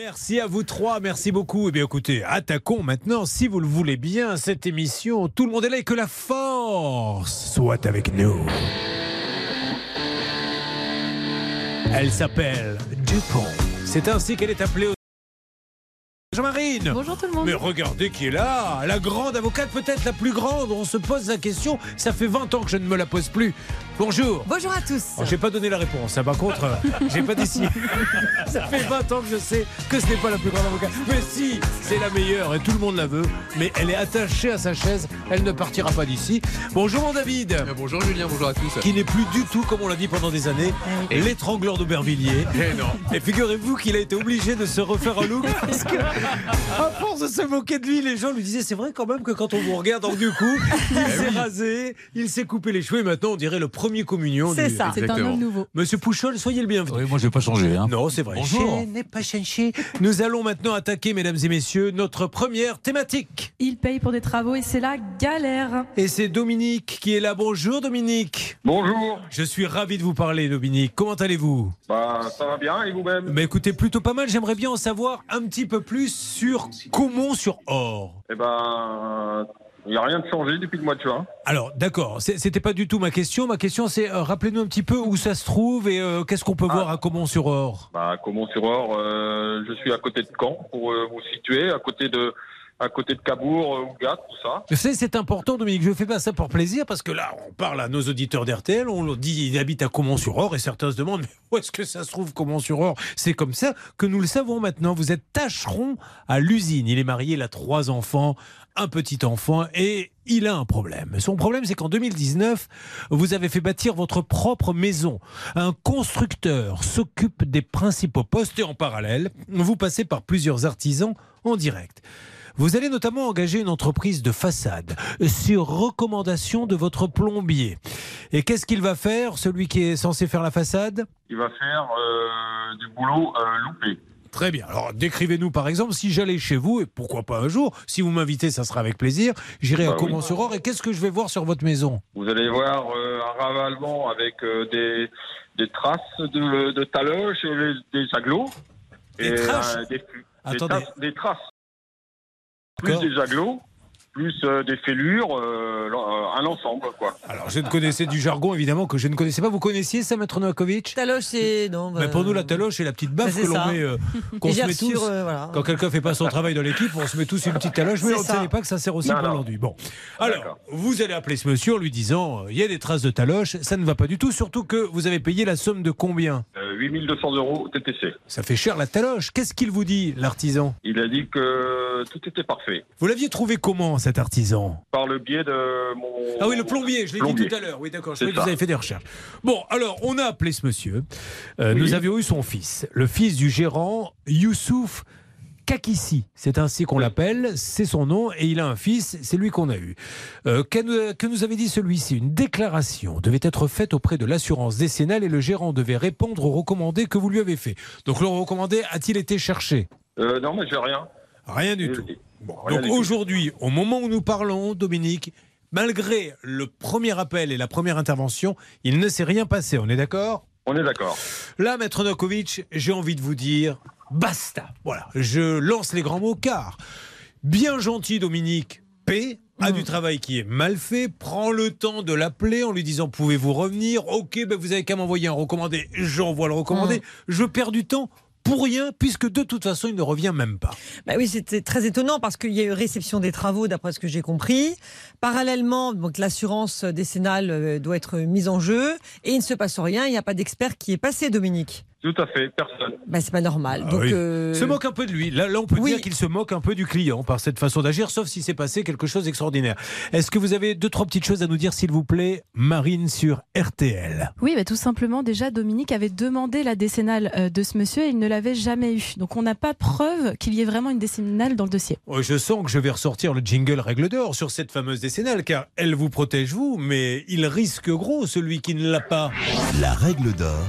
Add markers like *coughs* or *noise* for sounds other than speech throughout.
Merci à vous trois, merci beaucoup. Eh bien écoutez, attaquons maintenant, si vous le voulez bien, cette émission. Tout le monde est là et que la force soit avec nous. Elle s'appelle Dupont. C'est ainsi qu'elle est appelée Jean-Marine Bonjour tout le monde. Mais regardez qui est là La grande avocate, peut-être la plus grande. On se pose la question. Ça fait 20 ans que je ne me la pose plus. Bonjour Bonjour à tous. Oh, j'ai pas donné la réponse. hein. Par contre, euh, *laughs* j'ai pas dit si. *laughs* Ça fait 20 ans que je sais que ce n'est pas la plus grande avocate. Mais si, c'est la meilleure et tout le monde la veut. Mais elle est attachée à sa chaise. Elle ne partira pas d'ici. Bonjour mon David. Euh, Bonjour Julien, bonjour à tous. Qui n'est plus du tout, comme on l'a dit pendant des années, l'étrangleur d'Aubervilliers. Eh non. Et figurez-vous qu'il a été obligé de se refaire un look *laughs* parce que, à force de se moquer de lui, les gens lui disaient c'est vrai quand même que quand on vous regarde, donc du coup, *laughs* il s'est rasé, il s'est coupé les cheveux et maintenant on dirait le premier communion. C'est du- ça. C'est un homme nouveau. Monsieur Pouchol, soyez le bienvenu. Oui, moi je vais pas changer. Hein. Non, c'est vrai. Bonjour. N'ai pas changé. Nous allons maintenant attaquer, mesdames et messieurs, notre première thématique. Il paye pour des travaux et c'est la galère. Et c'est Dominique qui est là. Bonjour Dominique. Bonjour, Je suis ravi de vous parler, Dominique. Comment allez-vous? Bah, ça va bien et vous-même? Mais écoutez, plutôt pas mal. J'aimerais bien en savoir un petit peu plus sur Caumont sur Or. Eh ben, il n'y a rien de changé depuis le mois de juin. Alors, d'accord, c'était pas du tout ma question. Ma question, c'est euh, rappelez-nous un petit peu où ça se trouve et euh, qu'est-ce qu'on peut Ah. voir à Caumont sur Or? Bah, Caumont-sur-Or, euh, je suis à côté de Caen pour vous situer, à côté de, à côté de Cabourg, euh, Ougat, tout ça. Vous savez, c'est important, Dominique. Je fais pas ça pour plaisir parce que là, on parle à nos auditeurs d'RTL, on leur dit ils habitent à Caumont-sur-Or et certains se demandent mais où est-ce que ça se trouve Caumont-sur-Or C'est comme ça que nous le savons maintenant. Vous êtes tâcheron à l'usine. Il est marié, il a trois enfants, un petit enfant et il a un problème. Son problème, c'est qu'en 2019, vous avez fait bâtir votre propre maison. Un constructeur s'occupe des principaux postes et en parallèle, vous passez par plusieurs artisans en direct. Vous allez notamment engager une entreprise de façade sur recommandation de votre plombier. Et qu'est-ce qu'il va faire, celui qui est censé faire la façade? Il va faire euh, du boulot euh, loupé. Très bien. Alors décrivez-nous par exemple si j'allais chez vous, et pourquoi pas un jour, si vous m'invitez, ça sera avec plaisir, j'irai à Bah oui. Caumont-sur-Or et qu'est-ce que je vais voir sur votre maison? Vous allez voir euh, un ravalement avec euh, des, des traces de, de taloches et des aglos. Des et, traces euh, des, des Attendez. traces- des traces. Plus des aglos, plus euh, des fêlures, euh, un ensemble, quoi. Alors je ne connaissais du jargon évidemment que je ne connaissais pas. Vous connaissiez ça, Maître Novakovic? Taloche, c'est. Non, Mais bah, pour nous, la taloche, c'est la petite baffe bah, que l'on met, euh, *laughs* qu'on se met reçu, tous. euh, voilà. Quand quelqu'un fait pas son travail dans l'équipe, on se met tous une petite taloche, mais on ne savait pas que ça sert aussi Non, pour l'enduit. Bon, alors, vous allez appeler ce monsieur en lui disant euh, il y a des traces de taloche, ça ne va pas du tout, surtout que vous avez payé la somme de combien? Euh, 8200 euros TTC. Ça fait cher la taloche. Qu'est-ce qu'il vous dit, l'artisan? Il a dit que tout était parfait. Vous l'aviez trouvé comment, cet artisan Par le biais de mon. Ah oui, le plombier, je l'ai dit tout à l'heure. Oui, d'accord, je que vous avez fait des recherches. Bon, alors, on a appelé ce monsieur. Euh, Oui. Nous avions eu son fils, le fils du gérant Youssouf Kakissi. C'est ainsi qu'on l'appelle, c'est son nom, et il a un fils, c'est lui qu'on a eu. Euh, que, nous, que nous avait dit celui-ci? Une déclaration devait être faite auprès de l'assurance décennale et le gérant devait répondre aux recommandés que vous lui avez fait. Donc, le recommandé a-t-il été cherché? Euh, non, mais j'ai rien. Rien du tout. Bon, donc aujourd'hui, au moment où nous parlons, Dominique, malgré le premier appel et la première intervention, il ne s'est rien passé, on est d'accord? On est d'accord. Là, Maître Nokovic, j'ai envie de vous dire basta. Voilà, je lance les grands mots car, bien gentil Dominique P a du travail qui est mal fait, prend le temps de l'appeler en lui disant pouvez-vous revenir? Ok, ben vous avez qu'à m'envoyer un recommandé, j'envoie le recommandé. Je perds du temps pour rien puisque de toute façon il ne revient même pas. Bah oui, c'était très étonnant parce qu'il y a eu réception des travaux, d'après ce que j'ai compris. Parallèlement, donc l'assurance décennale euh, doit être mise en jeu et il ne se passe rien. Il n'y a pas d'expert qui est passé, Dominique. Tout à fait, personne. Bah, c'est pas normal. Ah donc, oui. euh, se moque un peu de lui. Là, là on peut Oui. dire qu'il se moque un peu du client par cette façon d'agir, sauf si c'est passé quelque chose d'extraordinaire. Est-ce que vous avez deux, trois petites choses à nous dire, s'il vous plaît, Marine, sur RTL Oui, bah, tout simplement, déjà, Dominique avait demandé la décennale euh, de ce monsieur et il ne l'avait jamais eu. Donc on n'a pas preuve qu'il y ait vraiment une décennale dans le dossier. Oh, Je sens que je vais ressortir le jingle règle d'or sur cette fameuse décennale, car elle vous protège, vous, mais il risque gros, celui qui ne l'a pas. La règle d'or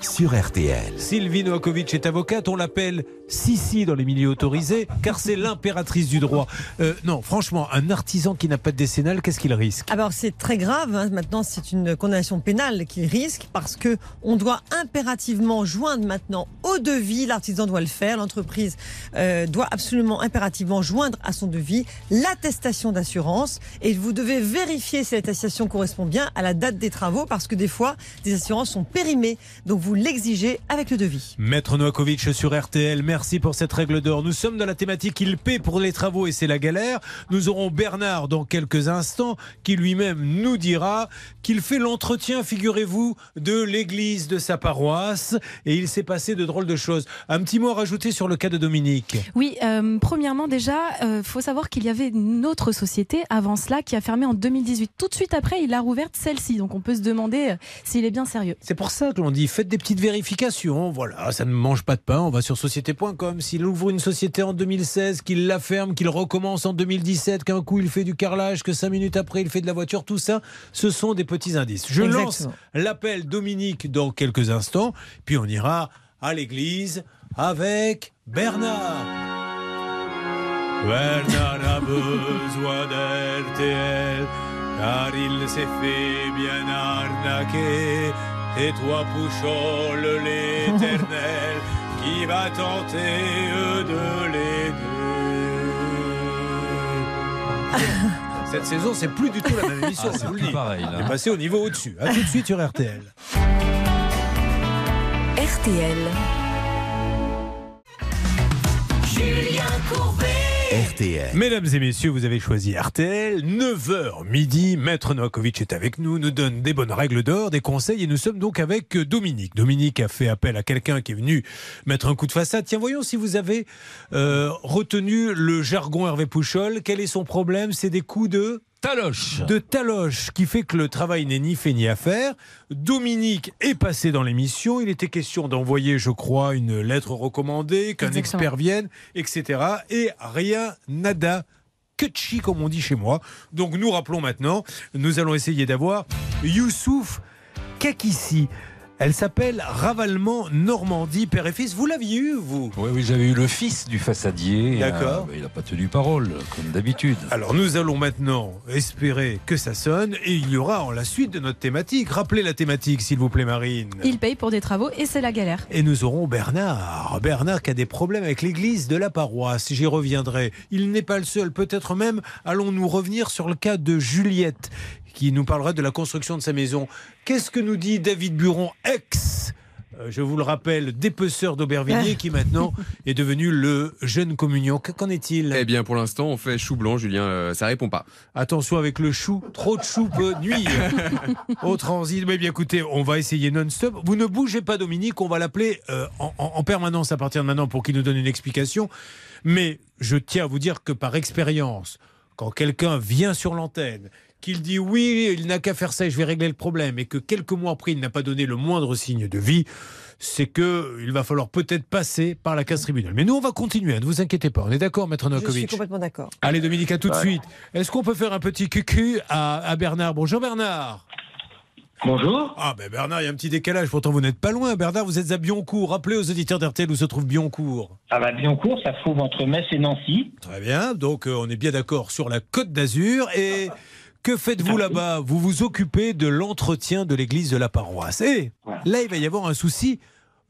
sur RTL. Sylvie Noakovic est avocate, on l'appelle si, si, dans les milieux autorisés, car c'est l'impératrice du droit. Euh, non, franchement, un artisan qui n'a pas de décennale, qu'est-ce qu'il risque Alors c'est très grave. hein. Maintenant, c'est une condamnation pénale qu'il risque parce que on doit impérativement joindre maintenant au devis. L'artisan doit le faire. L'entreprise euh, doit absolument impérativement joindre à son devis l'attestation d'assurance et vous devez vérifier si l'attestation correspond bien à la date des travaux parce que des fois, des assurances sont périmées. Donc vous l'exigez avec le devis. Maître Noakovic sur RTL, merci pour cette règle d'or. Nous sommes dans la thématique il paie pour les travaux et c'est la galère. Nous aurons Bernard dans quelques instants qui lui-même nous dira qu'il fait l'entretien, figurez-vous, de l'église de sa paroisse et il s'est passé de drôles de choses. Un petit mot à rajouter sur le cas de Dominique. Oui, euh, premièrement déjà, il faut savoir qu'il y avait une autre société avant cela qui a fermé en 2018. Tout de suite après, il a rouvert celle-ci. Donc on peut se demander euh, s'il est bien sérieux. C'est pour ça que l'on dit faites des petites vérifications. Voilà, ça ne mange pas de pain. On va sur société.com. S'il ouvre une société en 2016, qu'il la ferme, qu'il recommence en 2017, qu'un coup il fait du carrelage, que cinq minutes après il fait de la voiture, tout ça, ce sont des petits indices. Je Exactement. lance l'appel Dominique dans quelques instants, puis on ira à l'église avec Bernard. Bernard a besoin d'RTL car il s'est fait bien arnaquer. Et toi, Pouchol, l'éternel, *laughs* qui va tenter de l'aider. Cette saison, c'est plus du tout la même émission, Ah, c'est plus pareil, là. On est passé au niveau au-dessus. A tout de suite sur RTL. RTL. RTL. Mesdames et messieurs, vous avez choisi RTL. 9h midi. Maître Novakovic est avec nous, nous donne des bonnes règles d'or, des conseils et nous sommes donc avec Dominique. Dominique a fait appel à quelqu'un qui est venu mettre un coup de façade. Tiens, voyons si vous avez euh, retenu le jargon Hervé Pouchol. Quel est son problème? C'est des coups de Taloche. de taloche qui fait que le travail n'est ni fait ni à faire. Dominique est passé dans l'émission. Il était question d'envoyer, je crois, une lettre recommandée, qu'un expert vienne, etc. Et rien, nada. Que chi, comme on dit chez moi. Donc nous rappelons maintenant, nous allons essayer d'avoir Youssouf Kakissi. Elle s'appelle Ravalement Normandie, père et fils. Vous l'aviez eu, vous? Oui, oui, j'avais eu le fils du façadier. D'accord. Euh, il n'a pas tenu parole, comme d'habitude. Alors nous allons maintenant espérer que ça sonne et il y aura en la suite de notre thématique. Rappelez la thématique s'il vous plaît Marine. Il paye pour des travaux et c'est la galère. Et nous aurons Bernard. Bernard qui a des problèmes avec l'église de la paroisse. J'y reviendrai. Il n'est pas le seul. Peut-être même allons-nous revenir sur le cas de Juliette qui nous parlera de la construction de sa maison. Qu'est-ce que nous dit David Buron, ex euh, je vous le rappelle, dépeceur d'Aubervilliers, qui maintenant est devenu le jeune communion. Que- Qu'en est-il? Eh bien, pour l'instant, on fait chou blanc, Julien. euh, ça répond pas. Attention avec le chou, trop de chou peut nuire *laughs* au transit. Mais bien écoutez, on va essayer non-stop. Vous ne bougez pas Dominique, on va l'appeler euh, en, en- en permanence à partir de maintenant pour qu'il nous donne une explication. Mais je tiens à vous dire que par expérience, quand quelqu'un vient sur l'antenne, qu'il dit oui, il n'a qu'à faire ça et je vais régler le problème, et que quelques mois après il n'a pas donné le moindre signe de vie, c'est que il va falloir peut-être passer par la case tribunal. Mais nous, on va continuer, hein, ne vous inquiétez pas. On est d'accord, Maître Je suis Novakovic complètement d'accord. Allez Dominique, à tout de suite. Est-ce qu'on peut faire un petit cucu à, à Bernard Bonjour Bernard. Bonjour. Ah ben Bernard, il y a un petit décalage, pourtant vous n'êtes pas loin. Bernard, vous êtes à Bioncourt. Rappelez aux auditeurs d'RTL où se trouve Bioncourt. À la Bioncourt, ça se trouve entre Metz et Nancy. Très bien, donc euh, on est bien d'accord sur la côte d'Azur. Et que faites-vous là-bas? Vous vous occupez de l'entretien de l'église de la paroisse. Et Voilà. là, il va y avoir un souci.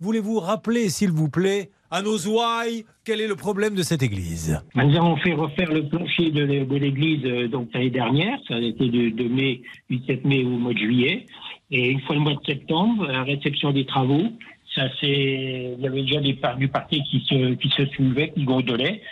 Voulez-vous rappeler, s'il vous plaît, à nos ouailles, quel est le problème de cette église? Nous avons fait refaire le plancher de l'é- de l'église euh, donc l'année dernière. Ça a été de, de mai, 8-7 mai au mois de juillet. Et une fois le mois de septembre, la réception des travaux, ça il y avait déjà des par- du parquet qui se, qui se soulevait, qui gondolaient.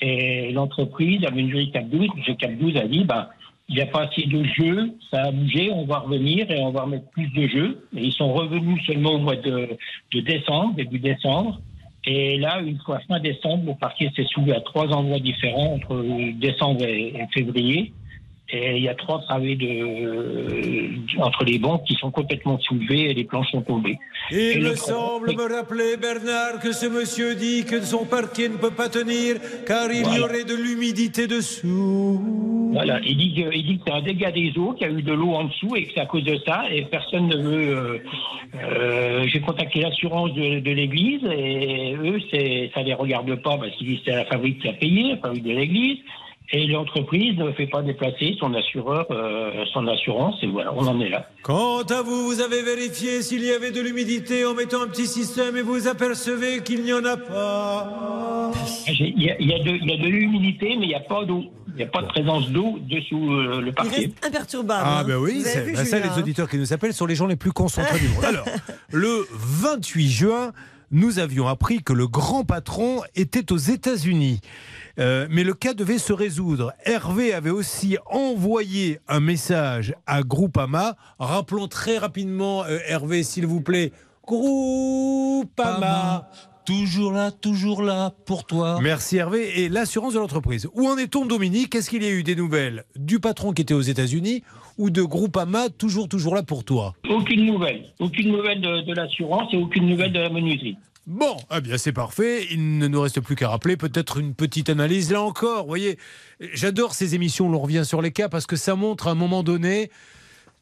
Et l'entreprise, avait une jury Cap 12, M. Cap 12 a dit, ben, il n'y a pas assez de jeux, ça a bougé, on va revenir et on va remettre plus de jeux. Et ils sont revenus seulement au mois de, décembre, début décembre. Et là, une fois fin décembre, le parquet s'est soulevé à trois endroits différents entre décembre et février. Et il y a trois travées de, euh, entre les bancs qui sont complètement soulevés et les planches sont tombées. Il Et me le semble problème- me rappeler, Bernard, que ce monsieur dit que son parquet ne peut pas tenir car il y aurait de l'humidité dessous. Voilà, il dit que, il dit que c'est un dégât des eaux, qu'il y a eu de l'eau en dessous et que c'est à cause de ça et personne ne veut. euh, euh, J'ai contacté l'assurance de, de l'église et eux, ça les regarde pas parce qu'ils disent que c'est la fabrique qui a payé, la fabrique de l'église. Et l'entreprise ne fait pas déplacer son assureur, euh, son assurance et voilà, on en est là. Quant à vous, vous avez vérifié s'il y avait de l'humidité en mettant un petit système et vous apercevez qu'il n'y en a pas. Il y, a- il y a de, il y a de l'humidité, mais il n'y a pas d'eau. Il n'y a pas de présence d'eau dessous euh, le Il parquet. reste imperturbable. Ah hein. ben oui, c'est- ben ça Julien, les auditeurs qui nous appellent sont les gens les plus concentrés du monde. *laughs* Alors, le 28 juin, nous avions appris que le grand patron était aux États-Unis. Euh, mais le cas devait se résoudre. Hervé avait aussi envoyé un message à Groupama. Rappelons très rapidement, euh, Hervé, s'il vous plaît. Groupama. Toujours là, toujours là pour toi. Merci Hervé. Et l'assurance de l'entreprise. Où en est-on, Dominique? Est-ce qu'il y a eu des nouvelles du patron qui était aux États-Unis ou de Groupama, toujours, toujours là pour toi? Aucune nouvelle. Aucune nouvelle de, de l'assurance et aucune nouvelle de la menuiserie. Bon, eh bien c'est parfait. Il ne nous reste plus qu'à rappeler peut-être une petite analyse là encore. Vous voyez, j'adore ces émissions où l'on revient sur les cas parce que ça montre à un moment donné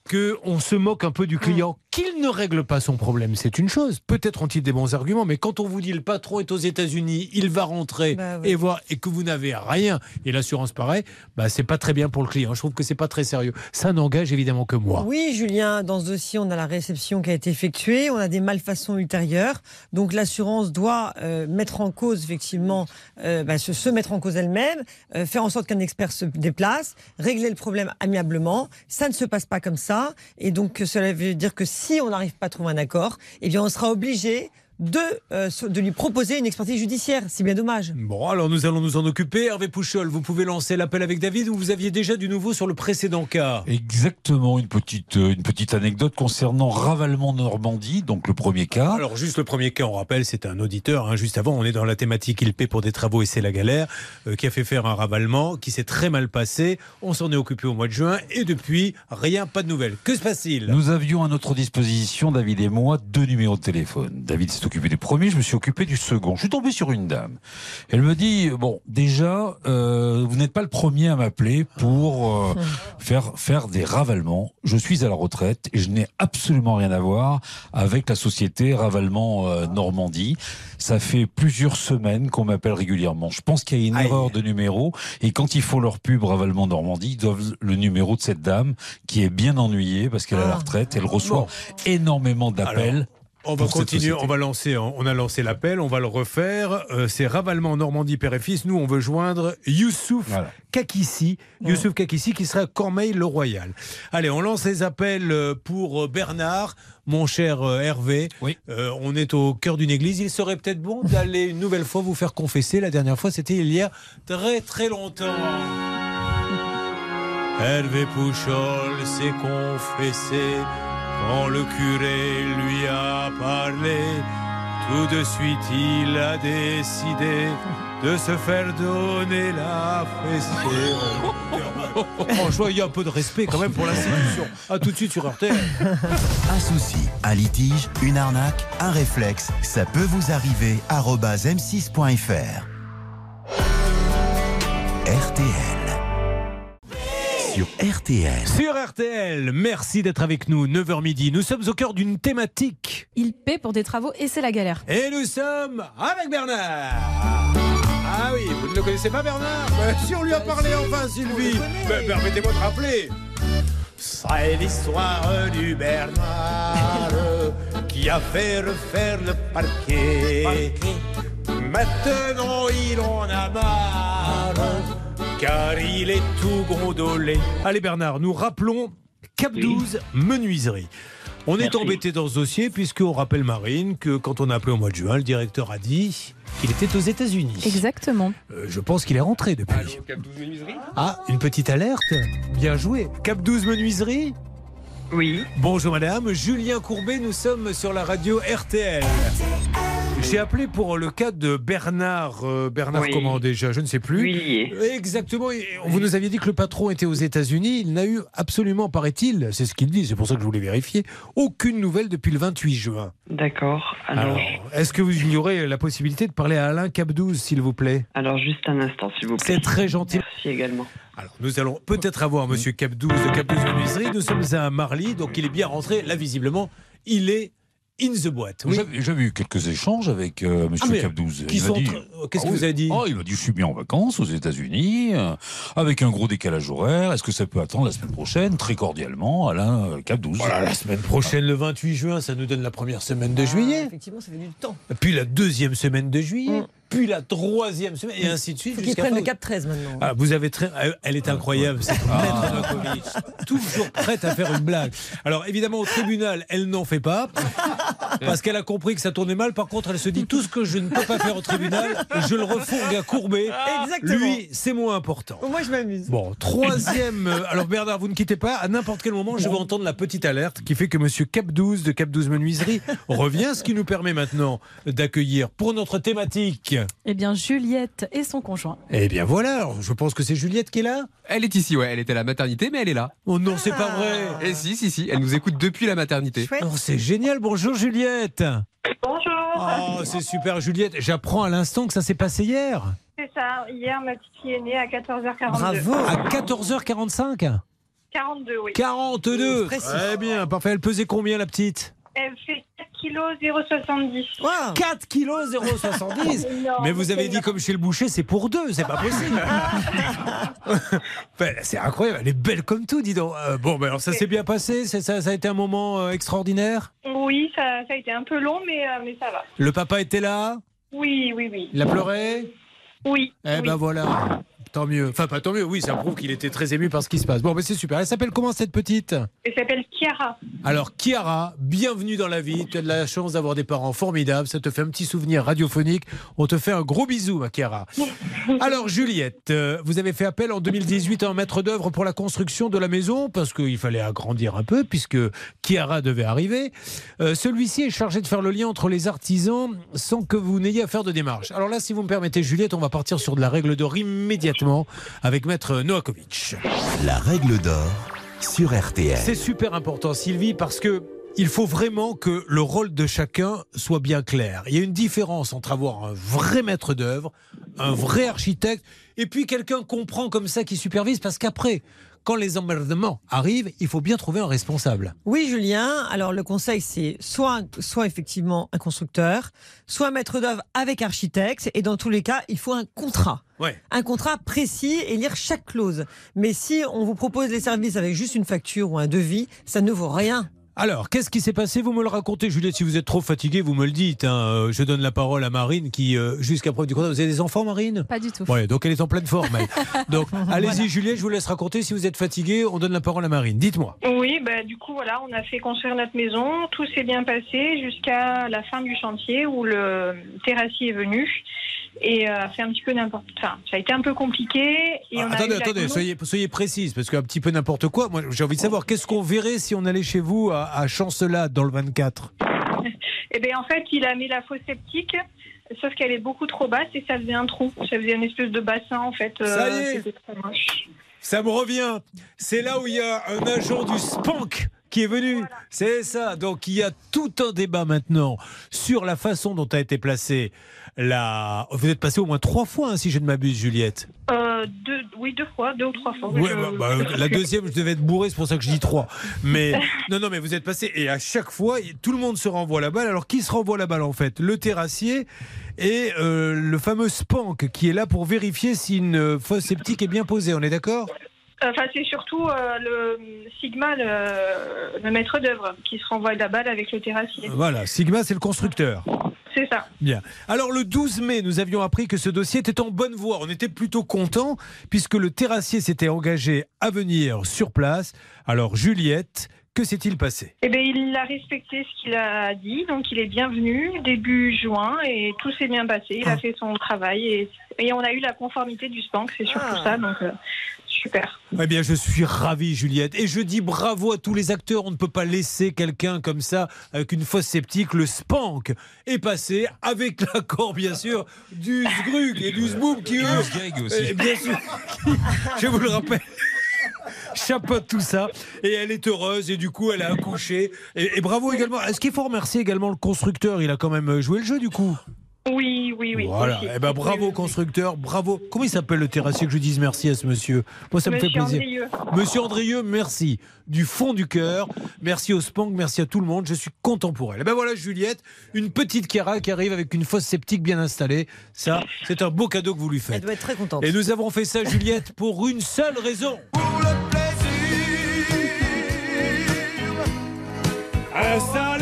que on se moque un peu du client, qu'il ne règle pas son problème, c'est une chose. Peut-être ont-ils des bons arguments, mais quand on vous dit le patron est aux États-Unis, il va rentrer Bah oui. et voir et que vous n'avez rien et l'assurance pareil, bah c'est pas très bien pour le client. Je trouve que c'est pas très sérieux. Ça n'engage évidemment que moi. Oui, Julien, dans ce dossier, on a la réception qui a été effectuée, on a des malfaçons ultérieures. Donc l'assurance doit euh, mettre en cause, effectivement, euh, bah, se, se mettre en cause elle-même, euh, faire en sorte qu'un expert se déplace, régler le problème amiablement. Ça ne se passe pas comme ça. Et donc cela veut dire que si on n'arrive pas à trouver un accord, eh bien on sera obligé de, euh, de lui proposer une expertise judiciaire. C'est bien dommage. Bon, alors nous allons nous en occuper. Hervé Pouchol, vous pouvez lancer l'appel avec David ou vous aviez déjà du nouveau sur le précédent cas Exactement, une petite, euh, une petite anecdote concernant Ravalement Normandie, donc le premier cas. Alors juste le premier cas, on rappelle, c'est un auditeur. hein. juste avant, on est dans la thématique il paie pour des travaux et c'est la galère, euh, qui a fait faire un ravalement, qui s'est très mal passé. On s'en est occupé au mois de juin et depuis, rien, pas de nouvelles. Que se passe-t-il? Nous avions à notre disposition, David et moi, deux numéros de téléphone. David s'est occupé du premier, je me suis occupé du second. Je suis tombé sur une dame. Elle me dit, bon, déjà, euh, vous n'êtes pas le premier à m'appeler pour euh, *laughs* faire, faire des ravalements. Je suis à la retraite et je n'ai absolument rien à voir avec la société Ravalement euh, Normandie. Ça fait plusieurs semaines qu'on m'appelle régulièrement. Je pense qu'il y a une Aïe. erreur de numéro et quand ils font leur pub Ravalement Normandie, ils doivent le numéro de cette dame qui est bien ennuyée parce qu'elle est à la Ah. retraite. Elle reçoit Bon. énormément d'appels. On va continuer, on va lancer, on a lancé l'appel, on va le refaire. Euh, c'est Ravalement Normandie Père et Fils. Nous, on veut joindre Youssouf Voilà. Kakissi, Youssouf Kakissi qui serait à Cormeil-le-Royal. Allez, on lance les appels euh, pour euh, Bernard, mon cher Hervé. Oui. Euh, on est au cœur d'une église. Il serait peut-être bon d'aller une nouvelle fois vous faire confesser. La dernière fois, c'était il y a très très longtemps. Hervé Pouchol s'est confessé quand le curé lui a parlé. Tout de suite, il a décidé de se faire donner la fessée. *laughs* Franchement, il y a un peu de respect quand même pour l'institution. A tout de suite sur RTL. Un souci, un litige, une arnaque, un réflexe, ça peut vous arriver. arobase m6.fr. RTL. Sur RTL. Sur RTL, merci d'être avec nous, 9h midi. Nous sommes au cœur d'une thématique. Il paie pour des travaux et c'est la galère. Et nous sommes avec Bernard. Ah oui, vous ne le connaissez pas Bernard Ben, Si on lui a parlé enfin Sylvie, ben, permettez-moi de rappeler. C'est l'histoire du Bernard qui a fait refaire le parquet. Maintenant il en a marre car il est tout gondolé. Allez Bernard, nous rappelons Cap 12 Menuiserie. On est embêté dans ce dossier puisqu'on rappelle Marine que quand on a appelé au mois de juin, le directeur a dit qu'il était aux États-Unis. Exactement. Euh, je pense qu'il est rentré depuis. Allô, Cap 12 Menuiserie? Ah, une petite alerte Bien joué. Cap 12 Menuiserie? Oui. Bonjour madame, Julien Courbet, nous sommes sur la radio RTL. J'ai appelé pour le cas de Bernard. euh, Bernard Oui. comment déjà Je ne sais plus. Huillier. Exactement. Et Vous nous aviez dit que le patron était aux États-Unis. Il n'a eu absolument, paraît-il, c'est ce qu'il dit, c'est pour ça que je voulais vérifier, aucune nouvelle depuis le 28 juin. D'accord. Alors, Alors, est-ce que vous ignorez la possibilité de parler à Alain Cabdouz, s'il vous plaît? Alors, juste un instant, s'il vous plaît. C'est très gentil. Merci également. Alors, nous allons peut-être avoir Monsieur Cabdouz de Cabdouz Menuiserie. Nous sommes à Marly, donc il est bien rentré. Là, visiblement, il est in the boîte. Oui. J'avais eu quelques échanges avec euh, Monsieur Ah, qui Il m'a sont dit- Qu'est-ce Ah que oui. vous avez dit Oh, il m'a dit je suis bien en vacances aux États-Unis, euh, avec un gros décalage horaire. Est-ce que ça peut attendre la semaine prochaine? Très cordialement, Alain euh, Cabdouz. Voilà, la semaine prochaine, le 28 juin, ça nous donne la première semaine de Ah, juillet, Effectivement, ça fait du temps. puis la deuxième semaine de juillet, Mm. Puis la troisième semaine, et ainsi de suite. Il faut qu'ils jusqu'à prennent fin le 4-13 maintenant. Ah, vous avez très. euh, Elle est incroyable, cette. Toujours prête à faire une blague. Alors, évidemment, au tribunal, elle n'en fait pas. Parce qu'elle a compris que ça tournait mal. Par contre, elle se dit tout ce que je ne peux pas faire au tribunal, je le refourgue à courbé. Exactement. Lui, c'est moins important. Moins, je m'amuse. Bon, troisième. euh, Alors Bernard, vous ne quittez pas. À n'importe quel moment, je vais entendre la petite alerte qui fait que Monsieur Cap12 de Cap12 Menuiserie revient, ce qui nous permet maintenant d'accueillir pour notre thématique. Eh bien, Juliette et son conjoint. Eh bien voilà. Alors, je pense que c'est Juliette qui est là. Elle est ici, ouais. Elle était à la maternité, mais elle est là. Oh non, c'est pas vrai. Et si, si, si. Elle nous écoute depuis la maternité. Oh, c'est génial. Bonjour Juliette. Bonjour. Oh, c'est super Juliette. J'apprends à l'instant que ça s'est passé hier. C'est ça. Hier, ma petite fille est née à 14h42. Bravo. À 14h45. 42, oui. 42. Précis. Très bien. Parfait. Elle pesait combien la petite? Elle fait 4 kg 070. Waouh. 4 kg 070. Non, Mais vous avez dit comme chez le boucher, c'est pour deux, c'est pas possible. *laughs* *laughs* Ben, c'est incroyable, elle est belle comme tout, dis donc. Euh, bon, ben alors ça s'est bien passé, c'est ça, ça a été un moment euh, extraordinaire? Oui, ça, ça a été un peu long, mais, euh, mais ça va. Le papa était là, Oui, oui, oui. il a pleuré? Oui. Eh oui. ben voilà, tant mieux. Enfin, pas tant mieux, oui, ça prouve qu'il était très ému par ce qui se passe. Bon, ben c'est super. Elle s'appelle comment cette petite? Elle s'appelle Chiara. Alors, Chiara, bienvenue dans la vie. Tu as de la chance d'avoir des parents formidables. Ça te fait un petit souvenir radiophonique. On te fait un gros bisou, ma Chiara. *laughs* Alors, Juliette, euh, vous avez fait appel en 2018 à un maître d'œuvre pour la construction de la maison parce qu'il fallait agrandir un peu puisque Chiara devait arriver. Euh, Celui-ci est chargé de faire le lien entre les artisans sans que vous n'ayez à faire de démarche. Alors là, si vous me permettez, Juliette, on va partir sur de la règle d'or immédiatement avec maître Noakovic. La règle d'or sur RTL. C'est super important, Sylvie, parce que il faut vraiment que le rôle de chacun soit bien clair. Il y a une différence entre avoir un vrai maître d'œuvre, un vrai architecte, et puis quelqu'un comprend comme ça qui supervise, parce qu'après, quand les emmerdements arrivent, il faut bien trouver un responsable. Oui, Julien. Alors, le conseil, c'est soit, soit effectivement un constructeur, soit un maître d'œuvre avec architecte. Et dans tous les cas, il faut un contrat. Ouais. Un contrat précis et lire chaque clause. Mais si on vous propose les services avec juste une facture ou un devis, ça ne vaut rien. Alors, qu'est-ce qui s'est passé? Vous me le racontez, Juliette. Si vous êtes trop fatigué, vous me le dites. hein. Euh, Je donne la parole à Marine, qui, euh, jusqu'à preuve du contraire, vous avez des enfants, Marine? Pas du tout. Ouais, donc elle est en pleine forme. elle. *laughs* Donc, allez-y, Juliette, je vous laisse raconter. Si vous êtes fatigué, on donne la parole à Marine. Dites-moi. Oui, bah, du coup, voilà, on a fait construire notre maison. Tout s'est bien passé jusqu'à la fin du chantier où le terrassier est venu et euh, a fait un petit peu n'importe. Enfin, ça a été un peu compliqué. Et Ah, on attendez, attendez, soyez, soyez précise, parce qu'un petit peu n'importe quoi. Moi, j'ai envie de savoir, qu'est-ce qu'on verrait si on allait chez vous à, à Chancelade, dans le 24 *laughs* Eh bien, en fait, il a mis la fosse septique, sauf qu'elle est beaucoup trop basse et ça faisait un trou. Ça faisait une espèce de bassin, en fait. euh, Ça y est. Ça me revient. C'est là où il y a un agent du SPANC qui est venu. C'est ça. Donc, il y a tout un débat maintenant sur la façon dont a été placée la. Vous êtes passé au moins trois fois, hein, si je ne m'abuse, Juliette. Euh, deux, oui, deux fois, deux ou trois fois. Ouais, Je- bah, bah, la deuxième, je devais être bourré, c'est pour ça que je dis trois. Mais *laughs* non, non, mais vous êtes passé et à chaque fois, tout le monde se renvoie la balle. Alors qui se renvoie la balle en fait? Le terrassier et euh, le fameux Spank qui est là pour vérifier si une fosse septique est bien posée. On est d'accord? Enfin, c'est surtout euh, le Sigma, le, le maître d'œuvre, qui se renvoie la balle avec le terrassier. Voilà, Sigma, c'est le constructeur. C'est ça. Bien. Alors le 12 mai, nous avions appris que ce dossier était en bonne voie. On était plutôt contents puisque le terrassier s'était engagé à venir sur place. Alors Juliette, que s'est-il passé? Eh bien, il a respecté ce qu'il a dit, donc il est bienvenu début juin et tout s'est bien passé. Il Ah. a fait son travail et, et on a eu la conformité du SPANC, c'est surtout Ah. ça. Donc, euh, super. Eh bien, je suis ravi, Juliette. Et je dis bravo à tous les acteurs. On ne peut pas laisser quelqu'un comme ça, avec une fosse sceptique. Le spank est passé, avec *laughs* l'accord, bien sûr, du Zgrug et du Zboum qui, eux, Gag aussi. bien sûr, *laughs* je vous le rappelle, *laughs* chapeaute tout ça. Et elle est heureuse, et du coup, elle a accouché. Et, et bravo également. Est-ce qu'il faut remercier également le constructeur? Il a quand même joué le jeu, du coup. Oui, oui, oui. Voilà. aussi. Eh ben, bravo constructeur, bravo. Comment il s'appelle le terrassier que je dise merci à ce monsieur? Moi, ça me fait Monsieur plaisir. Andrieux. Monsieur Andrieux, merci du fond du cœur. Merci au Spank, merci à tout le monde. Je suis content pour elle. Et ben voilà, Juliette, une petite Chiara qui arrive avec une fosse sceptique bien installée. Ça, c'est un beau cadeau que vous lui Elle faites. doit être très contente. Et nous avons fait ça, Juliette, pour une seule raison. Installer une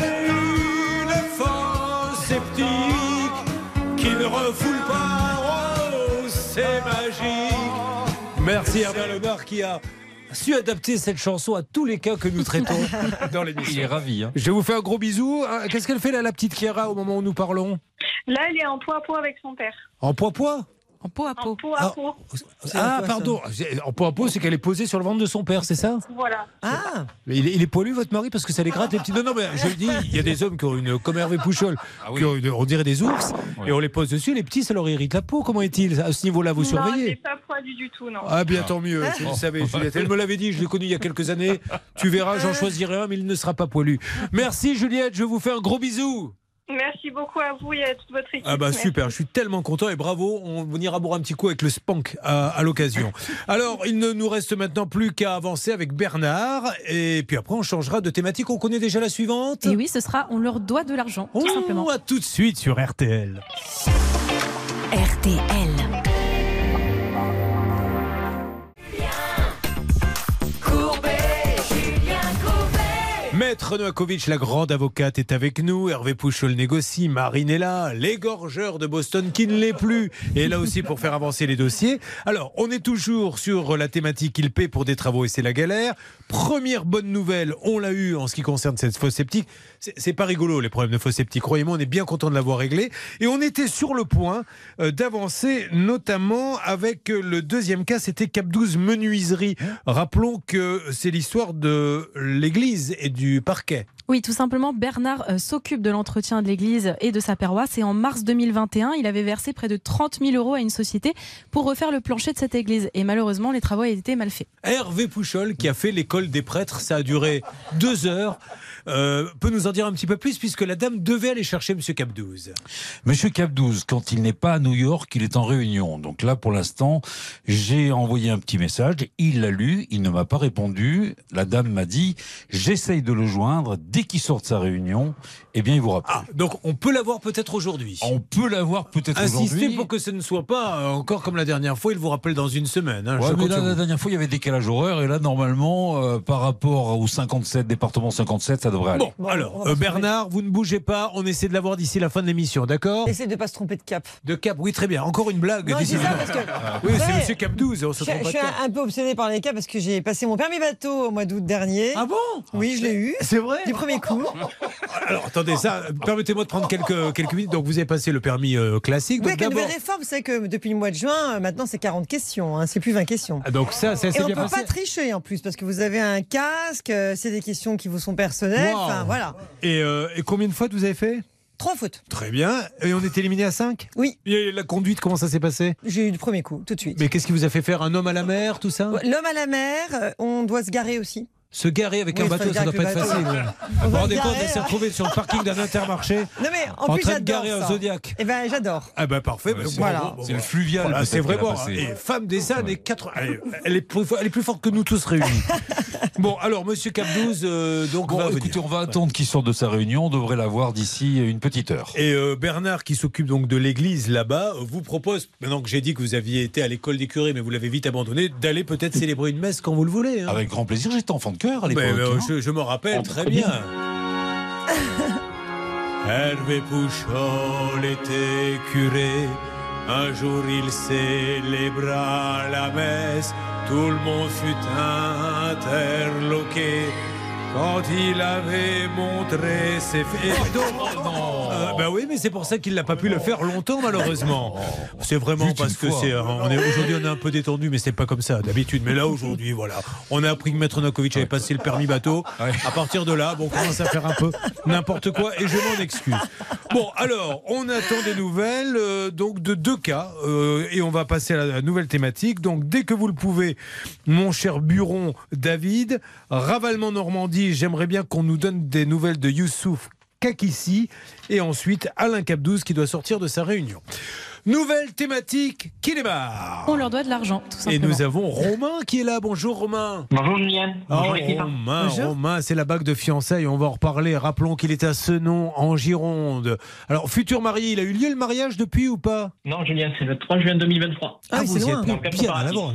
qui ne refoule pas. Oh, c'est magique. Merci Herbert Lebar qui a su adapter cette chanson à tous les cas que nous traitons *laughs* dans Il est l'émission. ravi. Hein. Je vous fais un gros bisou. Ah, Qu'est-ce qu'elle fait là, la petite Chiara, au moment où nous parlons? Là, elle est en pot avec son père. En poids-poids? En pot à En pot à Ah. pot. Ah, pardon. En poids à pot, c'est qu'elle est posée sur le ventre de son père, c'est ça? Voilà. Ah, Mais il est, il est poilu, votre mari, parce que ça les gratte les petits. Non, non, mais je le dis, il y a des hommes qui ont une, comme Hervé Pouchol, Ah oui. qui ont une- on dirait des ours, Oui. et on les pose dessus. Les petits, ça leur irrite la peau. Comment est-il? À ce niveau-là, vous Non, surveillez? pas poilu du tout, non. Ah, bien, tant mieux. Je le savais, Juliette. Elle me l'avait dit, je l'ai connu il y a quelques années. Tu verras, j'en choisirai un, mais il ne sera pas poilu. Merci, Juliette. Je vous fais un gros bisou. Merci beaucoup à vous et à toute votre équipe. Ah bah Merci. super, je suis tellement content et bravo, on, on ira boire un petit coup avec le spank à, à l'occasion. *laughs* Alors, il ne nous reste maintenant plus qu'à avancer avec Bernard et puis après on changera de thématique, on connaît déjà la suivante Et oui, ce sera on leur doit de l'argent, tout Oh, simplement. à tout de suite sur RTL. RTL. Maître la grande avocate, est avec nous. Hervé Pouchol négocie. Marine est là. L'égorgeur de Boston qui ne l'est plus est là aussi pour faire avancer les dossiers. Alors, on est toujours sur la thématique il paie pour des travaux et c'est la galère. Première bonne nouvelle, on l'a eu en ce qui concerne cette fosse sceptique. C'est pas rigolo les problèmes de fosse sceptique. Croyez-moi, on est bien content de l'avoir réglé. Et on était sur le point euh, d'avancer, notamment avec euh, le deuxième cas, c'était Cap 12 Menuiserie. Rappelons que c'est l'histoire de l'église et du parquet. Oui, tout simplement, Bernard euh, s'occupe de l'entretien de l'église et de sa paroisse. Et en mars 2021, il avait versé près de 30 000 euros à une société pour refaire le plancher de cette église. Et malheureusement, les travaux avaient été mal faits. Hervé Pouchol, qui a fait l'école des prêtres, ça a duré deux heures, euh, peut nous en dire un petit peu plus, puisque la dame devait aller chercher Monsieur Cap12. Monsieur Cap12, quand il n'est pas à New York, il est en réunion. Donc là, pour l'instant, j'ai envoyé un petit message. Il l'a lu, il ne m'a pas répondu. La dame m'a dit, j'essaye de le joindre. Dès qu'il sort de sa réunion, eh bien, il vous rappelle. Ah, donc on peut l'avoir peut-être aujourd'hui. On peut l'avoir peut-être Insistez aujourd'hui. pour que ce ne soit pas euh, encore comme la dernière fois, il vous rappelle dans une semaine. hein, Ouais, mais là, la dernière fois, il y avait décalage horaire. Et là, normalement, euh, par rapport au 57, département 57, ça devrait aller. Bon, alors, euh, Bernard, vous ne bougez pas, on essaie de l'avoir d'ici la fin de l'émission, d'accord essaye de pas se tromper de cap. De Cap, oui, très bien. Encore une blague. Non, ça parce que. Oui, c'est Monsieur Cap 12, on se Je, trompe je pas suis de un, cap. un peu obsédée par les cas parce que j'ai passé mon permis bateau au mois d'août dernier. Ah bon? Oui, je l'ai eu. C'est vrai? Du premier *laughs* Alors attendez, ça, permettez-moi de prendre quelques, quelques minutes. Donc vous avez passé le permis euh, classique. Oui, la nouvelle réforme, vous savez que depuis le mois de juin, euh, maintenant c'est 40 questions, hein, c'est plus 20 questions. Ah, donc ça, ça Et s'est on bien peut passé. pas tricher en plus parce que vous avez un casque, euh, c'est des questions qui vous sont personnelles. Wow. Voilà. Et, euh, et combien de fois vous avez fait? Trois fautes. Très bien. Et on est éliminé à 5 Oui. Et la conduite, comment ça s'est passé? J'ai eu du premier coup, tout de suite. Mais qu'est-ce qui vous a fait faire un homme à la mer, tout ça? L'homme à la mer, euh, on doit se garer aussi. Se garer avec Oui, un bateau, ça doit pas être facile. *laughs* Vous On vous va rendez se compte, elle s'est retrouvée sur le parking d'un intermarché *laughs* Non mais en, en plus train de j'adore garer un. Zodiac. Eh ben j'adore. Ah ben parfait. ben, c'est- voilà. bon, C'est le fluvial. Voilà, c'est vraiment. passé. Et femme des années 80. Elle, elle est plus, elle est plus forte que nous tous réunis. *laughs* bon, alors, monsieur Cap12, euh, donc, Bon, va écoutez, venir. on va attendre qu'il sorte de sa réunion. On devrait l'avoir d'ici une petite heure. Et euh, Bernard, qui s'occupe donc de l'église là-bas, vous propose, maintenant que j'ai dit que vous aviez été à l'école des curés, mais vous l'avez vite abandonné, d'aller peut-être célébrer une messe quand vous le voulez. hein. Avec grand plaisir. J'étais enfant de cœur à l'époque. Mais, euh, hein. je, je me rappelle très bien. *laughs* Hervé Pouchol était curé. Un jour il célébra la messe. Tout le monde fut interloqué. Quand il avait montré ses. Et donc, euh, bah oui, mais c'est pour ça qu'il n'a pas pu le faire longtemps, malheureusement. C'est vraiment parce que c'est. On est aujourd'hui, on est un peu détendu, mais c'est pas comme ça d'habitude. Mais là, aujourd'hui, voilà, on a appris que Maître Nakovic avait passé le permis bateau. À partir de là, bon, on commence à faire un peu n'importe quoi, et je m'en excuse. Bon, alors, on attend des nouvelles, euh, donc de deux cas, euh, et on va passer à la nouvelle thématique. Donc, dès que vous le pouvez, mon cher Buron David, ravalement Normandie, j'aimerais bien qu'on nous donne des nouvelles de Youssouf Kakissi, et ensuite Alain Cabdouz qui doit sortir de sa réunion. Nouvelle thématique qui démarre. On leur doit de l'argent, tout Et simplement. nous avons Romain qui est là. Bonjour Romain. Bonjour Julien. Bonjour Oh, l'équipe. Romain, Bonjour. Romain, c'est la bague de fiançailles, on va en reparler. Rappelons qu'il est à Senon, en Gironde. Alors, futur marié, il a eu lieu le mariage depuis ou pas? Non Julien, c'est le 3 juin 2023. Ah oui, vous c'est Donc, bien à l'avant.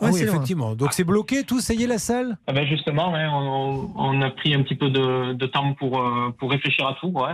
Ah oui, loin. effectivement. Donc c'est bloqué tout, ça y est la salle? Ah ben justement, ouais, on, on a pris un petit peu de, de temps pour, euh, pour réfléchir à tout. Ouais.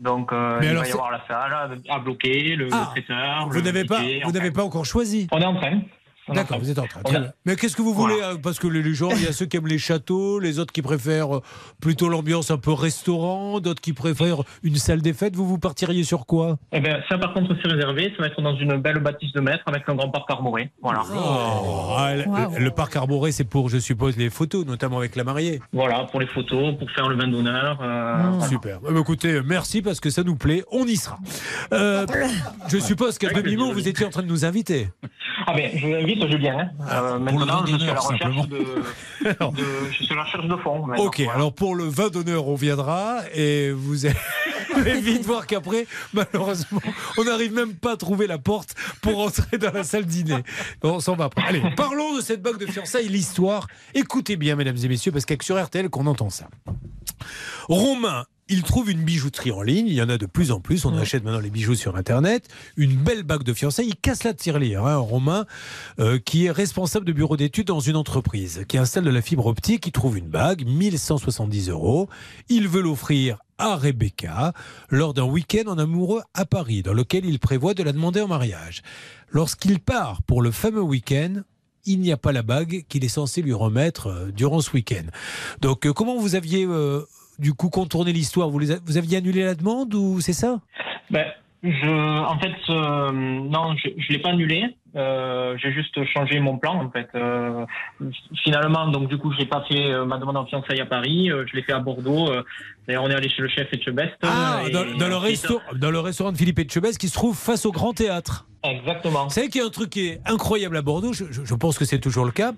Donc euh, il alors, va y avoir la salle à bloquer, le, Ah, le traiteur. Vous n'avez pas, vous n'avez pas encore choisi? On est en train. D'accord, vous êtes en train. A- bien. Mais qu'est-ce que vous voulez euh, Parce que les gens, il y a ceux qui aiment les châteaux, les autres qui préfèrent euh, plutôt l'ambiance un peu restaurant, d'autres qui préfèrent une salle des fêtes. Vous vous partiriez sur quoi? Eh ben, ça par contre c'est réservé, ça va être dans une belle bâtisse de maître avec un grand parc arboré. Voilà. Oh, ah, le- Wow. Le parc arboré, c'est pour, je suppose, les photos, notamment avec la mariée. Voilà, pour les photos, pour faire le vin d'honneur. euh, voilà. Super. Eh ben, écoutez, merci parce que ça nous plaît. On y sera. Euh, *laughs* je suppose qu'à demi-mot, vous étiez en train de nous inviter. Ah ben, je vous invite Julien. hein. Euh, maintenant, je suis à la recherche de, *laughs* de- je suis à la recherche de fonds. Ok, Voilà. alors pour le vin d'honneur, on viendra et *laughs* vous allez vite voir qu'après, malheureusement, on n'arrive même pas à trouver la porte pour entrer dans la salle dîner. Bon, on s'en va après. Allez, parlons de cette bague de fiançailles, l'histoire. Écoutez bien, mesdames et messieurs, parce que sur RTL qu'on entend ça. Romain, il trouve une bijouterie en ligne. Il y en a de plus en plus. On achète maintenant les bijoux sur Internet. Une belle bague de fiançailles. Il casse la tirelire. Hein, Romain, euh, qui est responsable de bureau d'études dans une entreprise, qui installe de la fibre optique. Il trouve une bague, 1170 euros. Il veut l'offrir à Rebecca lors d'un week-end en amoureux à Paris, dans lequel il prévoit de la demander en mariage. Lorsqu'il part pour le fameux week-end, il n'y a pas la bague qu'il est censé lui remettre euh, durant ce week-end. Donc, euh, comment vous aviez euh, du coup contourné l'histoire vous, les a- vous aviez annulé la demande ou c'est ça? Ben, je, en fait, euh, non, je ne l'ai pas annulé. Euh, j'ai juste changé mon plan, en fait. Euh, finalement, donc du coup, je n'ai pas fait euh, ma demande en fiançailles à Paris. je l'ai fait à Bordeaux. D'ailleurs, on est allé chez le chef Etchebest. Ah, et dans, dans le ensuite- resto- dans le restaurant de Philippe Etchebest qui se trouve face au Grand Théâtre. Exactement. Vous savez qu'il y a un truc qui est incroyable à Bordeaux, je, je- je pense que c'est toujours le cas.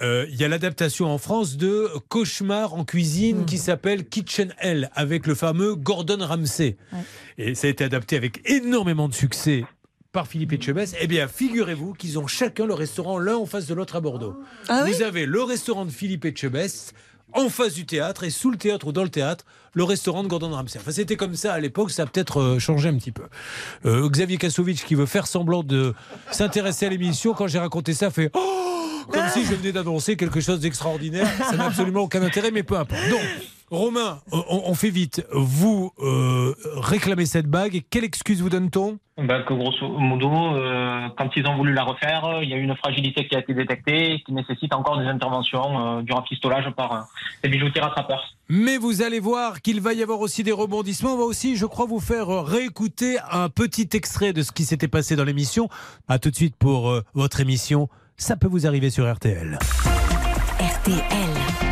Euh, Il y a l'adaptation en France de Cauchemar en cuisine qui s'appelle Kitchen Hell avec le fameux Gordon Ramsay. Ouais. Et ça a été adapté avec énormément de succès par Philippe Etchebest. Eh bien, figurez-vous qu'ils ont chacun le restaurant l'un en face de l'autre à Bordeaux. Ah oui? Vous avez le restaurant de Philippe Etchebest en face du théâtre et sous le théâtre ou dans le théâtre, le restaurant de Gordon Ramsay. Enfin, c'était comme ça à l'époque, ça a peut-être euh, changé un petit peu. Euh, Xavier Kassovitch qui veut faire semblant de s'intéresser à l'émission, quand j'ai raconté ça, fait Oh comme si je venais d'annoncer quelque chose d'extraordinaire. Ça n'a absolument aucun intérêt, mais peu importe. Romain, on, on fait vite. Vous euh, réclamez cette bague et quelle excuse vous donne-t-on? Ben, que grosso modo, euh, quand ils ont voulu la refaire, il y a eu une fragilité qui a été détectée et qui nécessite encore des interventions euh, du rafistolage par euh, des bijoutiers rattrapeurs. Mais vous allez voir qu'il va y avoir aussi des rebondissements. On va aussi, je crois, vous faire euh, réécouter un petit extrait de ce qui s'était passé dans l'émission. A tout de suite pour euh, votre émission. Ça peut vous arriver sur RTL. RTL.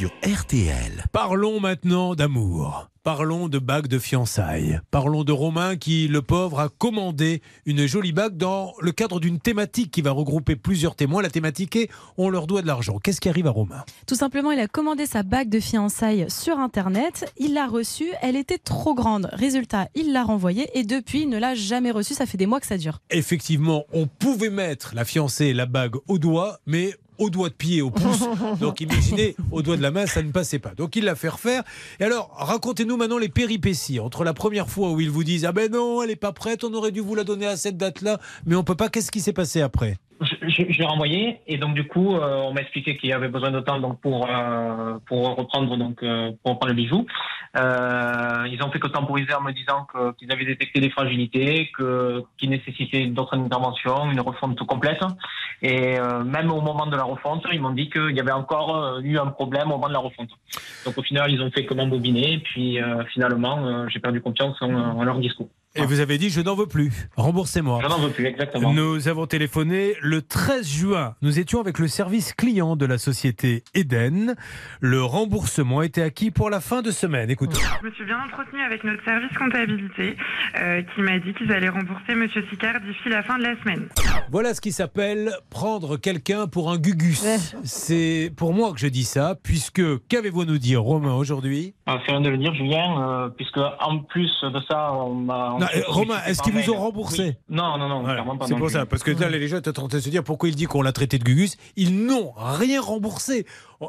Sur RTL. Parlons maintenant d'amour. Parlons de bague de fiançailles. Parlons de Romain qui, le pauvre, a commandé une jolie bague dans le cadre d'une thématique qui va regrouper plusieurs témoins. La thématique est On leur doit de l'argent. Qu'est-ce qui arrive à Romain? Tout simplement, il a commandé sa bague de fiançailles sur Internet. Il l'a reçue. Elle était trop grande. Résultat, il l'a renvoyée et depuis, il ne l'a jamais reçue. Ça fait des mois que ça dure. Effectivement, on pouvait mettre la fiancée la bague au doigt, mais au doigt de pied, au pouce. *laughs* Donc imaginez, au doigt de la main, ça ne passait pas. Donc il l'a fait refaire. Et alors, racontez-nous maintenant les péripéties. Entre la première fois où ils vous disent Ah ben non, elle n'est pas prête, on aurait dû vous la donner à cette date-là, mais on peut pas. Qu'est-ce qui s'est passé après? L'ai renvoyé et donc du coup euh, on m'a expliqué qu'il y avait besoin de temps donc pour euh, pour reprendre donc euh, pour reprendre le bijou. Euh, ils ont fait que temporiser en me disant qu'ils avaient détecté des fragilités, que qui nécessitaient d'autres interventions, une refonte complète. Et euh, même au moment de la refonte, ils m'ont dit qu'il y avait encore euh, eu un problème au moment de la refonte. Donc au final, ils ont fait que m'embobiner. Puis finalement, j'ai perdu confiance en, en leur discours. Et vous avez dit je n'en veux plus. Remboursez-moi. Je n'en veux plus, exactement. Nous avons téléphoné le 13 juin. Nous étions avec le service client de la société Eden. Le remboursement était acquis pour la fin de semaine. Écoutez. Je me suis bien entretenue avec notre service comptabilité euh, qui m'a dit qu'ils allaient rembourser Monsieur Sicard d'ici la fin de la semaine. Voilà ce qui s'appelle prendre quelqu'un pour un gugus. C'est pour moi que je dis ça, puisque qu'avez-vous à nous dire, Romain, aujourd'hui? Euh, c'est rien de le dire, Julien, euh, puisque en plus de ça, on m'a. Non, euh, Romain, est-ce qu'ils vous ont remboursé Oui. Non, non, non, Voilà, clairement pas. C'est pour ça, parce que là, les gens étaient en train de se dire pourquoi il dit qu'on l'a traité de gugus. Ils n'ont rien remboursé.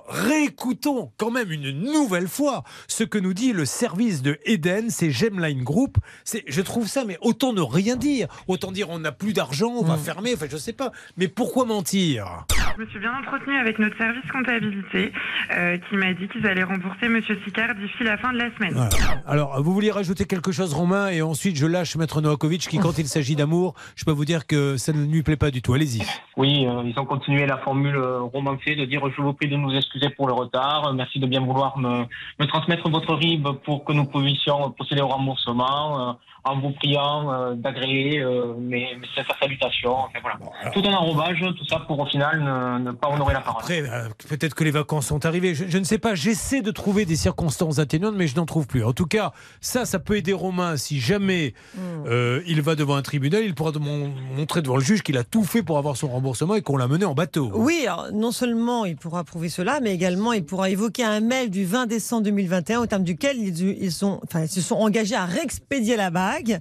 Réécoutons quand même une nouvelle fois ce que nous dit le service de Eden, c'est Gemline Group. C'est, je trouve ça, mais autant ne rien dire. Autant dire on n'a plus d'argent, on va fermer, enfin je sais pas. Mais pourquoi mentir Je me suis bien entretenue avec notre service comptabilité euh, qui m'a dit qu'ils allaient rembourser Monsieur Sicard d'ici la fin de la semaine. Voilà. Alors, vous vouliez rajouter quelque chose, Romain, et ensuite je lâche Maître Novakovic, qui, quand il s'agit d'amour, je peux vous dire que ça ne lui plaît pas du tout. Allez-y. Oui, euh, ils ont continué la formule euh, romancée de dire je vous prie de nous excuser pour le retard, merci de bien vouloir me, me transmettre votre RIB pour que nous puissions procéder au remboursement, euh, en vous priant euh, d'agréer euh, mes, salutations. Enfin, voilà. Tout un enrobage, tout ça pour au final ne, ne pas honorer la parole. Après, euh, peut-être que les vacances sont arrivées. Je, je ne sais pas. J'essaie de trouver des circonstances atténuantes, mais je n'en trouve plus. En tout cas, ça, ça peut aider Romain. Si jamais euh, il va devant un tribunal, il pourra montrer devant le juge qu'il a tout fait pour avoir son remboursement et qu'on l'a mené en bateau. Oui, non seulement il pourra prouver cela, mais également il pourra évoquer un mail du 20 décembre 2021 au terme duquel ils, se sont engagés à réexpédier la bague,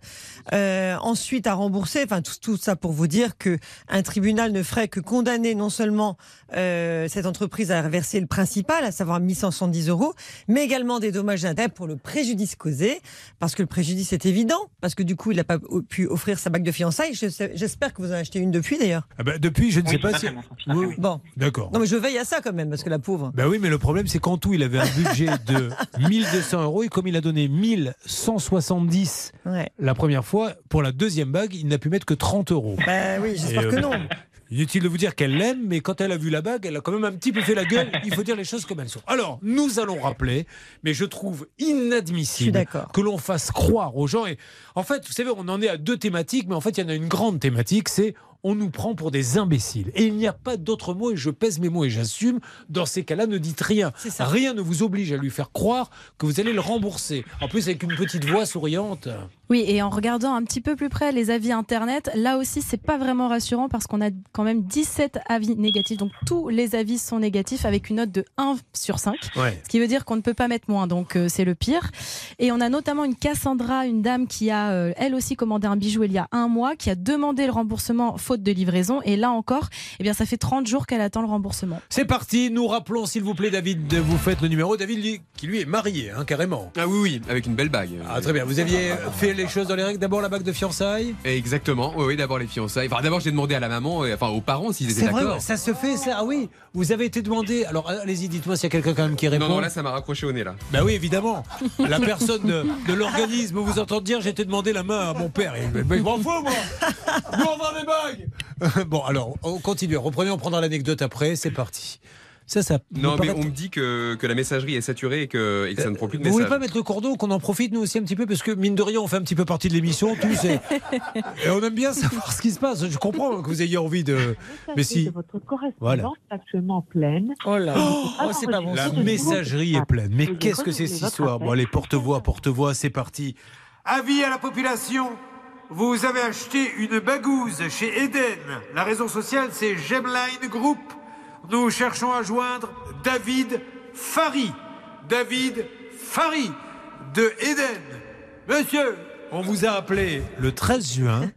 euh, ensuite à rembourser. Enfin, tout, ça pour vous dire que un tribunal ne ferait que condamner non seulement euh, cette entreprise à reverser le principal, à savoir 1170 euros, mais également des dommages intérêts pour le préjudice causé, parce que le préjudice est évident, parce que du coup il n'a pas pu offrir sa bague de fiançailles. J'espère que vous en achetez une depuis d'ailleurs. Ah ben, depuis, je ne Oui, sais pas si. Oui, oui. Bon. D'accord. Non mais je veille à ça quand même, parce que la pauvre. Ben oui, mais le problème, c'est qu'en tout, il avait un budget de *laughs* 1200 euros et comme il a donné 1170 Ouais. la première fois, pour la deuxième bague, il n'a pu mettre que 30 euros. Bah oui, j'espère Et, euh, que non. *laughs* Inutile de vous dire qu'elle l'aime, mais quand elle a vu la bague, elle a quand même un petit peu fait la gueule. Il faut dire les choses comme elles sont. Alors, nous allons rappeler, mais je trouve inadmissible que l'on fasse croire aux gens. Et en fait, vous savez, on en est à deux thématiques, mais en fait, il y en a une grande thématique, c'est on nous prend pour des imbéciles. Et il n'y a pas d'autre mot, et je pèse mes mots et j'assume. Dans ces cas-là, ne dites rien. Rien ne vous oblige à lui faire croire que vous allez le rembourser. En plus, avec une petite voix souriante. Oui, et en regardant un petit peu plus près les avis internet, là aussi, c'est pas vraiment rassurant parce qu'on a quand même 17 avis négatifs. Donc tous les avis sont négatifs avec une note de 1 sur 5. Ouais. Ce qui veut dire qu'on ne peut pas mettre moins, donc euh, c'est le pire. Et on a notamment une Cassandra, une dame qui a euh, elle aussi commandé un bijou il y a un mois, qui a demandé le remboursement faute de livraison. Et là encore, eh bien, ça fait 30 jours qu'elle attend le remboursement. C'est parti, nous rappelons s'il vous plaît David, de vous faites le numéro. David qui lui est marié, hein, carrément. Ah oui, oui, avec une belle bague. Ah très bien, vous aviez fait les choses dans les règles, d'abord la bague de fiançailles Exactement, oui, oui d'abord les fiançailles. Enfin, d'abord, j'ai demandé à la maman, et, enfin aux parents s'ils étaient d'accord. ça se fait ça, ah oui, vous avez été demandé, alors allez-y dites-moi s'il y a quelqu'un quand même qui répond. Non, non, là, ça m'a raccroché au nez, là. Bah oui, évidemment. La personne de, de l'organisme vous entend dire j'ai été demandé la main à mon père. Mais je m'en fous, moi vend des bagues *laughs* Bon, alors, on continue. Reprenez, on prendra l'anecdote après. C'est parti. Ça, ça. Non, mais on me dit que, que la messagerie est saturée et que, et que ça ne prend plus de Vous voulez messages. pas mettre le cordon, qu'on en profite nous aussi un petit peu Parce que mine de rien, on fait un petit peu partie de l'émission, tous. Et, *laughs* et on aime bien savoir ce qui se passe. Je comprends que vous ayez envie de. Mais si. Votre correspondance Voilà. est actuellement pleine. Oh là, Oh, c'est pas bon. La messagerie est pleine. Mais qu'est-ce que c'est cette histoire? Bon, allez, porte-voix, porte-voix, c'est parti. Avis à la population vous avez acheté une bagouze chez Eden. La raison sociale, c'est Gemline Group. Nous cherchons à joindre David Fari. David Fari de Eden. Monsieur, on vous a appelé le 13 juin.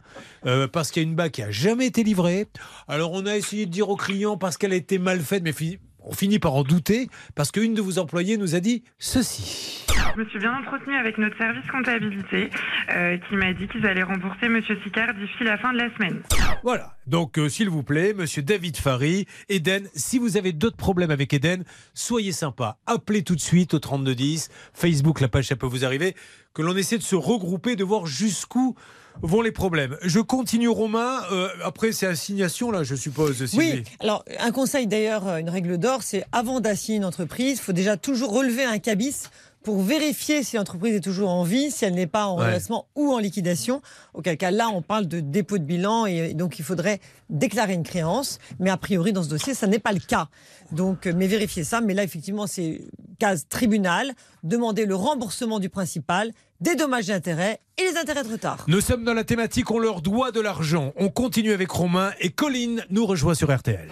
euh, parce qu'il y a une bague qui a jamais été livrée. Alors on a essayé de dire aux clients parce qu'elle a été mal faite, mais on finit par en douter parce qu'une de vos employés nous a dit ceci. Je me suis bien entretenue avec notre service comptabilité euh, qui m'a dit qu'ils allaient rembourser Monsieur Sicard d'ici la fin de la semaine. Voilà. Donc, euh, s'il vous plaît, monsieur David Fary, Eden, si vous avez d'autres problèmes avec Eden, soyez sympa. Appelez tout de suite au 3210. Facebook, la page, ça peut vous arriver. Que l'on essaie de se regrouper, de voir jusqu'où vont les problèmes. Je continue, Romain. Euh, après, c'est assignation, là, je suppose. Sylvie. Oui, alors un conseil d'ailleurs, une règle d'or, c'est avant d'assigner une entreprise, il faut déjà toujours relever un cabis pour vérifier si l'entreprise est toujours en vie, si elle n'est pas en Ouais. redressement ou en liquidation. Auquel cas là, on parle de dépôt de bilan et donc il faudrait déclarer une créance. Mais a priori, dans ce dossier, ça n'est pas le cas. Donc, euh, mais vérifiez ça. Mais là, effectivement, c'est case tribunal. Demandez le remboursement du principal, des dommages d'intérêt et les intérêts de retard. Nous sommes dans la thématique On leur doit de l'argent. On continue avec Romain et Colline nous rejoint sur RTL.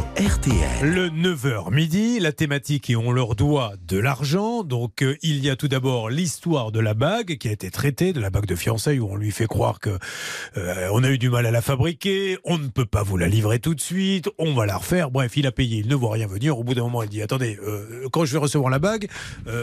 RTL. Le 9h midi, la thématique et on leur doit de l'argent. Donc euh, il y a tout d'abord l'histoire de la bague qui a été traitée, de la bague de fiançailles où on lui fait croire que euh, on a eu du mal à la fabriquer, on ne peut pas vous la livrer tout de suite, on va la refaire. Bref, il a payé, il ne voit rien venir. Au bout d'un moment, il dit attendez, euh, quand je vais recevoir la bague,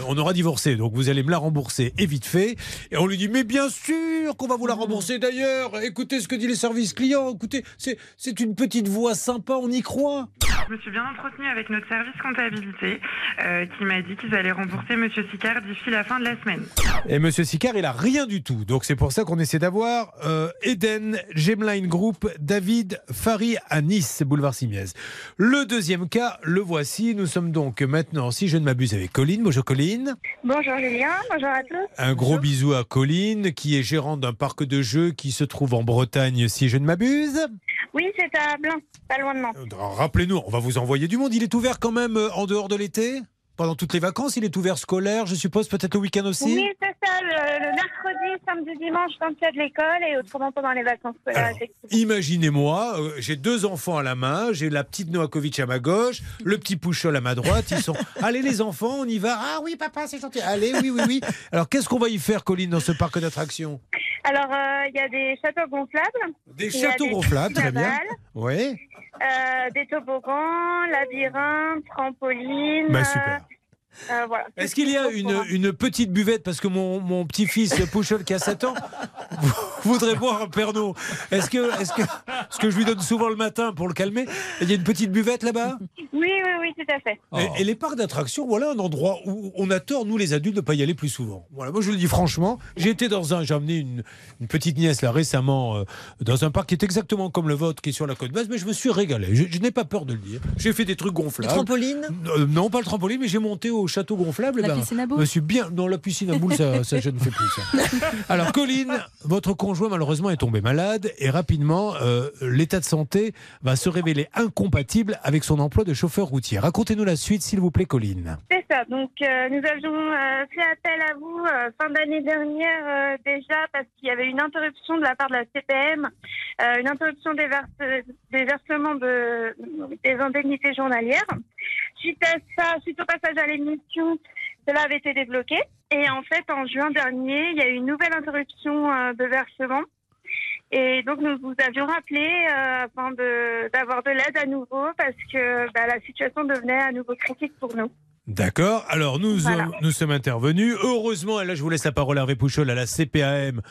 on aura divorcé, donc vous allez me la rembourser et vite fait. Et on lui dit mais bien sûr qu'on va vous la rembourser d'ailleurs. Écoutez ce que dit les services clients. Écoutez, c'est une petite voix sympa, on y croit. Je me suis bien entretenue avec notre service comptabilité euh, qui m'a dit qu'ils allaient rembourser Monsieur Sicard d'ici la fin de la semaine. Et Monsieur Sicard, il a rien du tout. Donc c'est pour ça qu'on essaie d'avoir euh, Eden, Gemline Group, David Fary à Nice, boulevard Simiez. Le deuxième cas, le voici. Nous sommes donc maintenant, si je ne m'abuse, avec Colline. Bonjour Colline. Bonjour Julien, bonjour à tous. Un gros bisou à Colline, qui est gérante d'un parc de jeux qui se trouve en Bretagne, si je ne m'abuse. Oui, c'est à Blain, pas loin de Nantes. Rappelez-nous, on va vous envoyer du monde. Il est ouvert quand même euh, en dehors de l'été Pendant toutes les vacances, il est ouvert scolaire, je suppose, peut-être le week-end aussi Oui, c'est ça, le, le mercredi, samedi, dimanche, quand il y a de l'école et autrement pendant les vacances scolaires. Imaginez-moi, euh, j'ai deux enfants à la main, j'ai la petite Noakovic à ma gauche, le petit Pouchol à ma droite. Ils sont. *laughs* Allez les enfants, on y va. Ah oui papa, c'est gentil. Allez, oui oui oui. Alors qu'est-ce qu'on va y faire, Colline, dans ce parc d'attractions? Alors, euh, il y a des châteaux gonflables. Des châteaux gonflables, très bien. Oui. Euh, des toboggans, labyrinthes, trampolines. Bah, super. Euh, voilà. Est-ce qu'il y a une, une petite buvette parce que mon, mon petit-fils Pouchol qui a 7 ans *laughs* voudrait boire un Pernod Est-ce que, est-ce que ce que je lui donne souvent le matin pour le calmer Il y a une petite buvette là-bas? Oui, oui, oui, tout à fait. Et, et les parcs d'attractions, voilà un endroit où on a tort, nous les adultes, de ne pas y aller plus souvent. Voilà, moi je le dis franchement, j'ai été dans un, j'ai amené une, une petite nièce là récemment euh, dans un parc qui est exactement comme le vôtre, qui est sur la côte basse, mais je me suis régalé. Je, je n'ai pas peur de le dire. J'ai fait des trucs gonflables. Le trampoline Euh, Non, pas le trampoline, mais j'ai monté au château gonflable. La ben, piscine à je boules me suis bien. Non, la piscine à boules, ça, ça, je ne fais plus ça. *laughs* Alors, Colline, votre conjoint malheureusement est tombé malade et rapidement, euh, l'état de santé va se révéler incompatible avec son emploi de chauffeur routier. Racontez-nous la suite, s'il vous plaît, Colline. C'est ça. Donc, euh, nous avions euh, fait appel à vous euh, fin d'année dernière euh, déjà parce qu'il y avait une interruption de la part de la CPM, euh, une interruption des, verse- des versements de, des indemnités journalières. Suite à ça, suite au passage à l'émission, cela avait été débloqué. Et en fait, en juin dernier, il y a eu une nouvelle interruption euh, de versement. Et donc, nous vous avions rappelé euh, afin d'avoir de, l'aide à nouveau parce que bah, la situation devenait à nouveau critique pour nous. D'accord. Alors, nous, Voilà. nous sommes intervenus. Heureusement, et là, je vous laisse la parole à Hervé Pouchol à la CPAM.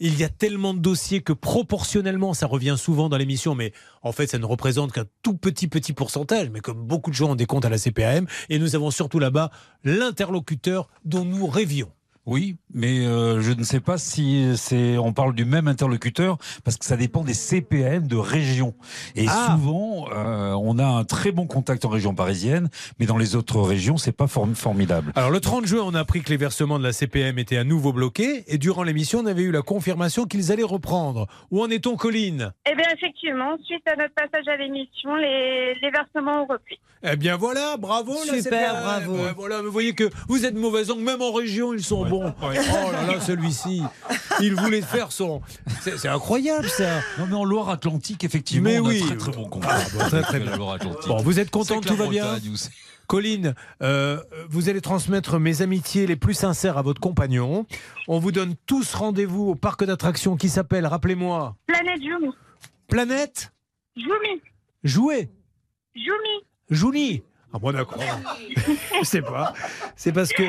Il y a tellement de dossiers que proportionnellement, ça revient souvent dans l'émission, mais en fait, ça ne représente qu'un tout petit, petit pourcentage. Mais comme beaucoup de gens ont des comptes à la CPAM, et nous avons surtout là-bas l'interlocuteur dont nous rêvions. Oui, mais euh, je ne sais pas si c'est on parle du même interlocuteur parce que ça dépend des CPM de région. Et Ah. souvent, euh, on a un très bon contact en région parisienne, mais dans les autres régions, c'est pas form- formidable. Alors, le 30 juin, on a appris que les versements de la CPM étaient à nouveau bloqués, et durant l'émission, on avait eu la confirmation qu'ils allaient reprendre. Où en est-on, Colline? Eh bien, effectivement, suite à notre passage à l'émission, les, les versements ont repris. Eh bien voilà, bravo la Super, CPAM. bravo. Ouais, voilà, vous voyez que vous êtes mauvais angle, même en région, ils sont bons. Oh là là, celui-ci, il voulait faire son... C'est incroyable ça Non, mais en Loire-Atlantique, effectivement, Mais on oui. a très très bon contact. Ah, bon, très, très bien. Bon, vous êtes content, tout va bien Colline, euh, vous allez transmettre mes amitiés les plus sincères à votre compagnon. On vous donne tous rendez-vous au parc d'attractions qui s'appelle, rappelez-moi, Planète Joumi. Planète Joumi. Jouet Joumi. Jouni Ah bon, d'accord. *laughs* Je sais pas. C'est parce que.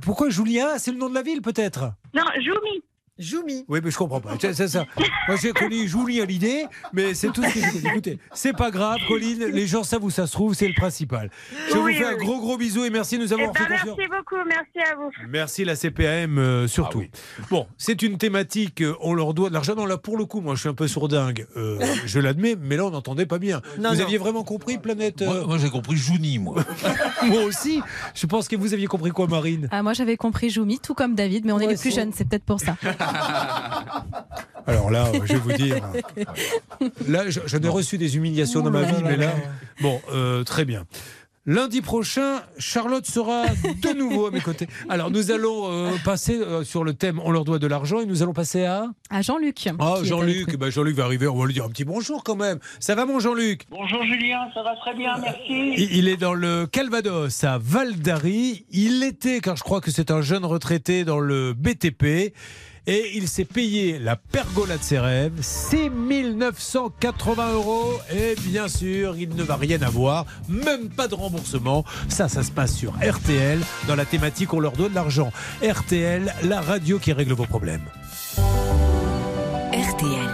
Pourquoi Julia C'est le nom de la ville, peut-être? Non, Joumi. Joumi. Oui, mais je comprends pas. C'est c'est ça. Moi, j'ai connu Julie à l'idée, mais c'est tout ce que j'ai connu. Écoutez, c'est pas grave, Colline. Les gens savent où ça se trouve, c'est le principal. Je Oui, vous fais oui, un gros, gros bisou et merci de nous Eh avoir ben, fait merci confiance. beaucoup, merci à vous. Merci la CPAM euh, surtout. Ah Bon, c'est une thématique, euh, on leur doit de l'argent. Non, là pour le coup, moi je suis un peu sourdingue, euh, je l'admets, mais là on n'entendait pas bien. Non, vous non. aviez vraiment compris, Planète Moi, euh, moi, j'ai compris Jouni, moi. *laughs* Moi aussi. Je pense que vous aviez compris quoi, Marine? Ah, moi, j'avais compris Joumi, tout comme David, mais on est les plus jeunes, c'est peut-être pour ça. *laughs* *laughs* Alors là, euh, je vais vous dire. Là, je- j'en ai reçu des humiliations dans ma vie, mais là, bon, euh, très bien. Lundi prochain, Charlotte sera de *laughs* nouveau à mes côtés. Alors, nous allons euh, passer euh, sur le thème On leur doit de l'argent et nous allons passer à. À Jean-Luc. Ah, Jean-Luc. Ben, Jean-Luc va arriver. On va lui dire un petit bonjour quand même. Ça va, mon Jean-Luc? Bonjour Julien, ça va très bien, merci. Il il est dans le Calvados, à Val d'Ari. Il l'était, car je crois que c'est un jeune retraité dans le BTP. Et il s'est payé la pergola de ses rêves, 6 980 euros. Et bien sûr, il ne va rien avoir, même pas de remboursement. Ça, ça se passe sur RTL, dans la thématique On leur doit de l'argent. RTL, la radio qui règle vos problèmes. RTL.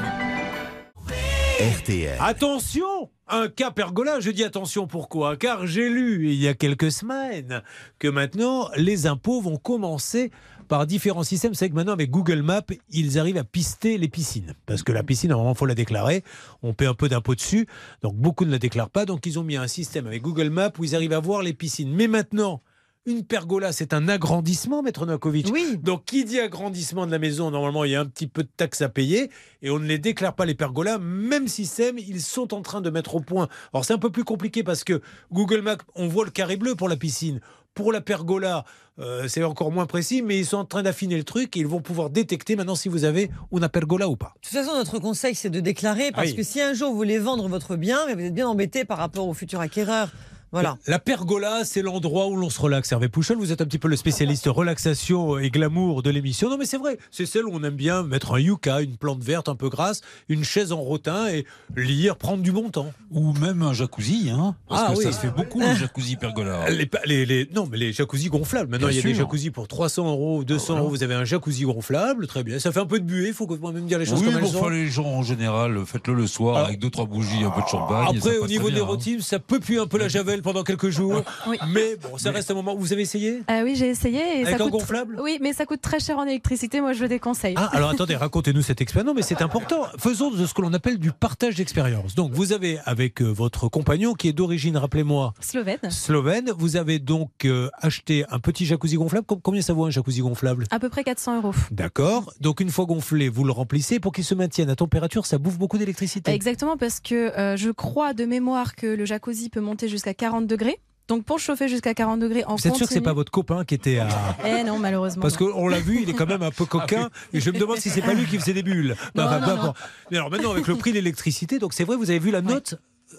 RTL. Attention un cas pergola, je dis attention pourquoi? Car j'ai lu il y a quelques semaines que maintenant les impôts vont commencer par différents systèmes. C'est que maintenant avec Google Maps, ils arrivent à pister les piscines. Parce que la piscine, normalement, il faut la déclarer. On paie un peu d'impôts dessus. Donc beaucoup ne la déclarent pas. Donc ils ont mis un système avec Google Maps où ils arrivent à voir les piscines. Mais maintenant, une pergola, c'est un agrandissement, Maître Novakovic. Oui. Donc, qui dit agrandissement de la maison, normalement, il y a un petit peu de taxes à payer et on ne les déclare pas, les pergolas. Même système, ils sont en train de mettre au point. Alors, c'est un peu plus compliqué parce que Google Maps, on voit le carré bleu pour la piscine. Pour la pergola, euh, c'est encore moins précis, mais ils sont en train d'affiner le truc et ils vont pouvoir détecter maintenant si vous avez une pergola ou pas. De toute façon, notre conseil, c'est de déclarer parce Ah oui. que si un jour vous voulez vendre votre bien, mais vous êtes bien embêté par rapport au futur acquéreur. Voilà. La pergola, c'est l'endroit où l'on se relaxe. Hervé Pouchol, vous êtes un petit peu le spécialiste relaxation et glamour de l'émission. Non, mais c'est vrai, c'est celle où on aime bien mettre un yucca, une plante verte un peu grasse, une chaise en rotin et lire, prendre du bon temps. Ou même un jacuzzi, hein Parce Ah que oui. ça se fait beaucoup, le jacuzzi pergola. *laughs* Les, pa- les- les- non, mais les jacuzzi gonflables. Maintenant, Bien il y a des jacuzzi pour 300 euros, 200 voilà. euros. Vous avez un jacuzzi gonflable, très bien. Ça fait un peu de buée, il faut quand même dire les choses Oui, comme bon, elles sont. les gens en général, faites-le le soir avec deux trois bougies, un peu de champagne. et ça Après, au niveau des bien, hein. routines, ça peut puer un peu la javel pendant quelques jours. *laughs* Oui. Mais bon, ça reste un moment. Vous avez essayé? Ah oui, j'ai essayé. Et Avec ça un coûte... gonflable? Oui, mais ça coûte très cher en électricité. Moi, je le déconseille. Ah, alors attendez, racontez-nous cette expérience. Non, mais c'est important. Faisons de ce que l'on appelle du partage d'expérience. Donc, vous avez avec euh, votre compagnon, qui est d'origine, rappelez-moi, Slovène. slovène, vous avez donc euh, acheté un petit jacuzzi gonflable. Com- Combien ça vaut un jacuzzi gonflable? À peu près 400 euros. D'accord. Donc, une fois gonflé, vous le remplissez. Pour qu'il se maintienne à température, ça bouffe beaucoup d'électricité. Exactement, parce que euh, je crois de mémoire que le jacuzzi peut monter jusqu'à 40 degrés. Donc, pour chauffer jusqu'à 40 degrés en Vous êtes sûr que c'est pas votre copain qui était à. *laughs* Eh non, malheureusement. Parce qu'on l'a vu, il est quand même un peu coquin. Et je me demande si c'est pas lui qui faisait des bulles. Non, Bah, bah, non, bah, non. bon. Mais alors maintenant, avec le prix de l'électricité, donc c'est vrai, vous avez vu la note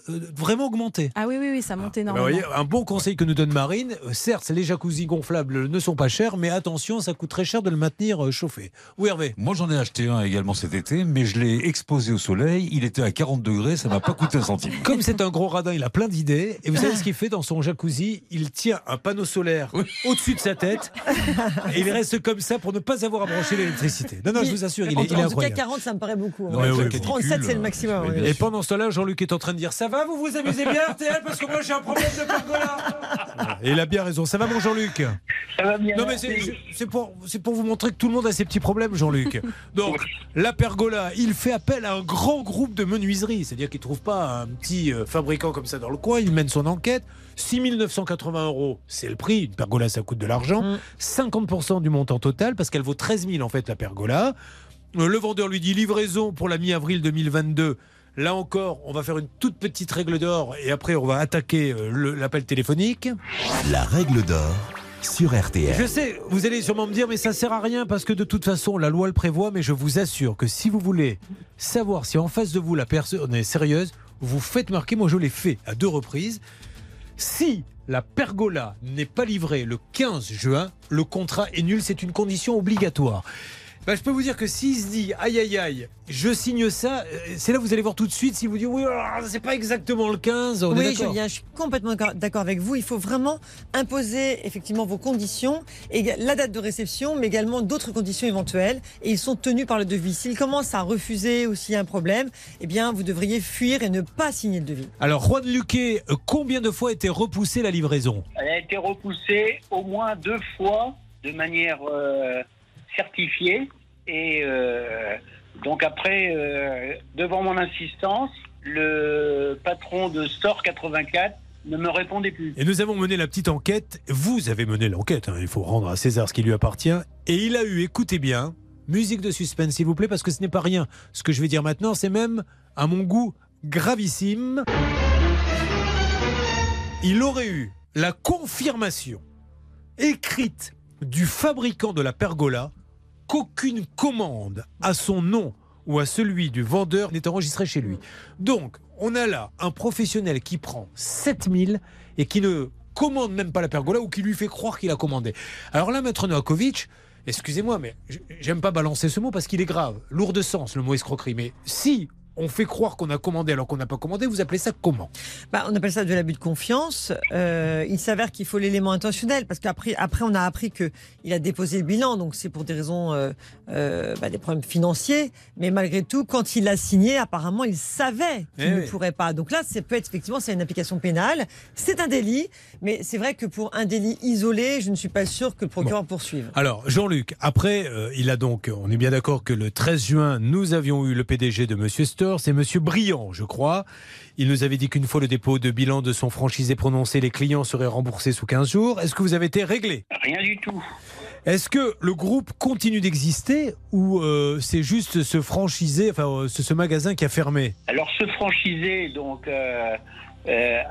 vraiment augmenter. Ah oui, oui, oui, ça monte Alors, énormément. voyez, un bon conseil que nous donne Marine, euh, certes, les jacuzzis gonflables ne sont pas chers, mais attention, ça coûte très cher de le maintenir euh, chauffé. Oui, Hervé Moi, j'en ai acheté un également cet été, mais je l'ai exposé au soleil. Il était à 40 degrés, ça m'a pas coûté un centime. Comme c'est un gros radin, il a plein d'idées. Et vous savez ce qu'il fait dans son jacuzzi? Il tient un panneau solaire au-dessus de sa tête. Et il reste comme ça pour ne pas avoir à brancher l'électricité. Non, non, je vous assure, il en, est, il est en tout cas, incroyable. 40, ça me paraît beaucoup. Ouais, hein. ouais, 37, c'est le maximum. oui. Et pendant ce temps-là, Jean-Luc est en train de dire Ça va, vous vous amusez bien, RTL Parce que moi j'ai un problème de pergola. Et il a bien raison. Ça va, mon Jean-Luc? Ça va bien. Non, mais c'est- pour, pour vous montrer que tout le monde a ses petits problèmes, Jean-Luc. Donc, la pergola, il fait appel à un grand groupe de menuiserie. C'est-à-dire qu'il ne trouve pas un petit euh, fabricant comme ça dans le coin. Il mène son enquête. 6 980 euros, c'est le prix. Une pergola, ça coûte de l'argent. 50% du montant total, parce qu'elle vaut 13 000 en fait, la pergola. Euh, Le vendeur lui dit livraison pour la mi-avril 2022. Là encore, on va faire une toute petite règle d'or et après on va attaquer euh, l'appel téléphonique. La règle d'or sur RTL. Je sais, vous allez sûrement me dire, mais ça sert à rien parce que de toute façon, la loi le prévoit. Mais je vous assure que si vous voulez savoir si en face de vous la personne est sérieuse, vous faites marquer. Moi, je l'ai fait à deux reprises. Si la pergola n'est pas livrée le 15 juin, le contrat est nul. C'est une condition obligatoire. Bah, je peux vous dire que s'il se dit aïe aïe aïe, je signe ça, euh, c'est là que vous allez voir tout de suite si vous dites oui, alors, c'est pas exactement le 15. On est Oui, d'accord. Julien, je suis complètement d'accord- d'accord avec vous. Il faut vraiment imposer effectivement vos conditions, et la date de réception, mais également d'autres conditions éventuelles. Et ils sont tenus par le devis. S'ils commencent à refuser ou s'il y a un problème, eh bien, vous devriez fuir et ne pas signer le devis. Alors, Juan Luquet, euh, combien de fois a été repoussée la livraison? Elle a été repoussée au moins deux fois de manière euh, certifiée. Et euh, donc après, euh, devant mon insistance, le patron de Store 84 ne me répondait plus. Et nous avons mené la petite enquête. Vous avez mené l'enquête, hein, il faut rendre à César ce qui lui appartient. Et il a eu, écoutez bien, musique de suspense s'il vous plaît, parce que ce n'est pas rien. Ce que je vais dire maintenant, c'est même, à mon goût, gravissime. Il aurait eu la confirmation écrite du fabricant de la pergola qu'aucune commande à son nom ou à celui du vendeur n'est enregistrée chez lui. Donc, on a là un professionnel qui prend 7000 et qui ne commande même pas la pergola ou qui lui fait croire qu'il a commandé. Alors là, maître Novakovic, excusez-moi, mais j'aime pas balancer ce mot parce qu'il est grave, lourd de sens, le mot escroquerie. Mais si on fait croire qu'on a commandé alors qu'on n'a pas commandé, vous appelez ça comment? Bah, on appelle ça de l'abus de confiance. Euh, il s'avère qu'il faut l'élément intentionnel parce qu'après, après, on a appris que il a déposé le bilan, donc c'est pour des raisons, euh, euh, bah, des problèmes financiers. Mais malgré tout, quand il l'a signé, apparemment, il savait qu'il Eh ne oui. pourrait pas. Donc là, ça peut être effectivement, c'est une application pénale. C'est un délit, mais c'est vrai que pour un délit isolé, je ne suis pas sûr que le procureur poursuive. Alors, Jean-Luc, après, il a donc, on est bien d'accord que le 13 juin, nous avions eu le PDG de Monsieur Store, c'est Monsieur Briand, je crois. Il nous avait dit qu'une fois le dépôt de bilan de son franchisé prononcé, les clients seraient remboursés sous 15 jours. Est-ce que vous avez été réglé? Rien du tout. Est-ce que le groupe continue d'exister ou euh, c'est juste ce franchisé, enfin euh, ce, ce magasin qui a fermé? Alors ce franchisé donc euh, euh,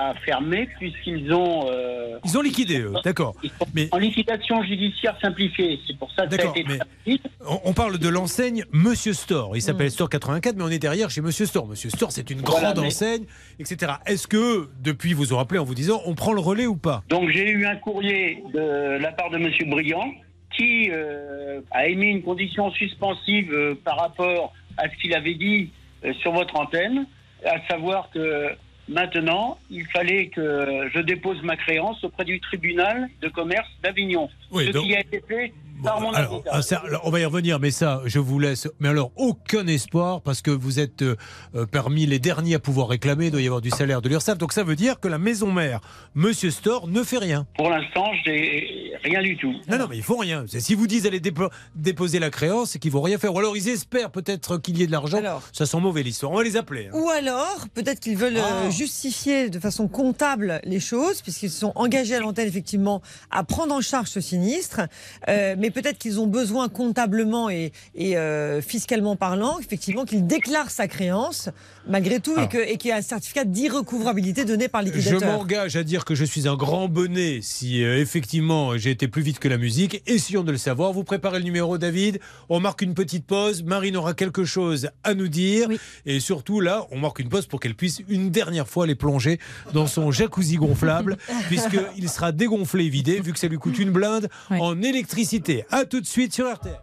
a fermé puisqu'ils ont euh, Ils ont liquidé, eux, d'accord. Mais en liquidation judiciaire simplifiée. C'est pour ça que ça a été mais- on, on parle de l'enseigne Monsieur Store. Il s'appelle Store 84, mais on est derrière chez Monsieur Store. Monsieur Store, c'est une Voilà, grande mais- enseigne, etc. Est-ce que depuis vous ont appelé en vous disant on prend le relais ou pas? Donc j'ai eu un courrier de la part de Monsieur Briand qui euh, a émis une condition suspensive euh, par rapport à ce qu'il avait dit euh, sur votre antenne, à savoir que maintenant il fallait que je dépose ma créance auprès du tribunal de commerce d'Avignon. Oui, ce donc- qui a été fait par mon Alors, avocat. ah, ça, alors, on va y revenir, mais ça, je vous laisse. Mais alors, aucun espoir, parce que vous êtes euh, euh, parmi les derniers à pouvoir réclamer. Il doit y avoir du salaire de l'URSSAF. Donc, ça veut dire que la maison mère, Monsieur Store, ne fait rien. Pour l'instant, j'ai rien du tout. Non, non, mais il faut rien. C'est- Si vous disent allez dépo- déposer la créance, c'est qu'ils vont rien faire. Ou alors, ils espèrent peut-être qu'il y ait de l'argent. Ça sent mauvais l'histoire. On va les appeler. hein. Ou alors, peut-être qu'ils veulent Ah. euh, justifier de façon comptable les choses, puisqu'ils se sont engagés à l'antenne, effectivement, à prendre en charge ce sinistre. Euh, mais peut-être qu'ils ont besoin comptablement et, et, euh, fiscalement parlant, effectivement, qu'ils déclarent sa créance, malgré tout, et Alors. et qu'il y a un certificat d'irrecouvrabilité donné par le Je liquidateur. m'engage à dire que je suis un grand bonnet si euh, effectivement j'ai été plus vite que la musique. Essayons de le savoir. Vous préparez le numéro, David. On marque une petite pause. Marine aura quelque chose à nous dire. Et surtout, là, on marque une pause pour qu'elle puisse une dernière fois les plonger dans son *laughs* jacuzzi gonflable, puisqu'il sera dégonflé et vidé, vu que ça lui coûte une blinde en électricité. À tout de suite sur RTL.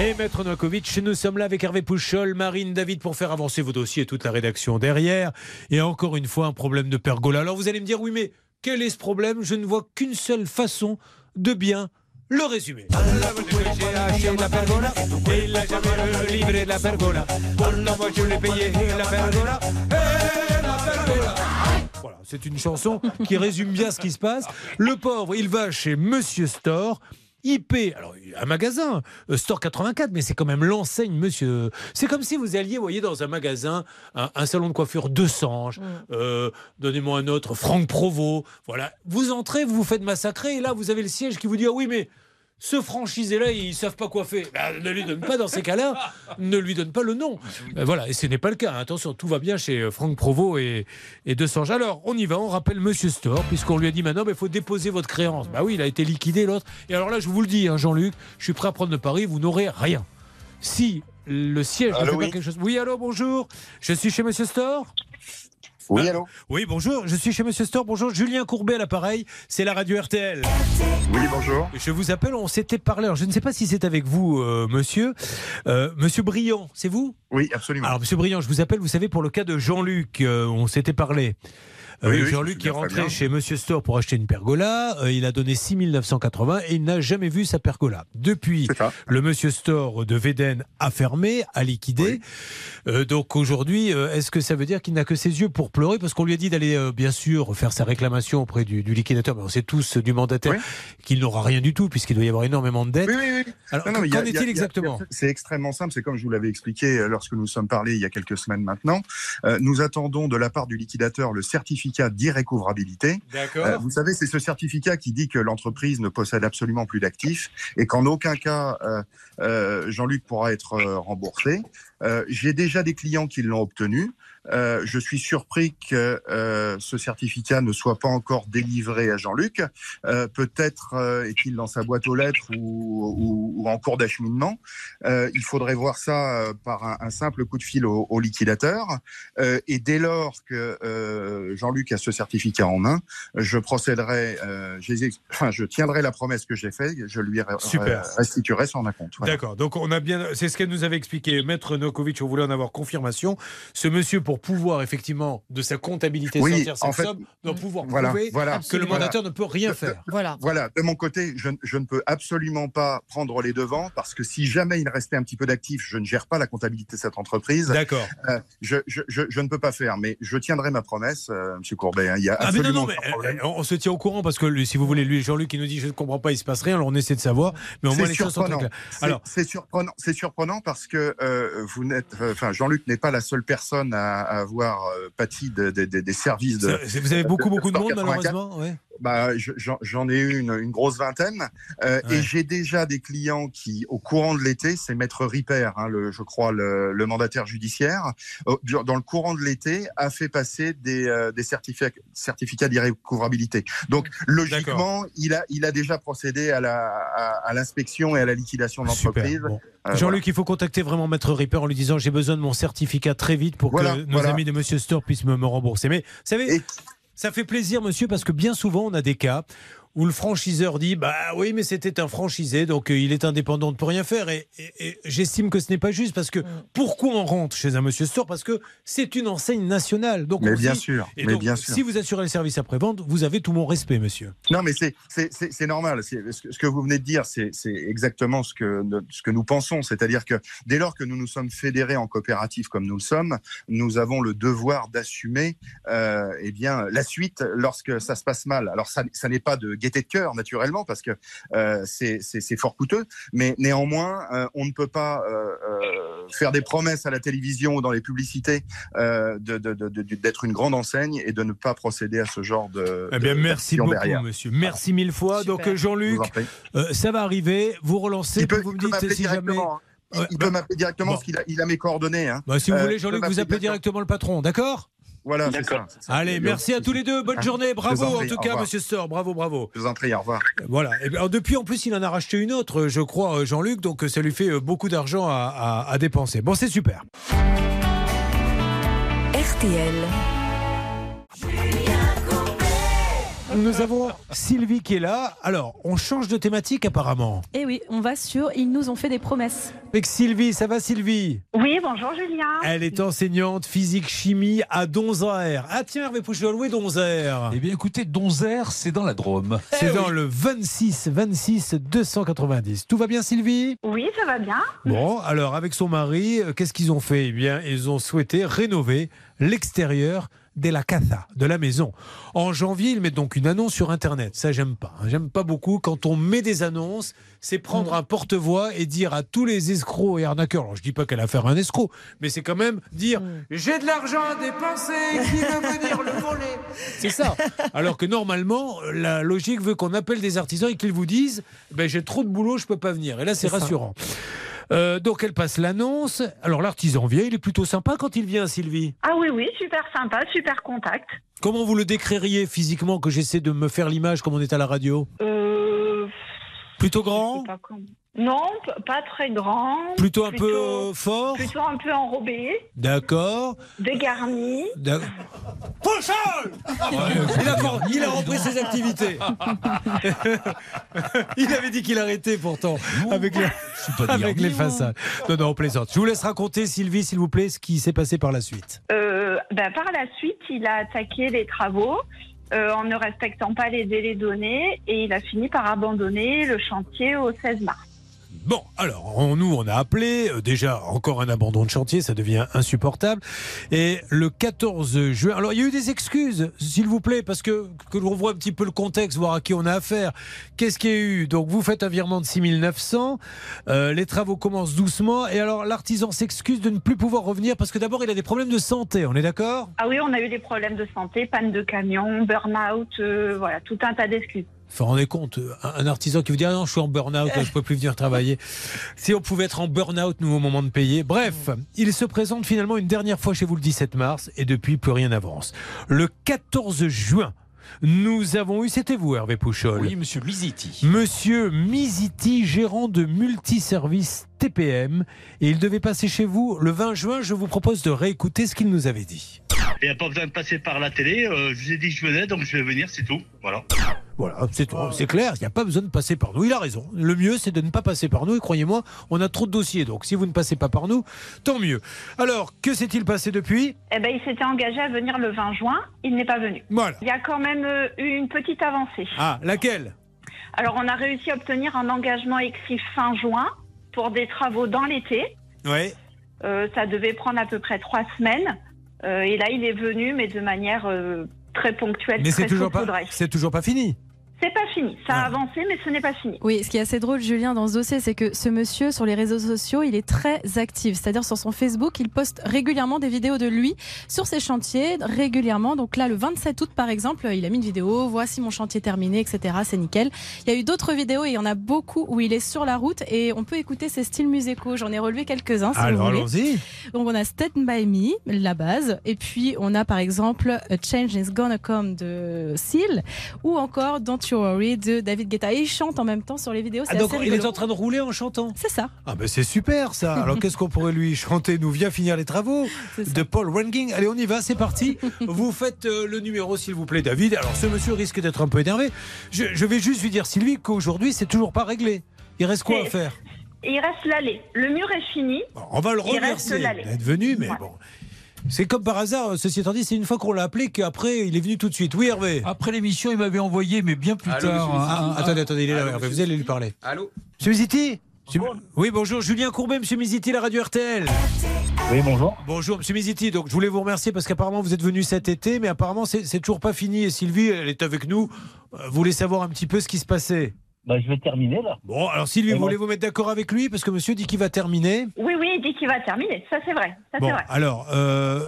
Et Maître Novakovic, nous sommes là avec Hervé Pouchol, Marine, David pour faire avancer vos dossiers et toute la rédaction derrière. Et encore une fois, un problème de pergola. Alors vous allez me dire, oui, mais quel est ce problème? Je ne vois qu'une seule façon de bien le résumer. Voilà, c'est une chanson qui résume bien ce qui se passe. Le pauvre, il va chez Monsieur Store. IP, alors un magasin, euh, Store 84, mais c'est quand même l'enseigne, monsieur. C'est comme si vous alliez, vous voyez, dans un magasin, un, un salon de coiffure de Sange, euh, donnez-moi un autre, Franck Provost, voilà. Vous entrez, vous vous faites massacrer, et là, vous avez le siège qui vous dit, ah oui, mais ce franchisé-là, ils savent pas quoi faire. Ben, ne lui donne pas, dans ces cas-là, ne lui donne pas le nom. Ben, voilà, et ce n'est pas le cas. Attention, tout va bien chez euh, Franck Provost et, et De Sange. Alors, on y va, on rappelle Monsieur Store, puisqu'on lui a dit maintenant, il faut déposer votre créance. Bah oui, il a été liquidé, l'autre. Et alors là, je vous le dis, hein, Jean-Luc, je suis prêt à prendre le pari, vous n'aurez rien. Si le siège ne Allô, fait oui pas quelque chose. Oui, allô, bonjour. Je suis chez Monsieur Store? Oui, Ah, allô Oui, bonjour, je suis chez Monsieur Store. Bonjour, Julien Courbet à l'appareil. C'est la radio RTL. Oui, bonjour. Je vous appelle, on s'était parlé. Alors, je ne sais pas si c'est avec vous, euh, monsieur. Euh, monsieur Briand, c'est vous? Oui, absolument. Alors, monsieur Briand, je vous appelle, vous savez, pour le cas de Jean-Luc, euh, on s'était parlé. Euh, Oui, Jean-Luc qui est rentré chez Monsieur Store pour acheter une pergola, euh, il a donné 6 980 et il n'a jamais vu sa pergola. Depuis, le Monsieur Store de Véden a fermé, a liquidé. Euh, donc aujourd'hui, est-ce que ça veut dire qu'il n'a que ses yeux pour pleurer? Parce qu'on lui a dit d'aller bien sûr faire sa réclamation auprès du, du liquidateur, mais on sait tous du mandataire qu'il n'aura rien du tout puisqu'il doit y avoir énormément de dettes. Oui, oui, oui. Alors, qu'en est-il exactement? C'est extrêmement simple. C'est comme je vous l'avais expliqué lorsque nous sommes parlé il y a quelques semaines maintenant. Euh, nous attendons de la part du liquidateur le certificat d'irrécouvrabilité. D'accord. Euh, vous savez, c'est ce certificat qui dit que l'entreprise ne possède absolument plus d'actifs et qu'en aucun cas euh, euh, Jean-Luc pourra être remboursé. J'ai déjà des clients qui l'ont obtenu. Euh, je suis surpris que euh, ce certificat ne soit pas encore délivré à Jean-Luc. Euh, Peut-être est-il dans sa boîte aux lettres ou, ou- ou en cours d'acheminement. Il faudrait voir ça par un, un simple coup de fil au, au liquidateur. Et dès lors que Jean-Luc a ce certificat en main, je procéderai, je, enfin, je tiendrai la promesse que j'ai faite, je lui Super. restituerai son acompte. Voilà. D'accord. Donc on a bien, c'est ce qu'elle nous avait expliqué, Maître Nokovic. On voulait en avoir confirmation. Ce monsieur, pour pouvoir effectivement de sa comptabilité Oui, sortir cette en fait, somme, doit pouvoir voilà, prouver voilà, que le voilà. mandataire ne peut rien De- faire. Voilà. Voilà, de mon côté, je, je ne peux absolument pas prendre les devants parce que si jamais il restait un petit peu d'actifs, je ne gère pas la comptabilité de cette entreprise. D'accord. Euh, je, je, je, je ne peux pas faire, mais je tiendrai ma promesse, euh, Monsieur Courbet. hein. Il y a Ah mais non, absolument non, mais aucun problème. euh, on se tient au courant parce que lui, si vous voulez, lui, Jean-Luc, il nous dit je ne comprends pas, il se passe rien, alors on essaie de savoir, mais au moins C'est les choses sont très surprenant. claires. C'est- Alors, c'est surprenant. C'est surprenant parce que euh, vous n'êtes, euh, enfin, Jean-Luc n'est pas la seule personne à, à avoir euh, pâti de- de- de- des services de. vous avez beaucoup, beaucoup de monde 84. malheureusement. ouais. Bah, je- j'en ai eu une, une grosse vingtaine euh, Ouais. et j'ai déjà des clients qui, au courant de l'été, c'est Maître Ripper, hein, le, je crois le, le mandataire judiciaire, euh, dans le courant de l'été, a fait passer des, euh, des certificats, certificats d'irrécouvrabilité. Donc logiquement, il a, il a déjà procédé à la- à à l'inspection et à la liquidation de l'entreprise. Bon. Euh, Jean-Luc, il faut contacter vraiment Maître Ripper en lui disant j'ai besoin de mon certificat très vite pour Voilà, que nos voilà. amis de Monsieur Store puissent me, me rembourser. Mais vous savez, ça fait plaisir, monsieur, parce que bien souvent, on a des cas où le franchiseur dit bah oui mais c'était un franchisé donc euh, il est indépendant ne peut rien faire et, et- et j'estime que ce n'est pas juste parce que pourquoi on rentre chez un monsieur store? Parce que c'est une enseigne nationale donc Mais bien dit- sûr, et mais donc, bien sûr. si vous assurez le service après vente vous avez tout mon respect monsieur Non, mais c'est c'est- c'est- c'est normal. C'est- Ce que- vous venez de dire, c'est c'est exactement ce que, ce que nous pensons. C'est-à-dire que dès lors que nous nous sommes fédérés en coopérative comme nous le sommes, nous avons le devoir d'assumer euh, eh bien, la suite lorsque ça se passe mal. Alors, ça, ça n'est pas de gaieté de cœur, naturellement, parce que euh, c'est fort coûteux. Mais néanmoins, euh, on ne peut pas euh, euh, faire des promesses à la télévision ou dans les publicités euh, de- de- de- de- d'être une grande enseigne et de ne pas procéder à ce genre de. Eh bien, de- merci beaucoup, derrière. monsieur. Merci mille fois. Donc, Jean-Luc, euh, ça va arriver. Vous relancez, Il peut- vous me peut dites m'appeler si jamais. directement, hein. Il, Ouais, il bah- peut m'appeler directement bon. parce qu'il a, il a mes coordonnées. hein. Bah, si vous Euh, voulez, peut Jean-Luc, vous appelez directement le patron, d'accord? Voilà, c'est ça. Allez, merci à tous les deux. Bonne Ah, journée. Bravo, en tout cas, monsieur Store. Bravo, bravo. Je vous en prie, au revoir. Voilà. Et bien, alors, depuis, en plus, il en a racheté une autre, je crois, euh, Jean-Luc. Donc, euh, ça lui fait euh, beaucoup d'argent à, à- à dépenser. Bon, c'est super. RTL. Nous avons Sylvie qui est là. Alors, on change de thématique apparemment. Et oui, on va sur Ils nous ont fait des promesses. Avec Sylvie, ça va Sylvie? Oui, bonjour Julien. Elle est enseignante physique-chimie à Donzère. Ah tiens, Hervé Pouchol, où est Donzère? Eh bien écoutez, Donzère, c'est dans la Drôme. C'est dans le 26 26 290. Tout va bien Sylvie? Oui, ça va bien. Bon, alors avec son mari, euh, qu'est-ce qu'ils ont fait? Eh bien, ils ont souhaité rénover l'extérieur de la casa, de la maison. En janvier, ils mettent donc une annonce sur Internet. Ça, j'aime pas. hein. J'aime pas beaucoup. Quand on met des annonces, c'est prendre un porte-voix et dire à tous les escrocs et arnaqueurs. Alors, je dis pas qu'elle a affaire à un escroc, mais c'est quand même dire j'ai de l'argent à dépenser, qui veut venir le voler *laughs* C'est ça. Alors que normalement, la logique veut qu'on appelle des artisans et qu'ils vous disent ben, j'ai trop de boulot, je peux pas venir. Et là, c'est ça. Euh, donc elle passe l'annonce. Alors l'artisan vient, il est plutôt sympa quand il vient, Sylvie. Ah oui, oui, super sympa, super contact. Comment vous le décririez physiquement que j'essaie de me faire l'image comme on est à la radio? Euh, Plutôt grand? Non, pas très grand. Plutôt un peu fort Plutôt un peu enrobé, D'accord. dégarni. Pouchol il, a, il a repris ses activités. *laughs* il avait dit qu'il arrêtait pourtant avec, les, avec les non. façades. Non, non, on plaisante. Je vous laisse raconter, Sylvie, s'il vous plaît, ce qui s'est passé par la suite. Euh, ben, par la suite, il a attaqué les travaux euh, en ne respectant pas les délais donnés et il a fini par abandonner le chantier au 16 mars. Bon, alors, on- nous, on a appelé. euh, déjà, encore un abandon de chantier, ça devient insupportable. Et le 14 juin. Alors, il y a eu des excuses, s'il vous plaît, parce que, que l'on voit un petit peu le contexte, voir à qui on a affaire. Qu'est-ce qu'il y a eu? Donc, vous faites un virement de 6900. euh, les travaux commencent doucement. Et alors, l'artisan s'excuse de ne plus pouvoir revenir parce que d'abord, il a des problèmes de santé. On est d'accord? Ah oui, on a eu des problèmes de santé, panne de camion, burn-out, euh, voilà, tout un tas d'excuses. Vous vous rendez compte, un artisan qui vous dit ah non, je suis en burn-out, je peux plus venir travailler. *laughs* Si on pouvait être en burn-out, nous, au moment de payer. Bref, il se présente finalement une dernière fois chez vous le 17 mars et depuis, plus rien n'avance. Le 14 juin, nous avons eu, c'était vous, Hervé Pouchol. Oui, monsieur Miziti. Monsieur Miziti, gérant de multiservices TPM, et il devait passer chez vous le 20 juin. Je vous propose de réécouter ce qu'il nous avait dit. Il n'y a pas besoin de passer par la télé. euh, je vous ai dit que je venais, donc je vais venir, c'est tout. Voilà. Voilà, c'est clair, il n'y a pas besoin de passer par nous. Il a raison. Le mieux, c'est de ne pas passer par nous. Et croyez-moi, on a trop de dossiers. Donc, si vous ne passez pas par nous, tant mieux. Alors, que s'est-il passé depuis? Eh ben, il s'était engagé à venir le 20 juin, il n'est pas venu. Voilà. Il y a quand même euh, eu une petite avancée. Ah, laquelle? Alors, on a réussi à obtenir un engagement écrit fin juin pour des travaux dans l'été. Oui. Euh, ça devait prendre à peu près trois semaines. Euh, et là, il est venu, mais de manière euh, très ponctuelle, Mais c'est toujours pas, toujours pas fini. C'est pas fini. Ça a avancé, mais ce n'est pas fini. Oui, ce qui est assez drôle, Julien, dans ce dossier, c'est que ce monsieur, sur les réseaux sociaux, il est très actif. C'est-à-dire, sur son Facebook, il poste régulièrement des vidéos de lui sur ses chantiers, régulièrement. Donc là, le 27 août, par exemple, il a mis une vidéo, voici mon chantier terminé, etc. C'est nickel. Il y a eu d'autres vidéos et il y en a beaucoup où il est sur la route et on peut écouter ses styles musicaux. J'en ai relevé quelques-uns, si Alors, allons-y. Donc on a Stand By Me, la base, et puis on a par exemple A Change Is Gonna Come de Seal, ou encore Don't You Worry de David Guetta. Et il chante en même temps sur les vidéos. Ah, c'est donc, assez il est en train de rouler en chantant C'est ça. Ah, ben c'est super ça. *laughs* Alors, qu'est-ce qu'on pourrait lui chanter Nous vient finir les travaux de Paul Ranking. Allez, on y va, c'est parti. *laughs* vous faites euh, le numéro, s'il vous plaît, David. Alors, ce monsieur risque d'être un peu énervé. Je, je vais juste lui dire, Sylvie, qu'aujourd'hui, c'est toujours pas réglé. Il reste quoi à faire? il reste l'allée. Le mur est fini. On va le Il reste remercier l'allée. d'être venu, mais bon. C'est comme par hasard, ceci étant dit, c'est une fois qu'on l'a appelé qu'après, il est venu tout de suite. Oui, Hervé Après l'émission, il m'avait envoyé, mais bien plus Allô, tard. monsieur un- Ah, un- attendez, attendez, il est là, Allô, Hervé, monsieur vous allez lui parler. Allô Monsieur Miziti Monsieur- Oui, bonjour, Julien Courbet, monsieur Miziti, la radio RTL. Oui, bonjour. Bonjour, monsieur Miziti. Donc, je voulais vous remercier parce qu'apparemment, vous êtes venu cet été, mais apparemment, c'est c'est toujours pas fini. Et Sylvie, elle est avec nous. Euh, Vous voulez savoir un petit peu ce qui se passait Bah, je vais terminer là. Bon, alors Sylvie, vous voulez vous mettre d'accord avec lui? Parce que monsieur dit qu'il va terminer. Oui, oui, il dit qu'il va terminer. Ça, c'est vrai. Ça, Bon, c'est vrai. alors, euh,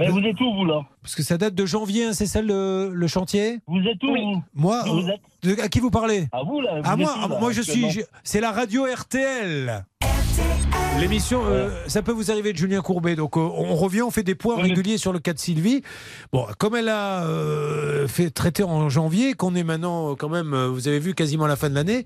Mais vous êtes où, vous là? Parce que ça date de janvier, hein, c'est ça le, le chantier? Vous êtes où vous? Moi, Vous êtes de- à qui vous parlez? À vous là. vous À êtes moi, où, ah, là, moi je suis. actuellement? je- C'est la radio RTL. L'émission, euh, ça peut vous arriver de Julien Courbet. Donc, euh, on revient, on fait des points réguliers sur le cas de Sylvie. Bon, comme elle a euh, fait traiter en janvier, qu'on est maintenant quand même, vous avez vu, quasiment la fin de l'année,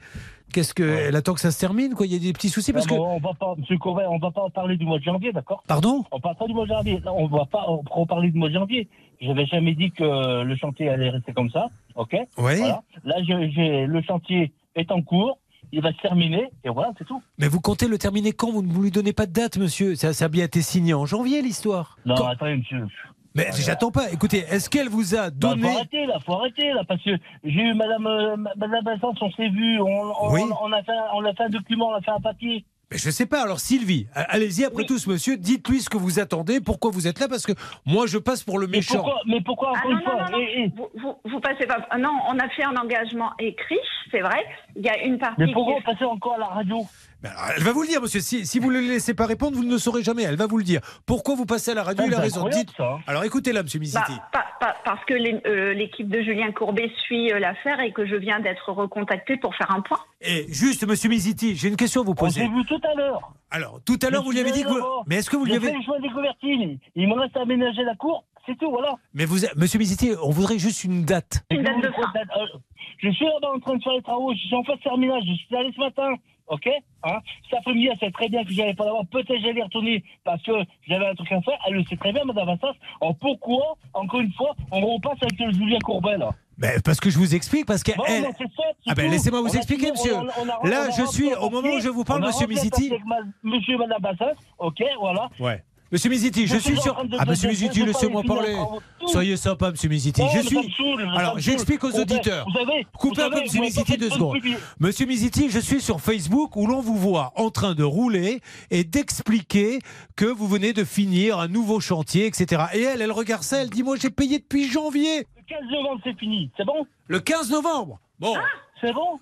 qu'est-ce que. Elle attend que ça se termine, quoi? Il y a des petits soucis parce Ah, que. on va pas, Monsieur Courbet, on va pas parler du mois de janvier, d'accord? Pardon? On parle pas du mois de janvier. Non, on va pas reparler du mois de janvier. Je n'avais jamais dit que le chantier allait rester comme ça, ok? Oui. Voilà. Là, j'ai- le chantier est en cours. Il va se terminer et voilà, c'est tout. Mais vous comptez le terminer quand? Vous ne vous lui donnez pas de date, monsieur. Ça, ça a bien été signé en janvier, l'histoire. Non, Quand- attendez, monsieur. Mais j'attends pas. Écoutez, est-ce qu'elle vous a Bah, donné. faut arrêter là, faut arrêter là, parce que j'ai eu Madame euh, Madame Vincent, on s'est vu, on, on, Oui. on a fait, on a fait un document, on a fait un papier. Mais je sais pas. Alors Sylvie, allez-y après tout ce monsieur. Dites-lui ce que vous attendez, pourquoi vous êtes là, parce que moi je passe pour le Mais méchant. pourquoi, mais pourquoi Ah encore non, une non, fois non, non. et- et- Vous, vous, vous passez pas. Non, on a fait un engagement écrit, c'est vrai. Il y a une partie. Mais pourquoi est- on passait encore à la radio? Mais elle va vous le dire, monsieur. Si, si vous ne le laissez pas répondre, vous ne le saurez jamais. Elle va vous le dire. Pourquoi vous passez à la radio Ça, Il a raison. Dites. hein. Alors écoutez-la, monsieur Miziti. Bah, parce que euh, l'équipe de Julien Courbet suit euh, l'affaire et que je viens d'être recontactée pour faire un point. Et juste, monsieur Miziti, j'ai une question à vous On poser. s'est vu tout à l'heure. Alors, tout à l'heure, vous lui avez dit que. vous- Mais est-ce que vous lui J'ai avez. fait le choix des couvertines. Il me reste à aménager la cour, c'est tout, voilà. Mais vous, monsieur Miziti, on voudrait juste une date. Une date de fin. Je suis là-bas en train de faire les travaux, je suis en phase terminale, je suis allé ce matin ok hein Cet après-midi, elle sait très bien que j'allais pas l'avoir. Peut-être j'allais retourner parce que j'avais un truc à faire. Elle le sait très bien, Madame Vassas. Alors pourquoi, encore une fois, on repasse avec le Julien Courbet, là? Ben, parce que je vous explique, parce que Bon, elle- ça, Ah ben laissez-moi vous expliquer, monsieur. on a- on a- Là, je suis au moment où je vous parle, monsieur papier avec ma- Monsieur et Madame Bassas, ok, voilà. Ouais. Monsieur Miziti, je suis sur. Ah, monsieur Miziti, laissez-moi parler. Soyez sympa, monsieur Miziti. Non, Je suis. Alors, j'explique aux auditeurs. Coupez un peu, monsieur Miziti, deux secondes. Monsieur Miziti, je suis sur Facebook où l'on vous voit en train de rouler et d'expliquer que vous venez de finir un nouveau chantier, etc. Et elle, elle regarde ça, elle dit Moi, j'ai payé depuis janvier. Le 15 novembre, c'est fini, c'est bon? Le 15 novembre Bon. C'est bon?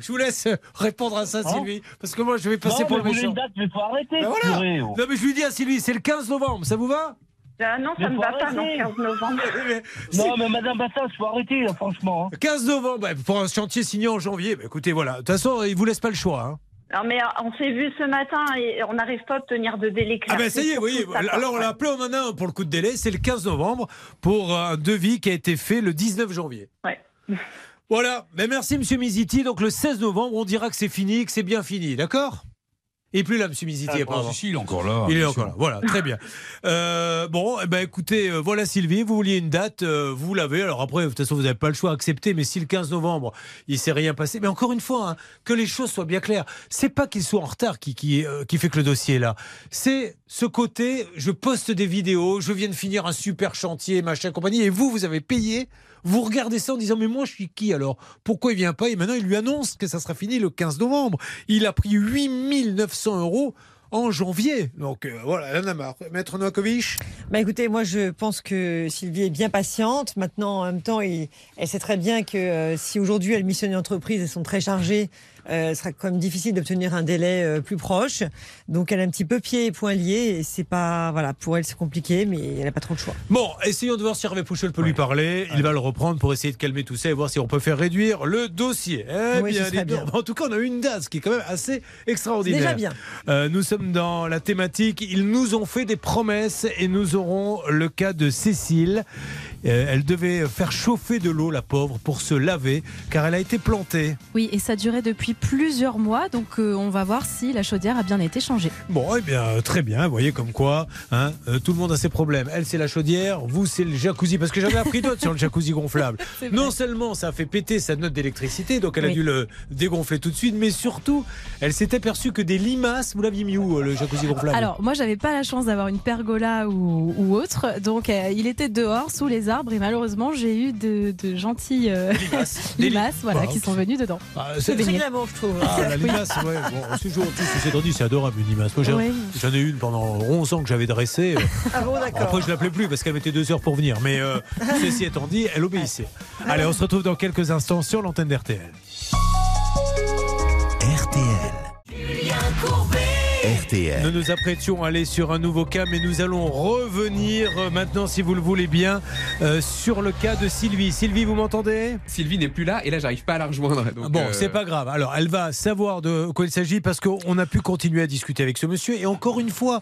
Je vous laisse répondre à ça, Hein Sylvie, parce que moi, je vais passer Non, pour le vous voulez méchant. une date, mais faut arrêter. Ben voilà. oh. Non, mais je lui dis à Sylvie, c'est le 15 novembre, ça vous va? Ah non, Mais ça ne va pas, non, arrêter. 15 novembre. *laughs* Non, mais Madame Bassas, faut arrêter, là, franchement. hein. 15 novembre, bah, pour un chantier signé en janvier. Bah, écoutez, voilà. De toute façon, il vous laisse pas le choix. hein. Non, mais euh, on s'est vu ce matin et on n'arrive pas à obtenir de délai clair. Ah ben ça y est, oui. Alors on l'a appelé, on en a un pour le coup de délai. C'est le 15 novembre pour un devis qui a été fait le 19 janvier. Ouais. Voilà. Mais merci, Monsieur Miziti. Donc le 16 novembre, on dira que c'est fini, que c'est bien fini. D'accord? Et plus là, Monsieur Miziti. Ah, si, il est encore là. Il est encore là. Voilà, très bien. Euh, bon, eh ben, écoutez, euh, voilà Sylvie, vous vouliez une date, euh, vous l'avez. Alors après, de toute façon, vous n'avez pas le choix, accepter. Mais si le 15 novembre, il s'est rien passé, mais encore une fois, hein, que les choses soient bien claires. C'est pas qu'il soit en retard qui, qui, qui fait que le dossier est là. C'est ce côté, je poste des vidéos, je viens de finir un super chantier, machin, compagnie, et vous, vous avez payé. Vous regardez ça en disant mais moi je suis qui alors? Pourquoi il vient pas? Et maintenant il lui annonce que ça sera fini le 15 novembre. Il a pris 8900 euros en janvier. Donc euh, voilà, elle en a marre. Maître Novakovic? Bah écoutez, moi je pense que Sylvie est bien patiente. Maintenant, en même temps, elle sait très bien que euh, si aujourd'hui elle missionne une entreprise, elles sont très chargées, euh, ce sera quand même difficile d'obtenir un délai euh, plus proche. Donc elle a un petit peu pieds et poings liés et c'est pas, voilà, pour elle c'est compliqué, mais elle n'a pas trop de choix. Bon, essayons de voir si Hervé Pouchel peut lui parler. Il va le reprendre pour essayer de calmer tout ça et voir si on peut faire réduire le dossier. Eh Oui, ce bien, bien. En tout cas, on a eu une date, ce qui est quand même assez extraordinaire. Déjà bien. Euh, nous sommes dans la thématique. Ils nous ont fait des promesses et nous aurons le cas de Cécile. Euh, elle devait faire chauffer de l'eau, la pauvre, pour se laver, car elle a été plantée. Oui, et ça durait depuis plusieurs mois, donc euh, on va voir si la chaudière a bien été changée. Bon, eh bien, euh, très bien. Vous voyez comme quoi, hein, euh, tout le monde a ses problèmes. Elle, c'est la chaudière. Vous, c'est le jacuzzi. Parce que j'en ai appris d'autres sur le jacuzzi gonflable. *laughs* Non seulement ça a fait péter sa note d'électricité, donc elle a dû le dégonfler tout de suite, mais surtout, elle s'est aperçue que des limaces, vous l'aviez mis où, le jacuzzi gonflable? Alors, moi, j'avais pas la chance d'avoir une pergola ou, ou autre, donc euh, il était dehors, sous les arbres, et malheureusement, j'ai eu de, de gentilles euh, limaces. *laughs* Voilà, Voilà. qui sont venues dedans. Ah, c'est-. C'est glamour, je trouve. Ah, la *laughs* limace, ouais. Bon, c'est toujours, tout étant dit, c'est adorable, une limace. Moi, j'ai- Oui. j'en ai une pendant 11 ans que j'avais dressée. euh, Ah bon, d'accord. Après, je l'appelais plus parce qu'elle mettait deux heures pour venir. Mais euh, *laughs* ceci étant dit, elle obéissait. Allez, on se retrouve dans quelques instants sur l'antenne d'RTL. RTL. RTL. Nous nous apprêtions à aller sur un nouveau cas, mais nous allons revenir euh, maintenant, si vous le voulez bien, euh, sur le cas de Sylvie. Sylvie, vous m'entendez? Sylvie n'est plus là et là j'arrive pas à la rejoindre. donc, Bon, euh, c'est pas grave. Alors, elle va savoir de quoi il s'agit parce qu'on a pu continuer à discuter avec ce monsieur. Et encore une fois,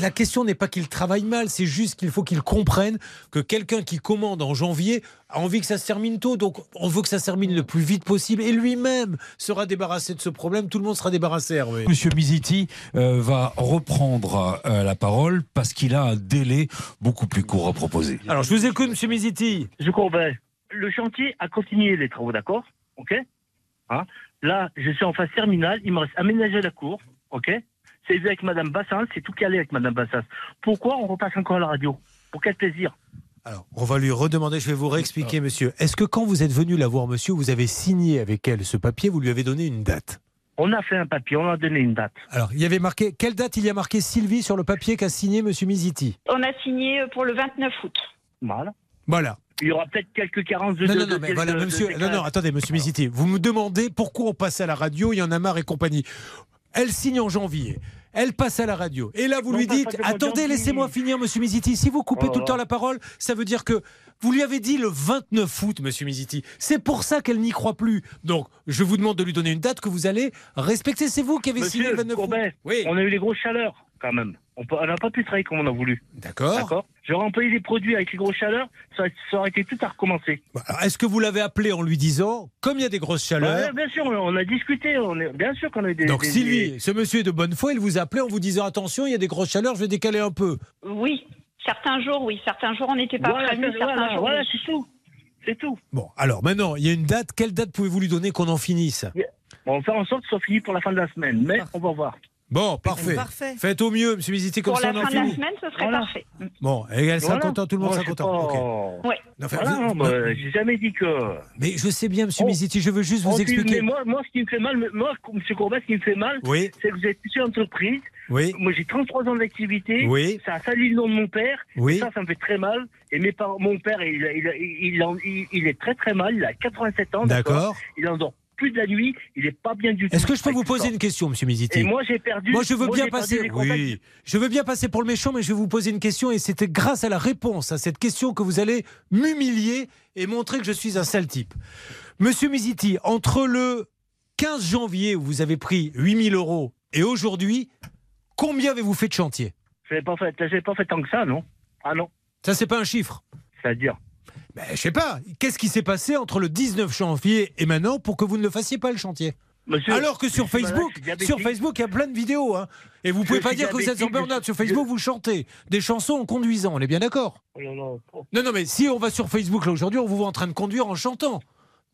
la question n'est pas qu'il travaille mal, c'est juste qu'il faut qu'il comprenne que quelqu'un qui commande en janvier a envie que ça se termine tôt. Donc, on veut que ça se termine le plus vite possible. Et lui-même sera débarrassé de ce problème. Tout le monde sera débarrassé, Hervé. Monsieur Miziti euh, va reprendre euh, la parole parce qu'il a un délai beaucoup plus court à proposer. Alors, je vous écoute, monsieur Miziti. Je Courbet, le chantier a continué les travaux, d'accord? Ok? Hein? Là, je suis en phase terminale, il me reste aménager la cour, ok? C'est vu avec Madame Bassas, c'est tout calé avec Madame Bassas. Pourquoi on repasse encore à la radio? Pour quel plaisir? Alors, on va lui redemander, je vais vous réexpliquer, monsieur. Est-ce que quand vous êtes venu la voir, monsieur, vous avez signé avec elle ce papier, vous lui avez donné une date? On a fait un papier, on a donné une date. Alors, il y avait marqué, quelle date il y a marqué Sylvie sur le papier qu'a signé monsieur Miziti? On a signé pour le 29 août. Voilà. Voilà. Il y aura peut-être quelques carences de... Non, de- non, non, de- mais voilà, monsieur. Non, non, attendez, monsieur Miziti. Vous me demandez pourquoi on passe à la radio, il y en a marre et compagnie. Elle signe en janvier. Elle passe à la radio. Et là, vous Non, lui dites Attendez, laissez-moi finir, monsieur Miziti. Si vous coupez Oh tout le temps la parole, ça veut dire que vous lui avez dit le 29 août, monsieur Miziti. C'est pour ça qu'elle n'y croit plus. Donc, je vous demande de lui donner une date que vous allez respecter. C'est vous qui avez signé le 29 août. Oui. on a eu les grosses chaleurs, quand même. On n'a pas pu travailler comme on a voulu. D'accord. D'accord. J'aurais employé des produits avec les grosses chaleurs, ça, ça aurait été tout à recommencer. Alors, Est-ce que vous l'avez appelé en lui disant, comme il y a des grosses chaleurs, Ouais, bien sûr, on a discuté, on est, bien sûr qu'on a eu des. donc des- Sylvie, ce monsieur est de bonne foi, il vous a appelé en vous disant attention, il y a des grosses chaleurs, je vais décaler un peu. Oui, certains jours, oui. Certains jours, on n'était pas Voilà, prévenus. c'est- Certains voilà, jours, voilà, c'est tout. C'est tout. Bon, alors maintenant, il y a une date. Quelle date pouvez-vous lui donner qu'on en finisse Bon, on va faire en sorte que ce soit fini pour la fin de la semaine, mais on va voir. Bon, parfait. Parfait. Faites au mieux, monsieur Visité, comme Pour ça la on en fin de la semaine, ce serait Voilà. parfait. Bon, et elle sera Voilà. contente, tout le monde Moi, sera content. pas- Ok. Oui. Enfin, Voilà, vous- non, bah, j'ai jamais dit que. Mais je sais bien, monsieur Oh. Je veux juste vous Oh, expliquer. Mais moi, moi, ce qui me fait mal, moi, monsieur Courbet, ce qui me fait mal, Oui. c'est que vous êtes une entreprise. Oui. Moi, j'ai 33 ans d'activité. Oui. Ça a sali le nom de mon père. Oui. Ça, ça me fait très mal. Et mes parents, mon père, il, il, il, il, en- il- il est très très mal. Il a 87 ans. D'accord. Il en dort plus de la nuit. Il est pas bien du tout. Est-ce que je peux vous poser une question, monsieur Misiti Et moi, j'ai perdu. Moi, je veux bien j'ai perdu passer. Oui, je veux bien passer pour le méchant, mais je vais vous poser une question et c'était grâce à la réponse à cette question que vous allez m'humilier et montrer que je suis un sale type. Monsieur Misiti, entre le 15 janvier où vous avez pris 8000 euros et aujourd'hui, combien avez-vous fait de chantier? J'ai pas fait, j'ai pas fait tant que ça, non? Ah non. Ça, c'est pas un chiffre? C'est-à-dire? Ben, je sais pas. Qu'est-ce qui s'est passé entre le 19 janvier et maintenant pour que vous ne le fassiez pas le chantier? Monsieur, Alors que sur Facebook, sur Facebook, il y a plein de vidéos. hein. Et vous Je pouvez pas dire que vous êtes en burn-out. Sur Facebook, vous chantez des chansons en conduisant. On est bien d'accord? Oh. Non, non, mais si on va sur Facebook là aujourd'hui, on vous voit en train de conduire en chantant.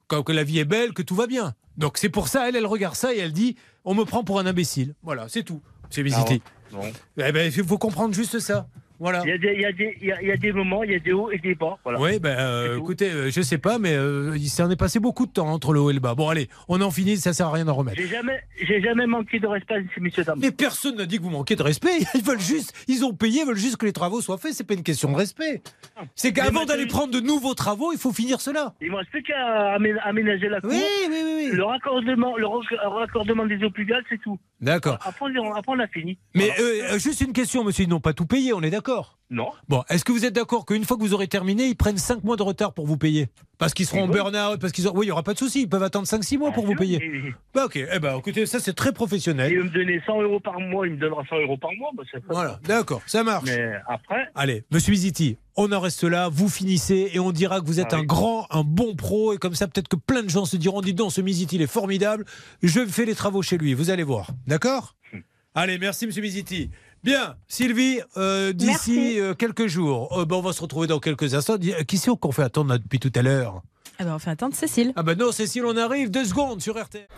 Comme que la vie est belle, que tout va bien. Donc c'est pour ça, elle, elle regarde ça et elle dit on me prend pour un imbécile. Voilà, c'est tout. C'est visité. Ah ouais. Bon. Eh ben, il faut comprendre juste ça. Voilà. Il y, a des, il, y a des, il, y a, il y a des moments, il y a des hauts et des bas. Voilà. Oui, ben, euh, écoutez, euh, je sais pas, mais euh, il s'en est passé beaucoup de temps entre le haut et le bas. Bon, allez, on en finit, ça sert à rien d'en remettre. J'ai jamais, j'ai jamais manqué de respect messieurs dames. Mais personne n'a dit que vous manquez de respect. *laughs* Ils veulent juste, ils ont payé, ils veulent juste que les travaux soient faits. C'est pas une question de respect. C'est qu'avant d'aller prendre de nouveaux travaux, il faut finir cela. Il ne reste plus qu'à amé- aménager la cour. Oui, oui, oui, oui. Le raccordement, le rac- raccordement des eaux pluviales, c'est tout. D'accord. Après, on- après, on a fini. Mais euh, juste une question, monsieur, ils n'ont pas tout payé, on est d'accord? Non. Bon, est-ce que vous êtes d'accord qu'une fois que vous aurez terminé, ils prennent 5 mois de retard pour vous payer Parce qu'ils seront en burn-out, parce qu'ils ont... Oui, il n'y aura pas de souci, ils peuvent attendre 5-6 mois pour vous payer. Bah ok, eh ben, écoutez, ça c'est très professionnel. Il veut me donner 100 euros par mois, il me donnera 100 euros par mois. bah, c'est pas- Voilà, d'accord, ça marche. Mais après, Allez, monsieur Viziti, on en reste là, vous finissez et on dira que vous êtes Ah un oui. grand, un bon pro et comme ça peut-être que plein de gens se diront, dis donc, ce Miziti il est formidable, je fais les travaux chez lui, vous allez voir, d'accord? Allez, merci monsieur Miziti. Bien, Sylvie, euh, d'ici euh, quelques jours, euh, ben, on va se retrouver dans quelques instants. Qui c'est qu'on fait attendre là, depuis tout à l'heure? Ah ben, on fait attendre Cécile. Ah ben non, Cécile, on arrive, deux secondes sur RTL.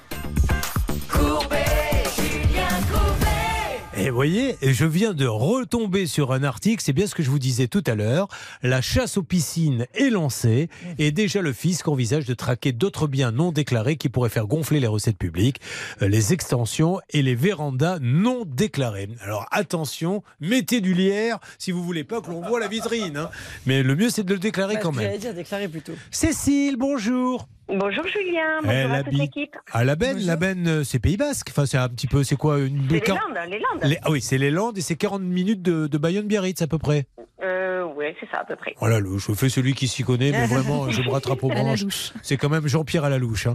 Et vous voyez, je viens de retomber sur un article, c'est bien ce que je vous disais tout à l'heure. La chasse aux piscines est lancée et déjà le fisc envisage de traquer d'autres biens non déclarés qui pourraient faire gonfler les recettes publiques, euh, les extensions et les vérandas non déclarées. Alors attention, mettez du lierre si vous voulez pas que l'on voit la vitrine. hein. Mais le mieux c'est de le déclarer Bah, quand même. dire déclarer plutôt. Cécile, bonjour. Bonjour Julien, bonjour Elle à toute l'équipe. à la Benne. La Benne, euh, c'est Pays Basque. Enfin, c'est un petit peu, c'est quoi une C'est les Landes, les Landes. Les- ah oui, c'est les Landes et c'est 40 minutes de, de Bayonne-Biarritz à peu près. Euh, oui, c'est ça à peu près. Voilà, je fais celui qui s'y connaît, mais vraiment, je me rattrape aux branches. *laughs* C'est quand même Jean-Pierre à la louche. hein.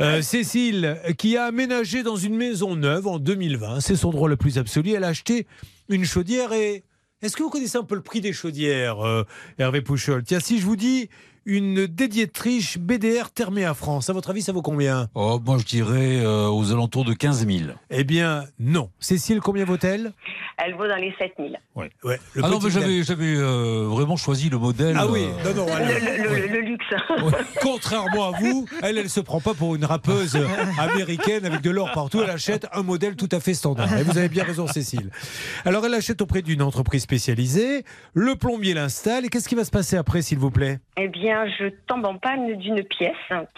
Euh, Cécile, qui a aménagé dans une maison neuve en 2020, c'est son droit le plus absolu. Elle a acheté une chaudière et. Est-ce que vous connaissez un peu le prix des chaudières, euh, Hervé Pouchol? Tiens, si je vous dis une dédiétriche BDR Therméa France, à votre avis, ça vaut combien? Oh, moi, je dirais euh, aux alentours de 15 000. Eh bien, non. Cécile, combien vaut-elle? Elle vaut dans les 7000. Ouais. ouais le Ah non, mais j'avais, j'avais euh, vraiment choisi le modèle. Ah oui, euh, non, non, Le, alors, le- le- ouais. le luxe. Ouais. *laughs* Contrairement à vous, elle, elle se prend pas pour une rappeuse américaine avec de l'or partout. Elle achète un modèle tout à fait standard. Et vous avez bien raison, Cécile. Alors, elle achète auprès d'une entreprise spécialisée. Le plombier l'installe. Et qu'est-ce qui va se passer après, s'il vous plaît? Eh bien, je tombe en panne d'une pièce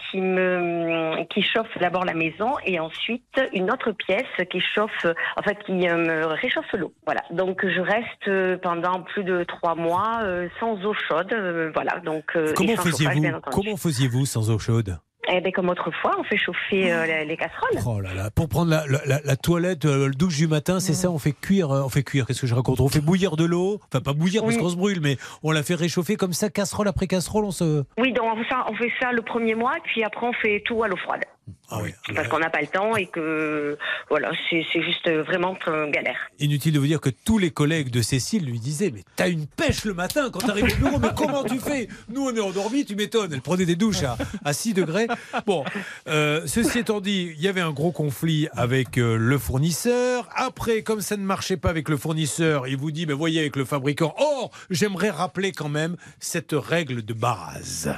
qui me qui chauffe d'abord la maison et ensuite une autre pièce qui chauffe, en fait, qui euh, me réchauffe l'eau. Voilà. Donc, je reste euh, pendant plus de trois mois euh, sans eau chaude. Voilà. Donc, Comment faisiez-vous. Comment faisiez-vous sans eau chaude? Eh bien, comme autrefois, on fait chauffer euh, les- les casseroles. Oh là là, pour prendre la, la- la- la toilette, euh, le douche du matin, c'est ça, on fait cuire, euh, on fait cuire, qu'est-ce que je raconte? On fait bouillir de l'eau, enfin pas bouillir parce qu'on se brûle, mais on la fait réchauffer comme ça, casserole après casserole, on se... Oui, donc on fait, ça, on fait ça le premier mois, puis après on fait tout à l'eau froide. Ah oui. Parce qu'on n'a pas le temps et que voilà, c'est c'est juste vraiment une galère. Inutile de vous dire que tous les collègues de Cécile lui disaient Mais t'as une pêche le matin quand t'arrives au bureau, mais comment tu fais? Nous, on est endormis, tu m'étonnes. Elle prenait des douches à, à 6 degrés. Bon, euh, ceci étant dit, il y avait un gros conflit avec euh, le fournisseur. Après, comme ça ne marchait pas avec le fournisseur, il vous dit Mais voyez, avec le fabricant. Or, j'aimerais rappeler quand même cette règle de base.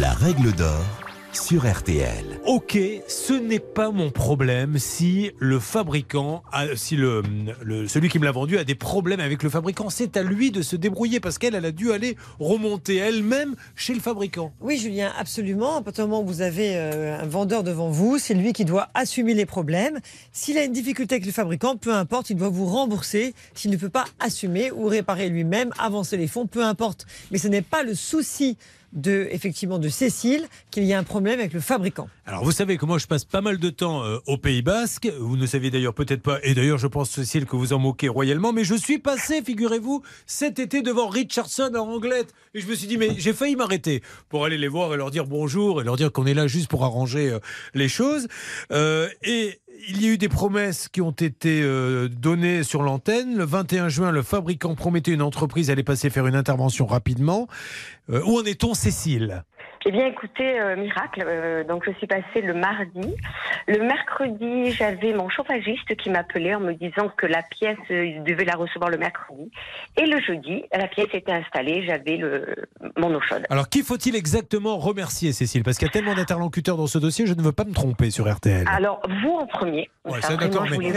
La règle d'or sur RTL. Ok, ce n'est pas mon problème si le fabricant, a- si le, le- celui qui me l'a vendu a des problèmes avec le fabricant. C'est à lui de se débrouiller parce qu'elle, elle a dû aller remonter elle-même chez le fabricant. Oui, Julien, absolument. À partir du moment où vous avez euh, un vendeur devant vous, c'est lui qui doit assumer les problèmes. S'il a une difficulté avec le fabricant, peu importe, il doit vous rembourser s'il ne peut pas assumer ou réparer lui-même, avancer les fonds, peu importe. Mais ce n'est pas le souci de, effectivement, de Cécile qu'il y a un problème avec le fabricant. Alors vous savez que moi je passe pas mal de temps euh, au Pays Basque. Vous ne saviez d'ailleurs peut-être pas, et d'ailleurs je pense Cécile que vous en moquez royalement, mais je suis passé, figurez-vous, cet été devant Richardson à Anglette. Et je me suis dit, mais j'ai failli m'arrêter pour aller les voir et leur dire bonjour et leur dire qu'on est là juste pour arranger euh, les choses. Euh, et il y a eu des promesses qui ont été euh, données sur l'antenne. Le 21 juin, le fabricant promettait une entreprise allait passer faire une intervention rapidement. Euh, où en est-on, Cécile? Eh bien, écoutez, euh, miracle. euh, donc, je suis passée le mardi. Le mercredi, j'avais mon chauffagiste qui m'appelait en me disant que la pièce, euh, il devait la recevoir le mercredi. Et le jeudi, la pièce était installée. J'avais le mon eau chaude. Alors, qui faut-il exactement remercier, Cécile? Parce qu'il y a tellement d'interlocuteurs dans ce dossier, je ne veux pas me tromper sur RTL. Alors, vous en premier. Ouais, Ça, d'accord, mais-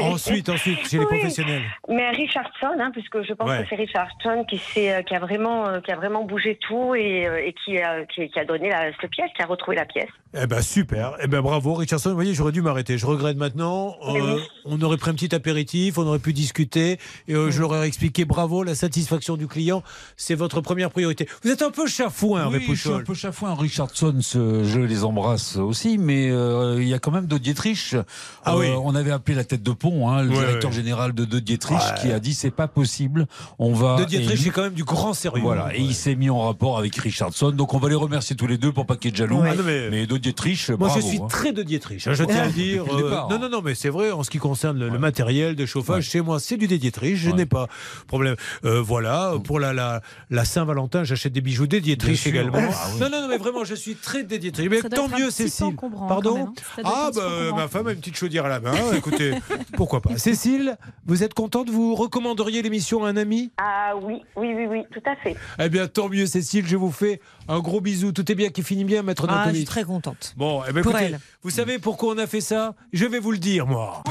ensuite, ensuite, chez les Oui. professionnels. Mais Richardson, hein, puisque je pense Ouais. que c'est Richardson qui, a vraiment, qui a vraiment bougé tout et, et qui, a, qui, qui a donné la, cette pièce, qui a retrouvé la pièce. Eh ben super, eh ben bravo Richardson. Vous voyez, j'aurais dû m'arrêter. Je regrette maintenant. Euh, oui. on aurait pris un petit apéritif, on aurait pu discuter et euh, je leur aurais expliqué bravo, la satisfaction du client, c'est votre première priorité. Vous êtes un peu chafouin, Hervé Oui, je suis un peu chafouin. Richardson, ce- je les embrasse aussi, mais euh, il y a quand même De Dietrich. Ah Euh, oui. On avait appelé la tête de pont, hein, le directeur général de De Dietrich, Ouais. qui a dit c'est pas possible. On va. De Dietrich, et- c'est quand même du grand sérieux. Voilà, et il s'est mis en rapport avec Richardson, donc on va les remercier tous les deux pour pas qu'il y ait de jaloux. Ah non, mais- mais... De Dietrich, Moi, bravo, je suis hein. très de Dietrich, hein, je tiens à le dire. Euh, départ, non, hein. non, non, mais c'est vrai, en ce qui concerne le, le matériel de chauffage, chez moi, c'est du Dietrich, je n'ai pas de problème. Euh, voilà, pour la, la, la Saint-Valentin, j'achète des bijoux des Dietrich également. Ah oui. Non, non, non, mais vraiment, je suis très des Dietrich. Mais tant mieux, Cécile. Pardon Ah, bah, ma femme a une petite chaudière à la main. *laughs* Écoutez, pourquoi pas. Cécile, vous êtes contente Vous recommanderiez l'émission à un ami? Ah oui, oui, oui, oui, tout à fait. Eh bien, tant mieux, Cécile, je vous fais un gros bisou. Tout est bien qui finit bien, maître Ah, je suis très contente. Bon, eh ben, Pour écoutez, elle. vous savez pourquoi on a fait ça? Je vais vous le dire, moi.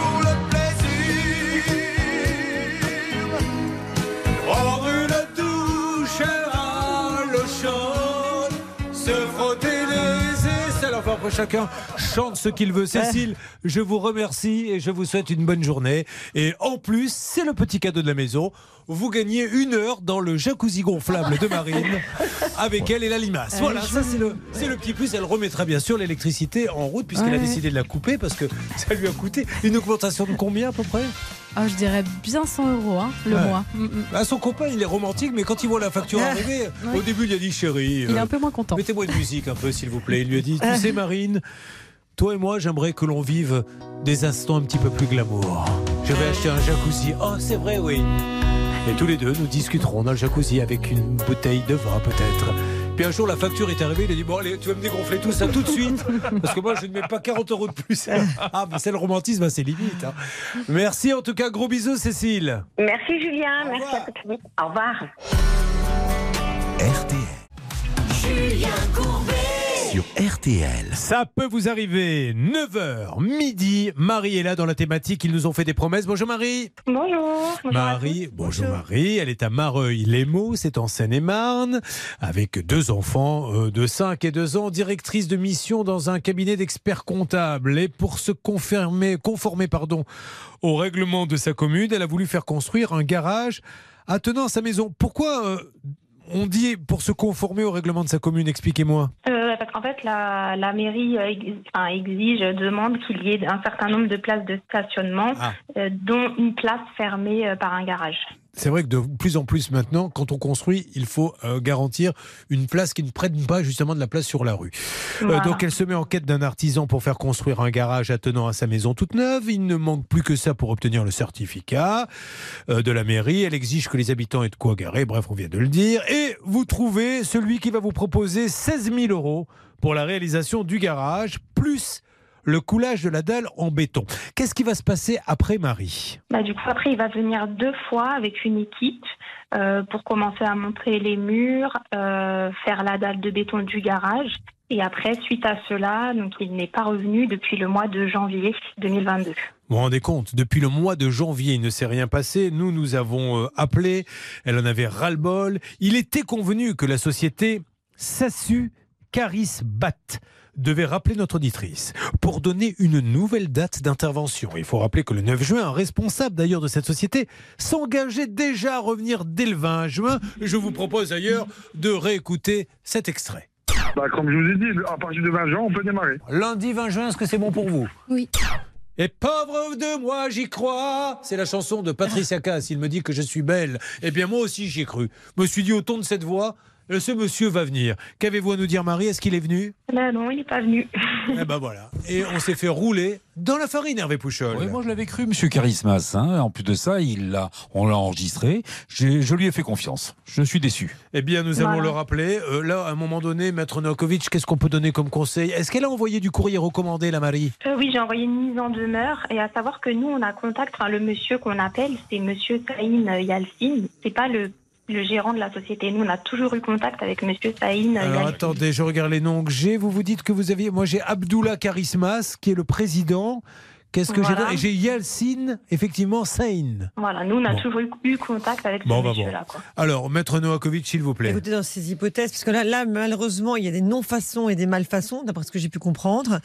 Prendre une douche à l'eau chaude, se frotter les aisselles. Enfin, après, chacun chante ce qu'il veut. Cécile, je vous remercie et je vous souhaite une bonne journée. Et en plus, c'est le petit cadeau de la maison. Vous gagnez une heure dans le jacuzzi gonflable de Marine *laughs* avec elle et la limace. Voilà, ça c'est le, c'est le petit plus. Elle remettra bien sûr l'électricité en route puisqu'elle a décidé de la couper parce que ça lui a coûté une augmentation de combien à peu près? Ah, je dirais bien 100 euros hein, le Ouais. mois. Mm, mm. Bah, Son copain, il est romantique, mais quand il voit la facture *laughs* arriver, Ouais. au début, il a dit chérie. Il est euh, un peu moins content. Mettez-moi une musique un peu, s'il vous plaît. Il lui a dit Tu sais, Marine, toi et moi, j'aimerais que l'on vive des instants un petit peu plus glamour. Je vais acheter un jacuzzi. Oh, c'est vrai, oui. Et tous les deux, nous discuterons dans le jacuzzi avec une bouteille de vin, peut-être. Puis un jour, la facture est arrivée. Il a dit Bon, allez, tu vas me dégonfler tout ça tout de suite. Parce que moi, je ne mets pas 40 euros de plus. *laughs* Ah, mais c'est le romantisme à ses limites. hein. Merci en tout cas. Gros bisous, Cécile. Merci Julien, merci à toute l'équipe. Au revoir. RTL. Sur RTL. Ça peut vous arriver. 9h, midi. Marie est là dans la thématique. Ils nous ont fait des promesses. Bonjour Marie. Bonjour. Marie, bonjour Marie. Elle est à Mareuil-les-Maux, c'est en Seine-et-Marne, avec deux enfants euh, de 5 et 2 ans, directrice de mission dans un cabinet d'experts comptables. Et pour se confirmer, conformer pardon, au règlement de sa commune, elle a voulu faire construire un garage attenant à sa maison. Pourquoi euh, on dit pour se conformer au règlement de sa commune? Expliquez-moi. Euh, parce qu'en fait, la, la mairie euh, enfin, exige, demande qu'il y ait un certain nombre de places de stationnement, Ah. euh, dont une place fermée euh, par un garage. C'est vrai que de plus en plus maintenant, quand on construit, il faut euh, garantir une place qui ne prenne pas justement de la place sur la rue. Euh, donc elle se met en quête d'un artisan pour faire construire un garage attenant à sa maison toute neuve. Il ne manque plus que ça pour obtenir le certificat euh, de la mairie. Elle exige que les habitants aient de quoi garer. Bref, on vient de le dire. Et vous trouvez celui qui va vous proposer 16 000 euros pour la réalisation du garage, plus le coulage de la dalle en béton. Qu'est-ce qui va se passer après Marie? Bah, du coup, après, il va venir deux fois avec une équipe euh, pour commencer à montrer les murs, euh, faire la dalle de béton du garage. Et après, suite à cela, donc il n'est pas revenu depuis le mois de janvier 2022. Vous vous rendez compte, depuis le mois de janvier, il ne s'est rien passé. Nous, nous avons euh, appelé. Elle en avait ras-le-bol. Il était convenu que la société Sassu Caris Bat devait rappeler notre auditrice pour donner une nouvelle date d'intervention. Il faut rappeler que le 9 juin, un responsable d'ailleurs de cette société s'engageait déjà à revenir dès le 20 juin. Je vous propose d'ailleurs de réécouter cet extrait. Bah, comme je vous ai dit, à partir de 20 juin, on peut démarrer. Lundi 20 juin, est-ce que c'est bon pour vous? Oui. Et pauvre de moi, j'y crois. C'est la chanson de Patricia Cass. Il me dit que je suis belle. Eh bien, moi aussi, j'y ai cru. Je me suis dit, au ton de cette voix, ce monsieur va venir. Qu'avez-vous à nous dire, Marie? Est-ce qu'il est venu? Non, il n'est pas venu. *laughs* Eh ben voilà. Et on s'est fait rouler dans la farine, Hervé Pouchol. Oui, moi je l'avais cru, Monsieur Charismas. hein. En plus de ça, il l'a, on l'a enregistré. J'ai- Je lui ai fait confiance. Je suis déçu. Eh bien, nous allons Voilà. le rappeler. Euh, là, à un moment donné, Maître Novakovic, qu'est-ce qu'on peut donner comme conseil? Est-ce qu'elle a envoyé du courrier recommandé, la Marie? Euh, oui, j'ai envoyé une mise en demeure et à savoir que nous, on a contact, enfin, le monsieur qu'on appelle, c'est monsieur Saïn Yalcin. C'est pas le, le gérant de la société. Nous, on a toujours eu contact avec monsieur Saïn Alors Yalcin. attendez, je regarde les noms que j'ai. Vous vous dites que vous aviez. Moi j'ai Abdullah Karismas qui est le président. Qu'est-ce que Voilà. j'ai Et j'ai Yalcin, effectivement, Sain. Voilà, nous, on a Bon. toujours eu, eu contact avec Bon, ce on va monsieur-là. voir. quoi. Alors, Maître Novakovic, s'il vous plaît. Écoutez, dans ces hypothèses, parce que là, là malheureusement, il y a des non-façons et des malfaçons, d'après ce que j'ai pu comprendre.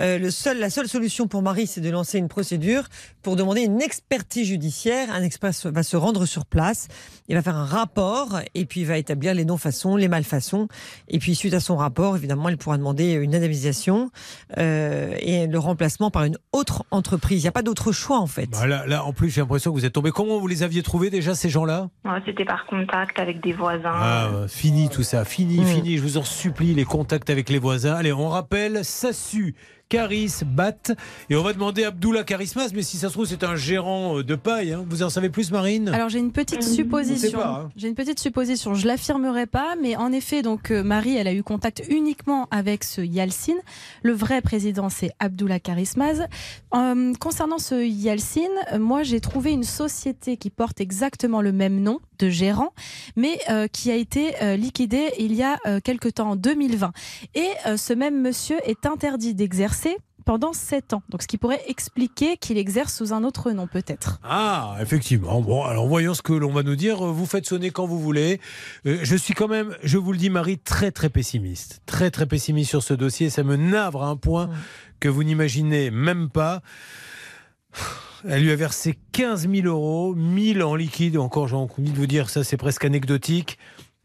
Euh, le seul, la seule solution pour Marie, c'est de lancer une procédure pour demander une expertise judiciaire. Un expert va se rendre sur place, il va faire un rapport et puis il va établir les non-façons, les malfaçons. Et puis, suite à son rapport, évidemment, elle pourra demander une indemnisation euh, et le remplacement par une autre entreprise. Il n'y a pas d'autre choix, en fait. Bah, là, là, en plus, j'ai l'impression que vous êtes tombé. Comment vous les aviez trouvés déjà, ces gens-là? Ouais, C'était par contact avec des voisins. Ah, euh, fini tout ça, fini, fini. Je vous en supplie, les contacts avec les voisins. Allez, on rappelle Sassu, Caris, Bat. Et on va demander à Abdullah Karismas, mais si ça se trouve, c'est un gérant euh, de paille. hein. Vous en savez plus, Marine? Alors j'ai une petite supposition. hein. J'ai une petite supposition. Je l'affirmerai pas, mais en effet, donc euh, Marie, elle a eu contact uniquement avec ce Yalcin. Le vrai président, c'est Abdullah Karismaz. Euh, concernant ce Yalcin, euh, moi j'ai trouvé une société qui porte exactement le même nom de gérant, mais euh, qui a été euh, liquidée il y a euh, quelque temps, en 2020. Et euh, ce même monsieur est interdit d'exercer pendant 7 ans. Donc ce qui pourrait expliquer qu'il exerce sous un autre nom peut-être. Ah, effectivement. Bon, alors voyons ce que l'on va nous dire. Vous faites sonner quand vous voulez. Euh, je suis quand même, je vous le dis, Marie, très très pessimiste. Très très pessimiste sur ce dossier. Ça me navre à un point que vous n'imaginez même pas. Elle lui a versé 15 000 euros, 1000 en liquide. Encore, j'ai envie de vous dire, ça c'est presque anecdotique.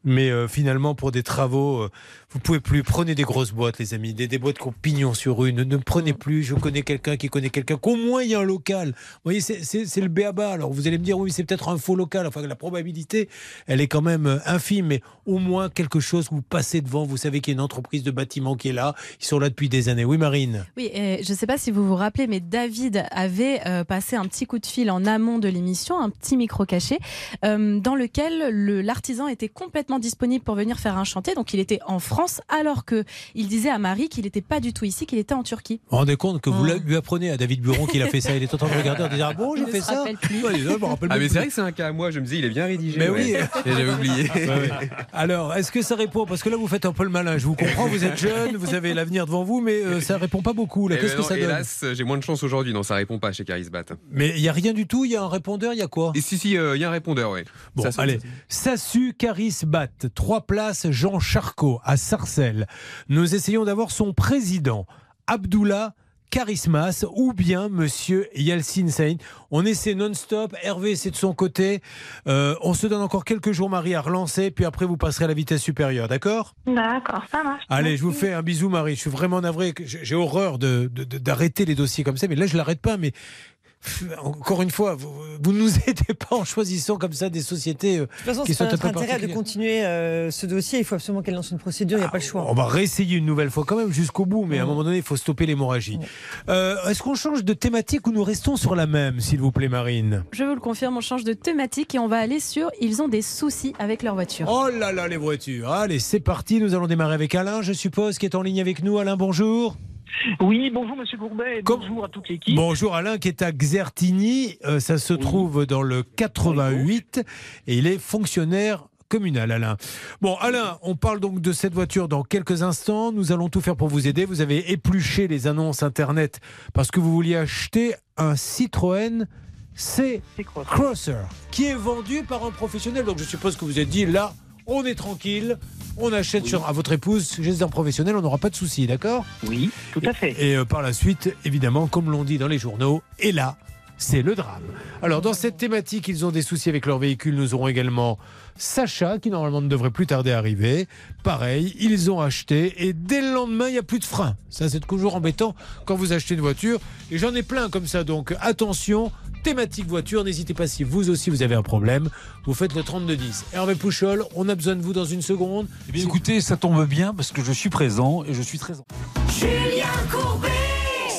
Mais euh, finalement, pour des travaux, euh, vous pouvez plus. Prenez des grosses boîtes, les amis, des, boîtes qui ont pignon sur une. Ne prenez plus. Je connais quelqu'un qui connaît quelqu'un. Qu'au moins il y a un local. Vous voyez, c'est- le béaba. Alors vous allez me dire, oui, c'est peut-être un faux local. Enfin, la probabilité, elle est quand même euh, infime. Mais au moins quelque chose. Vous passez devant. Vous savez qu'il y a une entreprise de bâtiment qui est là. Ils sont là depuis des années. Oui, Marine. Oui, je ne sais pas si vous vous rappelez, mais David avait euh, passé un petit coup de fil en amont de l'émission, un petit micro caché, euh, dans lequel le- l'artisan était complètement disponible pour venir faire un chantier. Donc il était en France, alors que il disait à Marie qu'il n'était pas du tout ici, qu'il était en Turquie. Vous vous rendez compte que vous la- lui apprenez à David Buron qu'il a fait ça. Il est en train de regarder en disant Ah bon, j'ai fait ça. plus. Ouais, je me rappelle Ah, mais c'est vrai que c'est un cas à moi. Je me disais, il est bien rédigé. Mais ouais. oui. *laughs* J'avais oublié. Ouais. Alors, est-ce que ça répond? Parce que là, vous faites un peu le malin. Je vous comprends, vous êtes jeune, vous avez l'avenir devant vous, mais euh, ça répond pas beaucoup. Là, Eh qu'est-ce ben que non, ça donne? Hélas, j'ai moins de chance aujourd'hui. Non, ça répond pas chez Carisbat. Mais il y a rien du tout. Il y a un répondeur. Il y a quoi? Et si, si, euh, il y a un répondeur, oui. Bon, Ça, allez. Sassu Caris Bat, trois places Jean Charcot à Sarcelles. Nous essayons d'avoir son président, Abdullah Karismas ou bien Monsieur Yalcin Saïd. On essaie non-stop. Hervé, c'est de son côté. Euh, on se donne encore quelques jours, Marie, à relancer, puis après vous passerez à la vitesse supérieure, d'accord? D'accord, ça marche. Allez, je vous fais un bisou, Marie. Je suis vraiment navré. J'ai horreur de- de- de- d'arrêter les dossiers comme ça, mais là, je l'arrête pas. Mais Encore une fois, vous, vous ne nous *laughs* aidez pas en choisissant comme ça des sociétés euh, De toute façon, qui c'est sont pas un peu intérêt de continuer euh, ce dossier. Il faut absolument qu'elle lance une procédure. Il n'y a pas le choix. On va réessayer une nouvelle fois quand même jusqu'au bout, mais à un moment donné, il faut stopper l'hémorragie. Euh, Est-ce qu'on change de thématique ou nous restons sur la même, s'il vous plaît, Marine? Je vous le confirme, on change de thématique et on va aller sur ils ont des soucis avec leur voiture. Oh là là, les voitures. Allez, c'est parti. Nous allons démarrer avec Alain, je suppose, qui est en ligne avec nous. Alain, bonjour. Oui, bonjour Monsieur Courbet, et bonjour à toute l'équipe. Bonjour Alain, qui est à Xertigny. Euh, ça se trouve dans le 88 et il est fonctionnaire communal, Alain. Bon, Alain, on parle donc de cette voiture dans quelques instants. Nous allons tout faire pour vous aider. Vous avez épluché les annonces Internet parce que vous vouliez acheter un Citroën C Crosser qui est vendu par un professionnel. Donc je suppose que vous êtes dit, là, on est tranquille. On achète sur, à votre épouse chez un professionnel, on n'aura pas de soucis, d'accord? Oui, tout à fait. Et, euh, par la suite, évidemment, comme l'on dit dans les journaux, et là, c'est le drame. Alors, dans cette thématique, ils ont des soucis avec leur véhicule. Nous aurons également Sacha, qui normalement ne devrait plus tarder à arriver. Pareil, ils ont acheté et dès le lendemain, il n'y a plus de frein. Ça, c'est toujours embêtant quand vous achetez une voiture. Et j'en ai plein comme ça. Donc, attention, thématique voiture. N'hésitez pas si vous aussi vous avez un problème. Vous faites le 3210. Hervé Pouchol, on a besoin de vous dans une seconde. Eh bien, écoutez, ça tombe bien parce que je suis présent et je suis très. Julien Courbet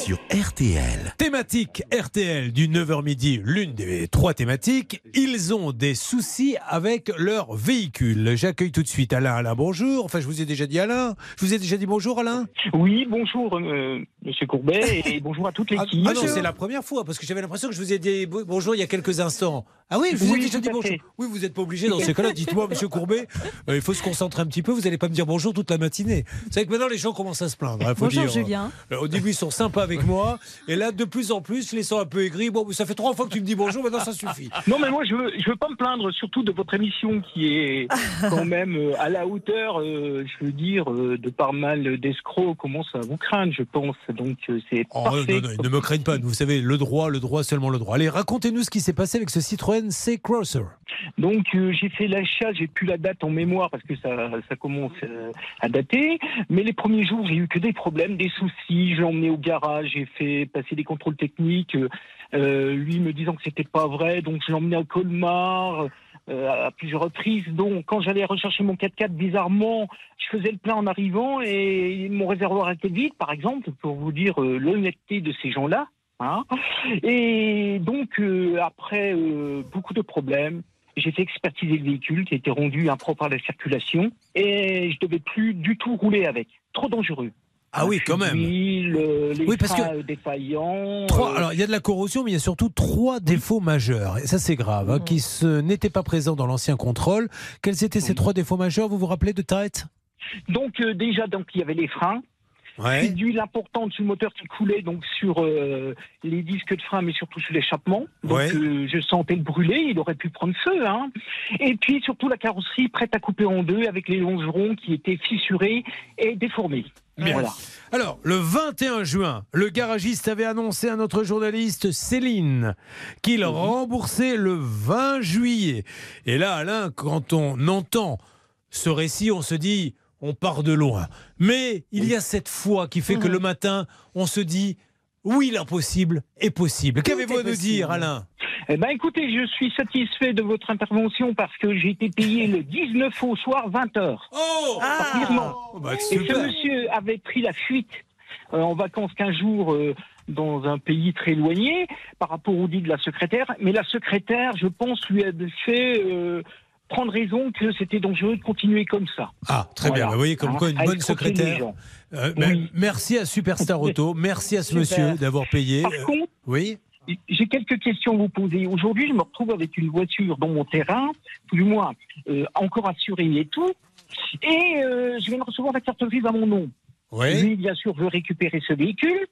sur RTL. Thématique RTL du 9h midi, l'une des trois thématiques. Ils ont des soucis avec leur véhicule. J'accueille tout de suite Alain. Alain, bonjour. Enfin, je vous ai déjà dit Alain. Je vous ai déjà dit bonjour Alain. Oui, bonjour euh, Monsieur Courbet et bonjour à toute Ah, l'équipe. ah non, c'est la première fois parce que j'avais l'impression que je vous ai dit bo- bonjour il y a quelques instants. Ah oui, je vous ai Oui, déjà tout dit bonjour. fait. Oui, vous n'êtes pas obligé dans ces cas-là. *laughs* Dites-moi, Monsieur Courbet, euh, il faut se concentrer un petit peu. Vous n'allez pas me dire bonjour toute la matinée. Vous savez que maintenant les gens commencent à se plaindre. Il faut Bonjour, dire. Julien. Euh, Au début, ils sont sympas avec moi, et là, de plus en plus, les sens un peu aigris. Bon, ça fait trois fois que tu me dis bonjour, maintenant ça suffit. Non, mais moi, je veux, je veux pas me plaindre, surtout de votre émission qui est *laughs* quand même euh, à la hauteur, euh, je veux dire, euh, de par mal d'escrocs commence à vous craindre, je pense. Donc, c'est Oh, parfait. non, non, ne me craignent pas. Vous savez, le droit, le droit, seulement le droit. Allez, racontez-nous ce qui s'est passé avec ce Citroën C Crosser. Donc j'ai fait l'achat, j'ai plus la date en mémoire parce que ça, ça commence à dater. Mais les premiers jours, j'ai eu que des problèmes, des soucis. Je l'ai emmené au garage, j'ai fait passer des contrôles techniques. euh, euh, lui me disant que c'était pas vrai, donc je emmené à Colmar. euh, à plusieurs reprises. Donc, quand j'allais rechercher mon 4x4, bizarrement, je faisais le plein en arrivant et mon réservoir était vide, par exemple, pour vous dire l'honnêteté de ces gens-là. hein. Et donc, après beaucoup de problèmes, j'ai fait expertiser le véhicule qui a été rendu impropre à la circulation et je devais plus du tout rouler avec. Trop dangereux. Ah oui, quand même. Euh, les Oui, parce que- freins, euh, défaillants. Trois, euh, alors, il y a de la corrosion, mais il y a surtout trois défauts majeurs. Et ça, c'est grave, hein, qui n'étaient pas présents dans l'ancien contrôle. Quels étaient ces trois défauts majeurs Vous vous rappelez de tête Donc euh, déjà, donc il y avait les freins. Ouais. Puis d'huile importante sur le moteur qui coulait donc sur euh, les disques de frein, mais surtout sur l'échappement. Donc Ouais. euh, je sentais le brûler, il aurait pu prendre feu. Hein. Et puis surtout la carrosserie prête à couper en deux avec les longerons qui étaient fissurés et déformés. Bien. Voilà. Alors, le 21 juin, le garagiste avait annoncé à notre journaliste Céline qu'il remboursait le 20 juillet. Et là, Alain, quand on entend ce récit, on se dit, on part de loin. Mais il y a cette foi qui fait que le matin, on se dit, oui, l'impossible est possible. Qu'avez-vous à nous dire, Alain Eh ben, écoutez, je suis satisfait de votre intervention parce que j'ai été payé le 19 au soir, 20h. Oh Et ce monsieur avait pris la fuite euh, en vacances 15 jours euh, dans un pays très éloigné par rapport au dit de la secrétaire. Mais la secrétaire, je pense, lui a fait euh, prendre raison que c'était dangereux de continuer comme ça. Ah, très Voilà. bien. Vous voyez, comme quoi, une bonne secrétaire. Euh, ben, Merci à Superstar *laughs* Auto. Merci à ce Super. monsieur d'avoir payé. Par Euh, contre, oui J'ai quelques questions à vous poser. Aujourd'hui, je me retrouve avec une voiture dans mon terrain, plus ou moins euh, encore assurée et tout, et je viens de recevoir la carte grise à mon nom. Oui. Lui, bien sûr, veut récupérer ce véhicule,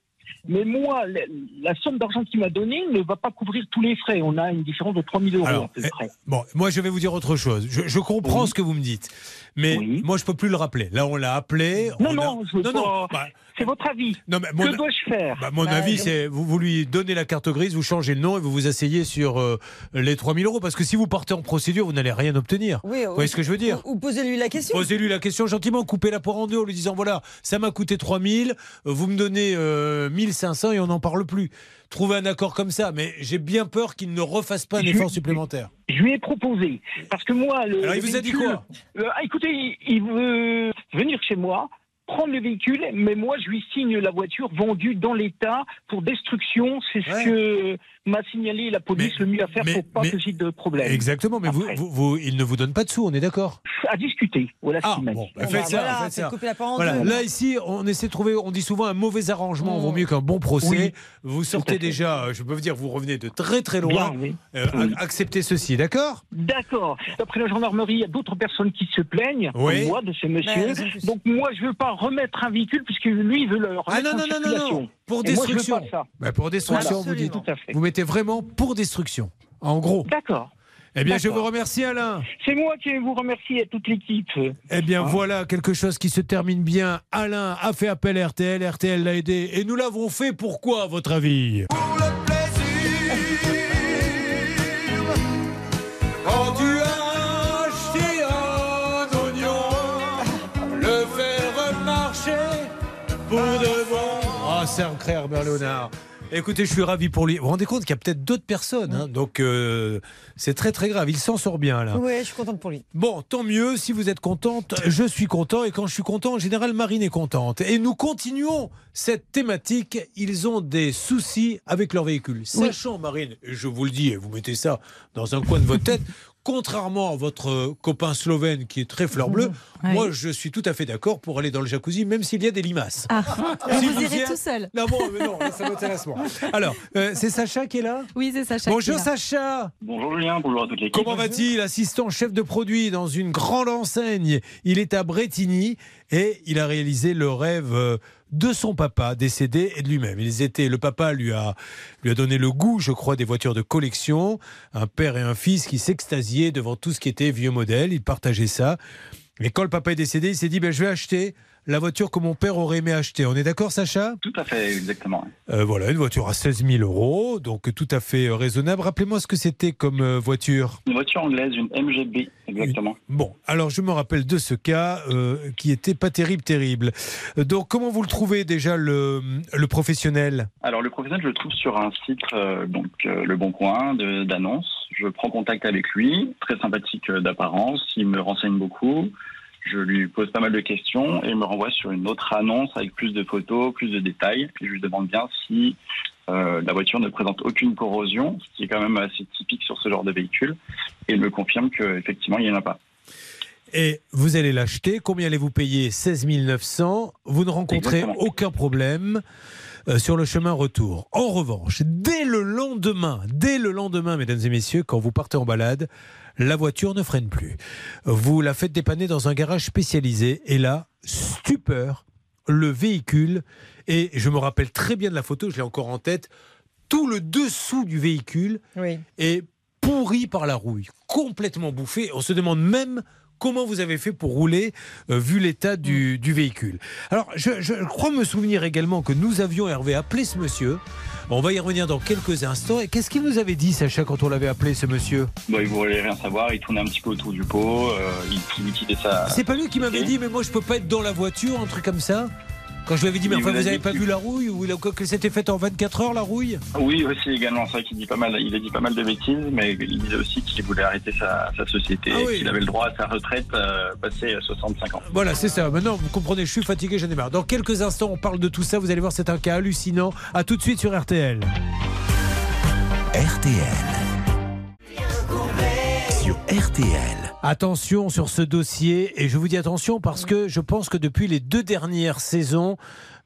mais moi, la, la somme d'argent qu'il m'a donnée ne va pas couvrir tous les frais. On a une différence de 3 000 euros Alors, à peu eh, près. Bon, moi je vais vous dire autre chose. Je, je comprends ce que vous me dites, mais moi je peux plus le rappeler. Là, on l'a appelé. Non, on a- non, je non, non. pas- Bah, C'est votre avis. non, mais mon, que dois-je faire bah, mon Bah, avis, je- c'est vous, vous lui donnez la carte grise, vous changez le nom et vous vous asseyez sur euh, les 3000 euros. Parce que si vous partez en procédure, vous n'allez rien obtenir. Oui, vous voyez ce que je veux dire Ou, ou posez-lui la question. Posez-lui la question gentiment, coupez la poire en deux en lui disant voilà, ça m'a coûté 3000, euh, vous me donnez euh, 1500 et on n'en parle plus. Trouvez un accord comme ça, mais j'ai bien peur qu'il ne refasse pas un effort supplémentaire. Je lui ai proposé. Parce que moi. Le, Alors, il vous a dit quoi Euh, ah, Écoutez, il, il veut venir chez moi, prendre le véhicule, mais moi, je lui signe la voiture vendue dans l'état pour destruction. C'est ce que m'a signalé la police, le mieux à faire pour pas mais- que j'ai de problème. Exactement, mais vous, vous, vous- il ne vous donne pas de sous, on est d'accord À discuter. Voilà ce Ah, qu'il m'a bon, dit. bah, faites ça, faites ça. Voilà, là ici, on essaie de trouver, on dit souvent un mauvais arrangement vaut mieux qu'un bon procès. Oui, vous sortez déjà, euh, je peux vous dire, vous revenez de très très loin. Bien, oui. Euh, ac- Acceptez ceci, d'accord? D'accord. D'après la gendarmerie, il y a d'autres personnes qui se plaignent, Oui. comme moi, de ce monsieur. Donc moi, je veux pas remettre un véhicule puisque lui, il veut le remettre Ah non, en non, non, non, non, pour moi, je veux destruction. pas ça. Bah, pour destruction, vous dites. Tout à fait. Vous mettez vraiment pour destruction, en gros. D'accord. Eh bien, je vous remercie, Alain. C'est moi qui vous remercie et toute l'équipe. Eh bien, Hein voilà quelque chose qui se termine bien. Alain a fait appel à RTL, RTL l'a aidé. Et nous l'avons fait pourquoi, à votre avis? Quand tu as acheté un oignon, le faire marcher pour de bon. Ah, c'est un Herbert Léonard. Écoutez, je suis ravi pour lui. Vous vous rendez compte qu'il y a peut-être d'autres personnes, hein, donc euh, c'est très très grave. Il s'en sort bien là. Oui, je suis contente pour lui. Bon, tant mieux. Si vous êtes contente, je suis content. Et quand je suis content, en général, Marine est contente. Et nous continuons cette thématique. Ils ont des soucis avec leur véhicule. Sachant, Marine, et je vous le dis, et vous mettez ça dans un coin de votre tête. Contrairement à votre euh, copain slovène qui est très fleur bleue, Ouais. moi je suis tout à fait d'accord pour aller dans le jacuzzi, même s'il y a des limaces. Ah, Si *laughs* vous vous irez tout seul. Non, bon, mais non, ça m'intéresse moins. *laughs* Alors, euh, c'est Sacha qui est là? Oui, c'est Sacha. Bonjour qui est là. Sacha Bonjour Julien, bonjour à toute l'équipe. Comment va-t-il? Assistant chef de produit dans une grande enseigne. Il est à Bretigny et il a réalisé le rêve euh, de son papa décédé et de lui-même. Ils étaient, le papa lui a, lui a donné le goût, je crois, des voitures de collection. Un père et un fils qui s'extasiaient devant tout ce qui était vieux modèle. Ils partageaient ça. Et quand le papa est décédé, il s'est dit ben, je vais acheter la voiture que mon père aurait aimé acheter. On est d'accord, Sacha? Tout à fait, exactement. Euh, Voilà, une voiture à 16 000 euros, donc tout à fait euh, raisonnable. Rappelez-moi ce que c'était comme euh, voiture. Une voiture anglaise, une MGB, exactement. Bon, alors je me rappelle de ce cas euh, qui était pas terrible, terrible. Donc comment vous le trouvez déjà le, le professionnel? Alors le professionnel, je le trouve sur un site, euh, donc Le Bon Coin, d'annonces. Je prends contact avec lui, très sympathique d'apparence, il me renseigne beaucoup. Je lui pose pas mal de questions et il me renvoie sur une autre annonce avec plus de photos, plus de détails. Puis je lui demande bien si euh, la voiture ne présente aucune corrosion, ce qui est quand même assez typique sur ce genre de véhicule. Et il me confirme qu'effectivement, il n'y en a pas. Et vous allez l'acheter, combien allez-vous payer? 16 900. Vous ne rencontrez Exactement. aucun problème euh, sur le chemin retour. En revanche, dès le lendemain, dès le lendemain, mesdames et messieurs, quand vous partez en balade, la voiture ne freine plus. Vous la faites dépanner dans un garage spécialisé et là, stupeur, le véhicule, et je me rappelle très bien de la photo, je l'ai encore en tête, tout le dessous du véhicule Oui. est pourri par la rouille, complètement bouffé. On se demande même comment vous avez fait pour rouler, euh, vu l'état du, du véhicule? Alors, je, je crois me souvenir également que nous avions, Hervé, appelé ce monsieur. On va y revenir dans quelques instants. Et qu'est-ce qu'il vous avait dit, Sacha, quand on l'avait appelé, ce monsieur? Bon, il voulait rien savoir, il tournait un petit peu autour du pot, euh, il, il liquidait ça. C'est pas lui qui m'avait dit, mais moi, je peux pas être dans la voiture, un truc comme ça? Quand je lui avais dit, mais enfin, vous a vous avez dit pas vu la rouille Ou que c'était fait en 24 heures, la rouille? Oui, aussi également, c'est vrai qu'il dit pas mal, il a dit pas mal de bêtises, mais il disait aussi qu'il voulait arrêter sa, sa société, Ah oui. qu'il avait le droit à sa retraite euh, passé 65 ans. Voilà, c'est ça. Maintenant, vous comprenez, je suis fatigué, j'en ai marre. Dans quelques instants, on parle de tout ça. Vous allez voir, c'est un cas hallucinant. À tout de suite sur RTL. RTL. RTL. Attention sur ce dossier, et je vous dis attention parce que je pense que depuis les deux dernières saisons,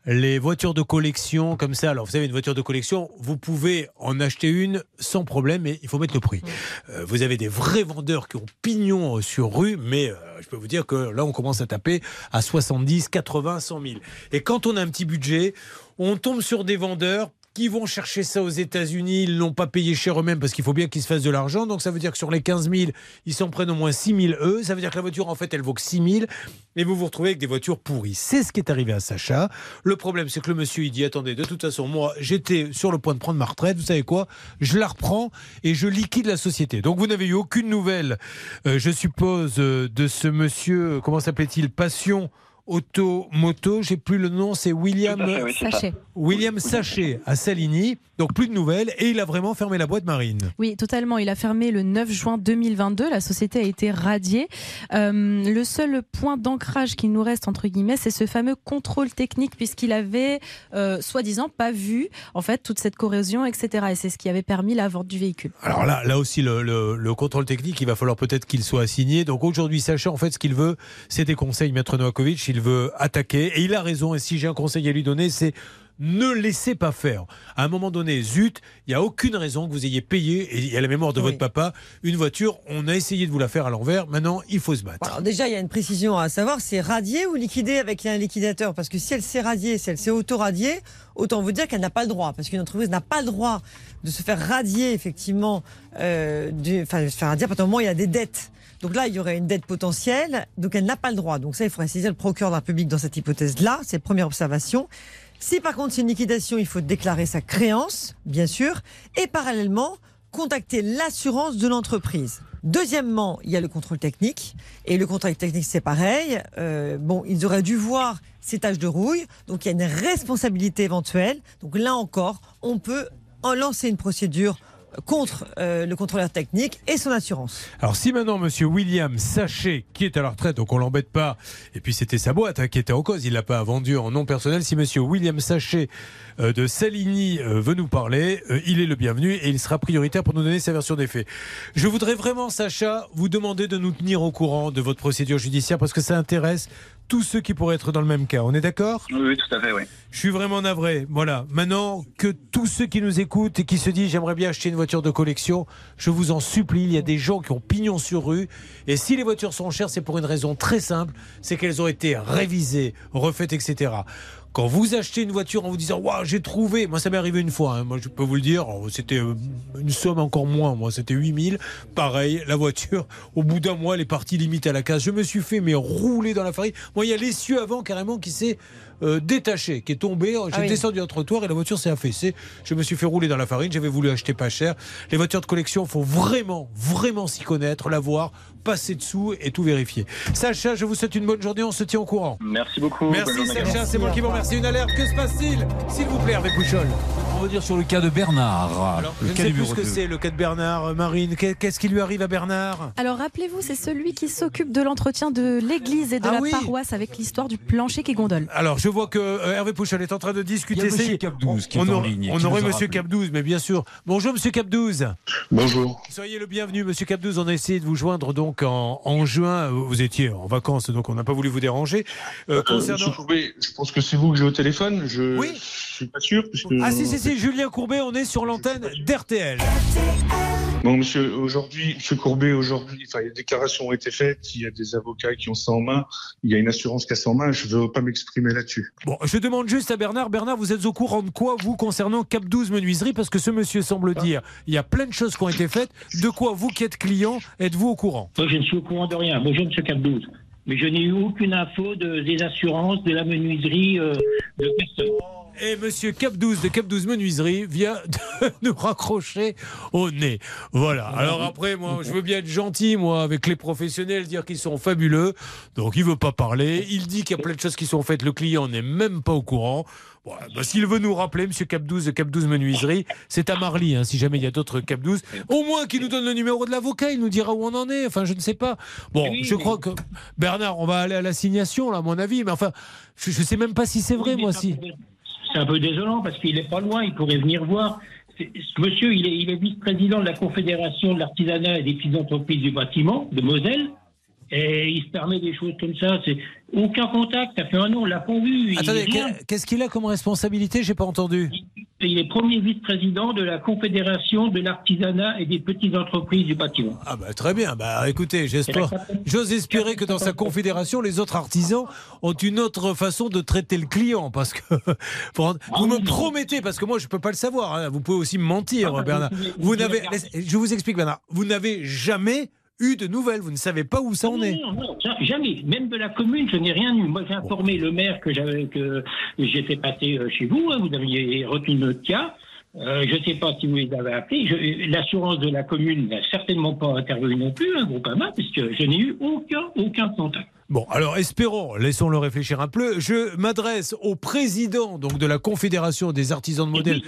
les voitures de collection comme ça, alors vous savez, une voiture de collection, vous pouvez en acheter une sans problème, mais il faut mettre le prix. Euh, vous avez des vrais vendeurs qui ont pignon euh, sur rue, mais euh, je peux vous dire que là, on commence à taper à 70, 80, 100 000. Et quand on a un petit budget, on tombe sur des vendeurs qui vont chercher ça aux États-Unis, ils l'ont pas payé cher eux-mêmes parce qu'il faut bien qu'ils se fassent de l'argent. Donc ça veut dire que sur les 15 000, ils s'en prennent au moins 6 000 eux. Ça veut dire que la voiture, en fait, elle vaut que 6 000 et vous vous retrouvez avec des voitures pourries. C'est ce qui est arrivé à Sacha. Le problème, c'est que le monsieur, il dit attendez, de toute façon, moi, j'étais sur le point de prendre ma retraite. Vous savez quoi? Je la reprends et je liquide la société. Donc vous n'avez eu aucune nouvelle, euh, je suppose, euh, de ce monsieur, euh, comment s'appelait-il? Passion Auto Moto. J'ai plus le nom, c'est William fait, oui. Sachet. William Sachet à Saligny. Donc plus de nouvelles et il a vraiment fermé la boîte marine. Oui, totalement. Il a fermé le 9 juin 2022. La société a été radiée. Euh, le seul point d'ancrage qu'il nous reste, entre guillemets, c'est ce fameux contrôle technique, puisqu'il avait, euh, soi-disant, pas vu, en fait, toute cette corrosion, etc. Et c'est ce qui avait permis la vente du véhicule. Alors là, là aussi, le, le- le contrôle technique, il va falloir peut-être qu'il soit assigné. Donc aujourd'hui, Sacha, en fait, ce qu'il veut, c'est des conseils, Maître Novakovic. Il veut attaquer. Et il a raison. Et si j'ai un conseil à lui donner, c'est ne laissez pas faire. À un moment donné, zut, il n'y a aucune raison que vous ayez payé, et il y a la mémoire de votre papa, une voiture. On a essayé de vous la faire à l'envers. Maintenant, il faut se battre. Alors déjà, il y a une précision à savoir, c'est radier ou liquider avec un liquidateur? Parce que si elle s'est radiée, si elle s'est auto-radiée, autant vous dire qu'elle n'a pas le droit. Parce qu'une entreprise n'a pas le droit de se faire radier, effectivement, euh, du- enfin, de se faire radier à partir du moment où il y a des dettes. Donc là, il y aurait une dette potentielle, donc elle n'a pas le droit. Donc ça, il faudrait saisir le procureur d'un public dans cette hypothèse-là. C'est la première observation. Si par contre c'est une liquidation, il faut déclarer sa créance, bien sûr, et parallèlement contacter l'assurance de l'entreprise. Deuxièmement, il y a le contrôle technique. Et le contrôle technique, c'est pareil. Euh, bon, ils auraient dû voir ces taches de rouille. Donc il y a une responsabilité éventuelle. Donc là encore, on peut en lancer une procédure contre euh, le contrôleur technique et son assurance. Alors si maintenant Monsieur William Sachet, qui est à la retraite, donc on l'embête pas, et puis c'était sa boîte hein, qui était en cause, il l'a pas vendue en nom personnel. Si Monsieur William Sachet euh, de Saligny euh, veut nous parler, il est le bienvenu et il sera prioritaire pour nous donner sa version des faits. Je voudrais vraiment, Sacha, vous demander de nous tenir au courant de votre procédure judiciaire parce que ça intéresse tous ceux qui pourraient être dans le même cas. On est d'accord? Oui, oui, tout à fait, oui. je suis vraiment navré. Voilà. Maintenant que tous ceux qui nous écoutent et qui se disent j'aimerais bien acheter une voiture de collection, je vous en supplie, il y a des gens qui ont pignon sur rue. Et si les voitures sont chères, c'est pour une raison très simple, c'est qu'elles ont été révisées, refaites, etc. Quand vous achetez une voiture en vous disant Waouh, j'ai trouvé, moi ça m'est arrivé une fois, hein. moi je peux vous le dire, c'était euh, une somme encore moins, moi c'était 8000. Pareil, la voiture, au bout d'un mois, elle est partie limite à la case. Je me suis fait mais rouler dans la farine. Moi, il y a l'essieu avant carrément qui s'est euh, détaché, qui est tombé. J'ai Ah oui. descendu un trottoir et la voiture s'est affaissée. Je me suis fait rouler dans la farine. J'avais voulu acheter pas cher. Les voitures de collection, faut vraiment, vraiment s'y connaître, la voir, passer dessous et tout vérifier. Sacha, je vous souhaite une bonne journée. On se tient au courant. Merci beaucoup. Merci. Sacha, c'est moi qui vous remercie. Une alerte, que se passe-t-il S'il vous plaît, Hervé Pouchol. On va dire sur le cas de Bernard. Alors, le je ne sais plus ce que c'est le cas de Bernard, euh, Marine. Qu'est- Qu'est-ce qui lui arrive à Bernard? Alors rappelez-vous, c'est celui qui s'occupe de l'entretien de l'église et de Ah la oui. paroisse avec l'histoire du plancher qui gondole. Alors, je vois que euh, Hervé Pouchol est en train de discuter. Il y a Monsieur C'est- Capdouze qui est on en aurait- ligne On aurait Monsieur rappelé. Capdouze, mais bien sûr. Bonjour, Monsieur Capdouze. Bonjour. Soyez le bienvenu, Monsieur Capdouze. On a essayé de vous joindre donc en, en juin. Vous étiez en vacances, donc on n'a pas voulu vous déranger. Euh, Euh, concernant... Monsieur Courbet, je pense que c'est vous que j'ai au téléphone. Je Oui. je suis pas sûr. Puisque... Ah si, si, si, Julien Courbet, on est sur l'antenne d'RTL. Bon, monsieur, aujourd'hui, monsieur Courbet, aujourd'hui, enfin, les déclarations ont été faites. Il y a des avocats qui ont ça en main. Il y a une assurance qui a ça en main. Je ne veux pas m'exprimer là-dessus. Bon, je demande juste à Bernard. Bernard, vous êtes au courant de quoi, vous, concernant Cap 12 Menuiserie? Parce que ce monsieur semble dire il y a plein de choses qui ont été faites. De quoi, vous qui êtes client, êtes-vous au courant? Moi, je ne suis au courant de rien. Bonjour, M. Cap12. Mais je n'ai eu aucune info de, des assurances, de la menuiserie, euh, de personne. Et monsieur Cap 12 de Cap 12 Menuiserie vient de *laughs* nous raccrocher au nez. Voilà. Alors après, moi, je veux bien être gentil, moi, avec les professionnels, dire qu'ils sont fabuleux. Donc, il veut pas parler. Il dit qu'il y a plein de choses qui sont faites. Le client n'est même pas au courant. Bon, bah, S'il veut nous rappeler, monsieur Cap 12 de Cap 12 Menuiserie, c'est à Marly, hein, si jamais il y a d'autres Cap 12. Au moins qu'il nous donne le numéro de l'avocat, il nous dira où on en est. Enfin, je ne sais pas. Bon, Oui, je crois que Bernard, on va aller à l'assignation, là, à mon avis. Mais enfin, je ne sais même pas si c'est vrai, Oui, moi, si. C'est un peu désolant parce qu'il n'est pas loin, il pourrait venir voir. Monsieur, il est, il est vice-président de la Confédération de l'artisanat et des petites entreprises du bâtiment de Moselle. Et il se permet des choses comme ça. C'est aucun contact. Ça fait un an, on l'a pas vu. Attendez, qu'est-ce qu'il a comme responsabilité J'ai pas entendu. il est premier vice-président de la Confédération de l'artisanat et des petites entreprises du bâtiment. Ah bah très bien. Bah écoutez, j'espère, j'ose espérer que dans sa confédération, les autres artisans ont une autre façon de traiter le client, parce que *laughs* pour- vous me promettez, parce que moi je peux pas le savoir. hein, vous pouvez aussi me mentir, Ah, bah, Bernard. vous n'avez, je vous explique, Bernard. Vous n'avez jamais eu de nouvelles. Vous ne savez pas où ça en est. Non, non, ja- jamais. Même de la commune, je n'ai rien eu. Moi, j'ai informé le maire que j'avais que j'étais passé euh, chez vous. hein, vous aviez retenu notre cas. Euh, je ne sais pas si vous les avez appelés. L'assurance de la commune n'a certainement pas intervenu non plus, un groupe AMA, puisque je n'ai eu aucun, aucun contact. Bon, alors espérons, laissons-le réfléchir un peu. Je m'adresse au président donc de la Confédération des artisans de modèles.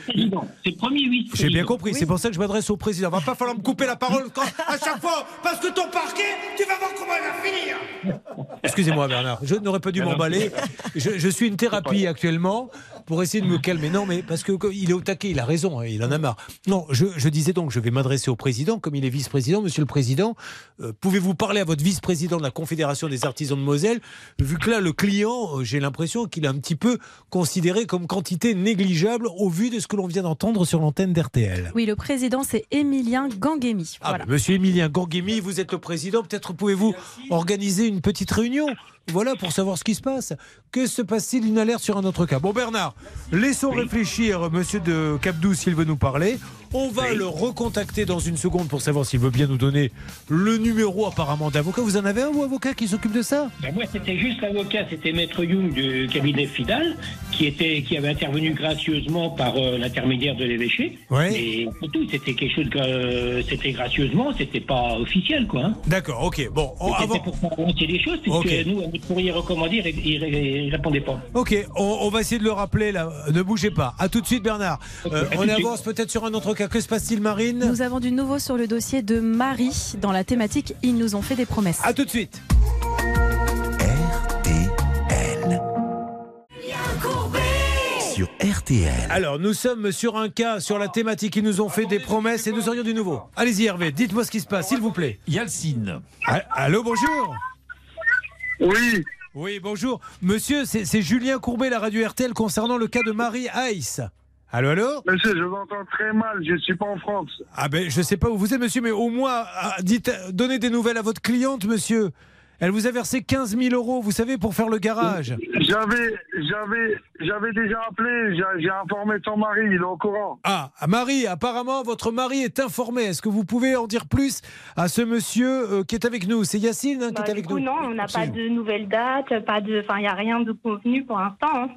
C'est premier vice J'ai bien compris, c'est pour ça que je m'adresse au président. Va pas falloir me couper la parole quand- à chaque fois, parce que ton parquet, tu vas voir comment il va finir. Excusez-moi Bernard, je n'aurais pas dû m'emballer. Je, je suis une thérapie actuellement pour essayer de me calmer. Non, mais parce que il est au taquet, il a raison, hein, il en a marre. Non, je, je disais donc, je vais m'adresser au président, comme il est vice-président. Monsieur le président, euh, pouvez-vous parler à votre vice-président de la Confédération des artisans de Moselle Vu que là, le client, euh, j'ai l'impression qu'il est un petit peu considéré comme quantité négligeable au vu de ce que l'on vient d'entendre sur l'antenne d'RTL. Oui, le président, c'est Émilien Ganguemi. Ah, Voilà. Monsieur Émilien Gorguemi, vous êtes le président. Peut-être pouvez-vous organiser une petite réunion voilà, pour savoir ce qui se passe. Que se passe-t-il Une alerte sur un autre cas. Bon, Bernard, laissons réfléchir Monsieur de Capdou s'il veut nous parler. On va le recontacter dans une seconde pour savoir s'il veut bien nous donner le numéro apparemment d'avocat. Vous en avez un ou avocat qui s'occupe de ça? Ben, moi, c'était juste l'avocat, c'était Maître Young du cabinet Fidal, qui, était, qui avait intervenu gracieusement par euh, l'intermédiaire de l'évêché. Ouais. Et tout, c'était quelque chose, que, euh, c'était gracieusement, c'était pas officiel, quoi. hein. D'accord, ok. Bon, on- C'était avant- pour faire avancer les choses, puisque nous, à notre courrier recommandé, il, il répondait pas. Ok, on, on va essayer de le rappeler là. Ne bougez pas. À tout de suite, Bernard. Euh, on avance peut-être sur un autre Que se passe-t-il, Marine Nous avons du nouveau sur le dossier de Marie dans la thématique Ils nous ont fait des promesses. À tout de suite. Sur RTL. Alors, nous sommes sur un cas sur la thématique. Ils nous ont fait des promesses et nous aurions du nouveau. Allez-y, Hervé, dites-moi ce qui se passe, s'il vous plaît. Yalcine. Ah, Allô, bonjour. Oui. Oui, bonjour. Monsieur, c'est c'est Julien Courbet, la radio RTL, concernant le cas de Marie Heiss. Allô, allô Monsieur, je vous entends très mal, je ne suis pas en France. Ah ben, je sais pas où vous êtes, monsieur, mais au moins, ah, dites, donnez des nouvelles à votre cliente, monsieur. Elle vous a versé 15 000 euros, vous savez, pour faire le garage. J'avais, j'avais, j'avais déjà appelé, j'ai informé son mari, il est au courant. Ah, Marie, apparemment, votre mari est informé. Est-ce que vous pouvez en dire plus à ce monsieur euh, qui est avec nous? C'est Yacine hein, qui Bah, est avec coup, nous non, on n'a pas de nouvelles dates, pas de, enfin, il n'y a rien de convenu pour l'instant. hein.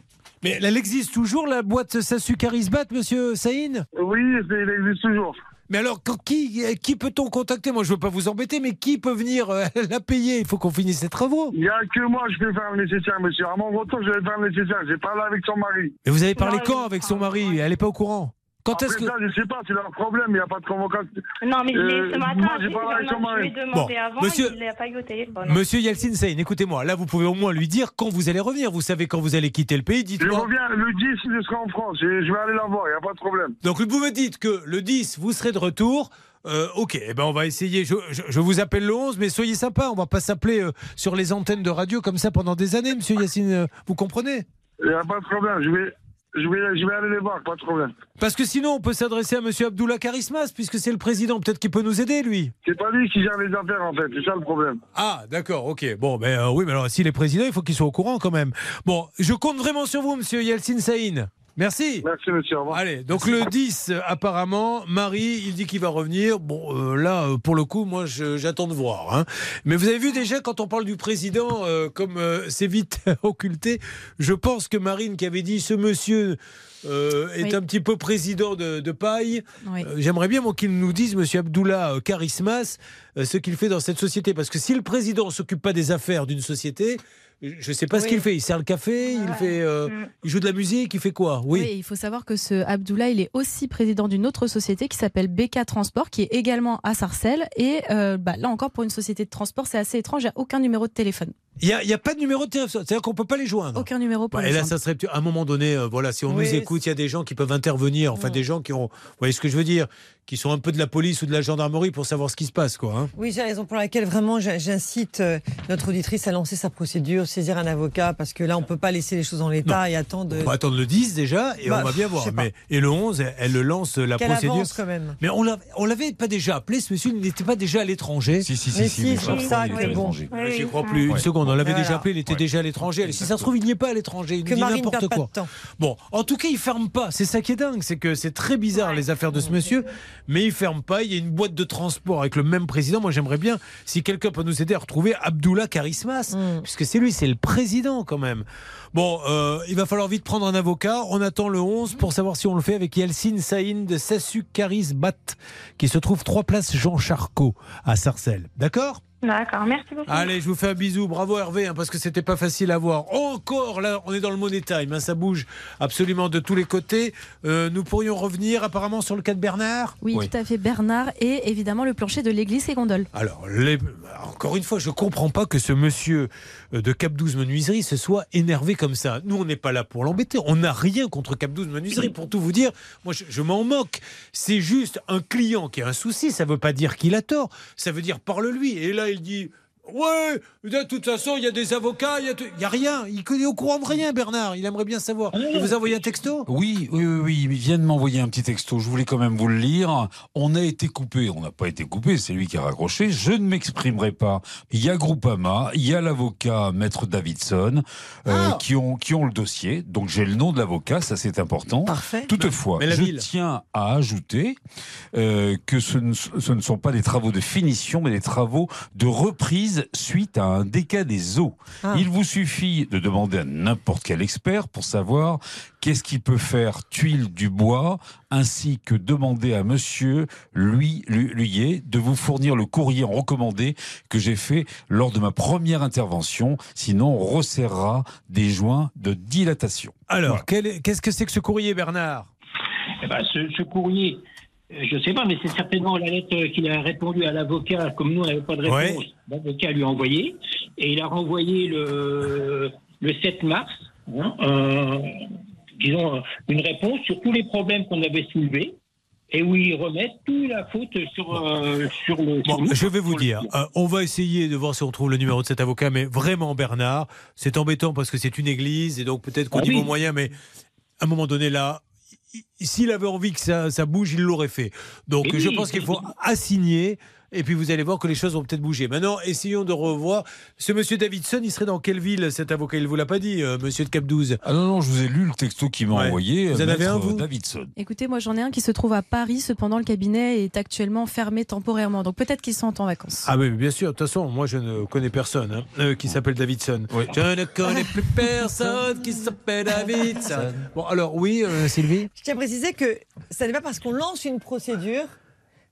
Mais elle existe toujours, la boîte Sassu Carisbat, monsieur Saïn? Oui, il existe toujours. Mais alors, quand- qui, qui peut-on contacter? Moi, je veux pas vous embêter, mais qui peut venir euh, *laughs* la payer? Il faut qu'on finisse ses travaux. Il n'y a que moi, je peux faire le nécessaire, monsieur. À mon retour, je vais faire le nécessaire. J'ai parlé avec son mari. Mais vous avez parlé Non, quand avec son mari? Elle n'est pas au courant? Quand est-ce que ça, je sais pas, c'est leur problème, il n'y a pas de convocation. Non, mais je l'ai Euh, ce matin, moi, j'ai parlé avec je mari. demandé Bon, avant, monsieur- il ne l'a pas eu au téléphone. Monsieur Yeltsin Saïn, écoutez-moi. Là, vous pouvez au moins lui dire quand vous allez revenir. Vous savez quand vous allez quitter le pays. Je Dites-moi. reviens le 10, je serai en France. Je, je vais aller la voir, il n'y a pas de problème. Donc vous me dites que le 10, vous serez de retour. Euh, ok, eh ben on va essayer. Je, je- je vous appelle le 11, mais soyez sympa. On va pas s'appeler euh, sur les antennes de radio comme ça pendant des années, monsieur Yacine. euh, Vous comprenez? Il n'y a pas de problème. Je vais, je, vais, je vais aller les voir, pas de problème. Parce que sinon, on peut s'adresser à monsieur Abdullah Karismas, puisque c'est le président. Peut-être qu'il peut nous aider, lui. C'est pas lui qui gère les affaires, en fait. C'est ça le problème. Ah, d'accord, ok. Bon, ben euh, oui, mais alors s'il est président, il faut qu'il soit au courant quand même. Bon, je compte vraiment sur vous, monsieur Yeltsin Saïn. Merci. Merci, monsieur. Au revoir. Allez, donc le 10, euh, apparemment, Marie, il dit qu'il va revenir. Bon, euh, là, euh, pour le coup, moi, j'attends de voir. hein. Mais vous avez vu déjà, quand on parle du président, euh, comme euh, c'est vite *laughs* occulté, je pense que Marine qui avait dit ce monsieur euh, est Oui. un petit peu président de, de paille. Oui. Euh, J'aimerais bien qu'il nous dise, monsieur Abdullah euh, Karismas, euh, ce qu'il fait dans cette société. Parce que si le président ne s'occupe pas des affaires d'une société, je ne sais pas ce qu'il fait. Il sert le café, il, fait, euh, Mm. il joue de la musique, il fait quoi? Oui. il faut savoir que ce Abdullah, il est aussi président d'une autre société qui s'appelle BK Transport, qui est également à Sarcelles. Et euh, bah, là encore, pour une société de transport, c'est assez étrange. Il n'y a aucun numéro de téléphone. Il n'y a, il y a pas de numéro de téléphone, c'est-à-dire qu'on ne peut pas les joindre. Aucun numéro pour les et là, ça serait à un moment donné, euh, voilà, si on Oui, nous écoute, il y a des gens qui peuvent intervenir, enfin des gens qui ont, vous voyez ce que je veux dire, qui sont un peu de la police ou de la gendarmerie pour savoir ce qui se passe, quoi. hein. Oui, j'ai raison pour laquelle vraiment j'incite euh, notre auditrice à lancer sa procédure, saisir un avocat, parce que là, on peut pas laisser les choses en l'état et attendre. On va attendre le 10 déjà et Bah, on va bien voir. Mais, et le 11, elle, le lance la Qu'elle procédure. avance quand même. Mais on l'avait, pas déjà appelé, ce monsieur, il n'était pas déjà à l'étranger. Si, si, Mais si, si, mais c'est pour je ça crois On l'avait Voilà. déjà appelé, il était Ouais. déjà à l'étranger. Si ça se trouve, il n'y est pas à l'étranger. Il Que dit n'importe quoi. Bon, en tout cas, il ferme pas. C'est ça qui est dingue, c'est que c'est très bizarre les affaires de ce monsieur, mais il ferme pas. Il y a une boîte de transport avec le même président. Moi, j'aimerais bien si quelqu'un peut nous aider à retrouver Abdullah Karismas, Mm. puisque c'est lui, c'est le président quand même. Bon, euh, il va falloir vite prendre un avocat. On attend le 11 pour savoir si on le fait avec Yeltsin Saïn de Sassu Karisbat, qui se trouve trois places Jean Charcot à Sarcelles. D'accord? D'accord, merci beaucoup. Allez, je vous fais un bisou. Bravo Hervé, hein, parce que c'était pas facile à voir. Encore là, on est dans le money time. hein, ça bouge absolument de tous les côtés. Euh, nous pourrions revenir apparemment sur le cas de Bernard? Oui, tout à fait, Bernard, et évidemment le plancher de l'église et gondole. Alors, les- encore une fois, je comprends pas que ce monsieur euh, de Cap 12 Menuiserie se soit énervé comme ça. Nous, on n'est pas là pour l'embêter. On n'a rien contre Cap 12 Menuiserie. Pour tout vous dire, moi, je, je m'en moque. C'est juste un client qui a un souci. Ça veut pas dire qu'il a tort. Ça veut dire parle-lui. Et là, il dit. Ouais, de toute façon, il y a des avocats, il y a, tout- il y a rien. Il est au courant de rien, Bernard. Il aimerait bien savoir. Il vous a envoyé un texto? Oui, oui, oui, oui, il vient de m'envoyer un petit texto. Je voulais quand même vous le lire. On a été coupé. On n'a pas été coupé, c'est lui qui a raccroché. Je ne m'exprimerai pas. Il y a Groupama, il y a l'avocat Maître Davidson euh, qui, ont, qui ont le dossier. Donc j'ai le nom de l'avocat, ça c'est important. Parfait. Toutefois, Mais je ville tiens à ajouter euh, que ce ne, ce ne sont pas des travaux de finition, mais des travaux de reprise suite à un dégât des eaux. Ah. Il vous suffit de demander à n'importe quel expert pour savoir qu'est-ce qu'il peut faire tuile du bois, ainsi que demander à monsieur Louis Lu- Luyet de vous fournir le courrier recommandé que j'ai fait lors de ma première intervention. Sinon, on resserrera des joints de dilatation. Alors, qu'est-ce que c'est que ce courrier, Bernard? Eh ben, ce, ce courrier, euh, je ne sais pas, mais c'est certainement la lettre qu'il a répondu à l'avocat, comme nous, on n'avait pas de réponse. Ouais. L'avocat lui a envoyé, et il a renvoyé le, le 7 mars, hein, euh, disons, euh, une réponse sur tous les problèmes qu'on avait soulevés, et où il remet toute la faute sur, euh, sur le... Bon, je vais vous dire, euh, on va essayer de voir si on trouve le numéro de cet avocat, mais vraiment, Bernard, c'est embêtant parce que c'est une église et donc peut-être qu'au Ah niveau oui. moyen, mais à un moment donné, là, s'il avait envie que ça, ça bouge, il l'aurait fait. Donc je pense qu'il faut assigner. Et puis vous allez voir que les choses vont peut-être bouger. Maintenant, essayons de revoir. Ce monsieur Davidson, il serait dans quelle ville cet avocat? Il vous l'a pas dit, euh, monsieur de Cap 12 Ah non, non, je vous ai lu le texto qu'il m'a Ouais. envoyé. Vous euh, en avez Maître un, vous? Davidson. Écoutez, moi j'en ai un qui se trouve à Paris, cependant le cabinet est actuellement fermé temporairement, donc peut-être qu'ils sont en vacances. Ah oui, bien sûr. De toute façon, moi je ne connais personne hein, euh, qui s'appelle Davidson. Je ne connais plus personne qui s'appelle Davidson. Bon, alors oui, euh, Sylvie? Je tiens à préciser que ça n'est pas parce qu'on lance une procédure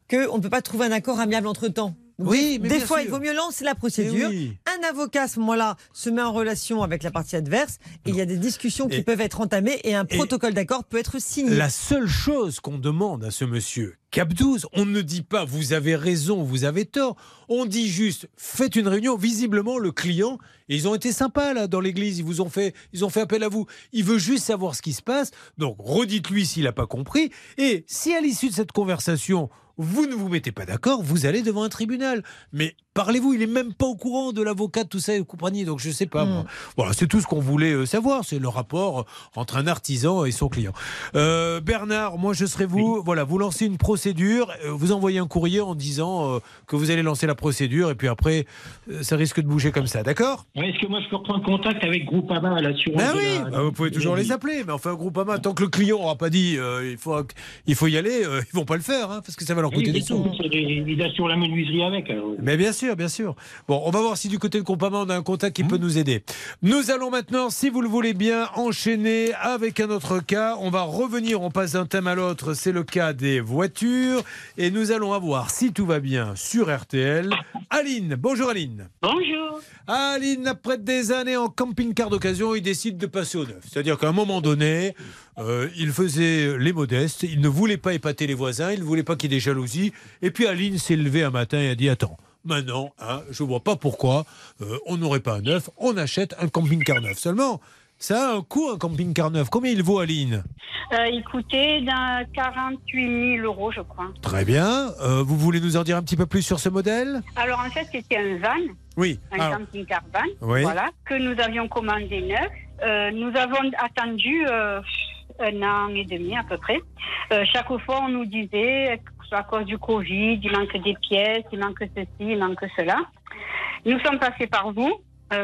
qu'on ne peut pas trouver un accord amiable entre temps. Oui, mais des bien fois, sûr. il vaut mieux lancer la procédure. Oui. Un avocat, à ce moment-là, se met en relation avec la partie adverse et il y a des discussions qui Et- peuvent être entamées et un et- protocole d'accord peut être signé. La seule chose qu'on demande à ce monsieur Cap 12, on ne dit pas vous avez raison, vous avez tort. On dit juste faites une réunion. Visiblement, le client, et ils ont été sympas là dans l'église, ils vous ont fait, ils ont fait appel à vous. Il veut juste savoir ce qui se passe. Donc redites-lui s'il n'a pas compris. Et si à l'issue de cette conversation vous ne vous mettez pas d'accord, vous allez devant un tribunal. Mais parlez-vous, il est même pas au courant de l'avocat, de tout ça et compagnie. Donc je sais pas. moi. Voilà, c'est tout ce qu'on voulait euh, savoir. C'est le rapport entre un artisan et son client. Euh, Bernard, moi je serai vous. Voilà, vous lancez une procédure, euh, vous envoyez un courrier en disant euh, que vous allez lancer la procédure et puis après euh, ça risque de bouger comme ça, d'accord? Ouais, Est-ce que moi je peux reprendre contact avec Groupama à l'assurance Ben oui, la- bah, vous pouvez toujours les appeler, mais enfin Groupama, tant que le client n'aura pas dit euh, il faut il faut y aller, euh, ils vont pas le faire, hein, parce que ça va leur Oui, coûter des mais sous. Ils assurent la menuiserie avec. alors. Mais bien sûr, bien sûr. Bon, on va voir si du côté de Groupama, on a un contact qui peut nous aider. Nous allons maintenant, si vous le voulez bien, enchaîner avec un autre cas. On va revenir, on passe d'un thème à l'autre. C'est le cas des voitures. Et nous allons avoir, si tout va bien, sur RTL, Aline. Bonjour Aline. Bonjour. Aline, après des années en camping-car d'occasion, il décide de passer au neuf. C'est-à-dire qu'à un moment donné, euh, il faisait les modestes, il ne voulait pas épater les voisins, il ne voulait pas qu'il y ait des jalousies. Et puis Aline s'est levée un matin et a dit Attends, maintenant, hein, je ne vois pas pourquoi euh, on n'aurait pas un neuf, on achète un camping-car neuf. Seulement, ça a un coût, un camping-car neuf. Combien il vaut, Aline? Euh, il coûtait d'un 48 000 euros, je crois. Très bien. Euh, vous voulez nous en dire un petit peu plus sur ce modèle? Alors en fait, c'était un van, Oui. un Alors, camping-car van, Oui. voilà, que nous avions commandé neuf. Euh, nous avons attendu euh, un an et demi à peu près. Euh, chaque fois, on nous disait à cause du Covid, il manque des pièces, il manque ceci, il manque cela. Nous sommes passés par vous.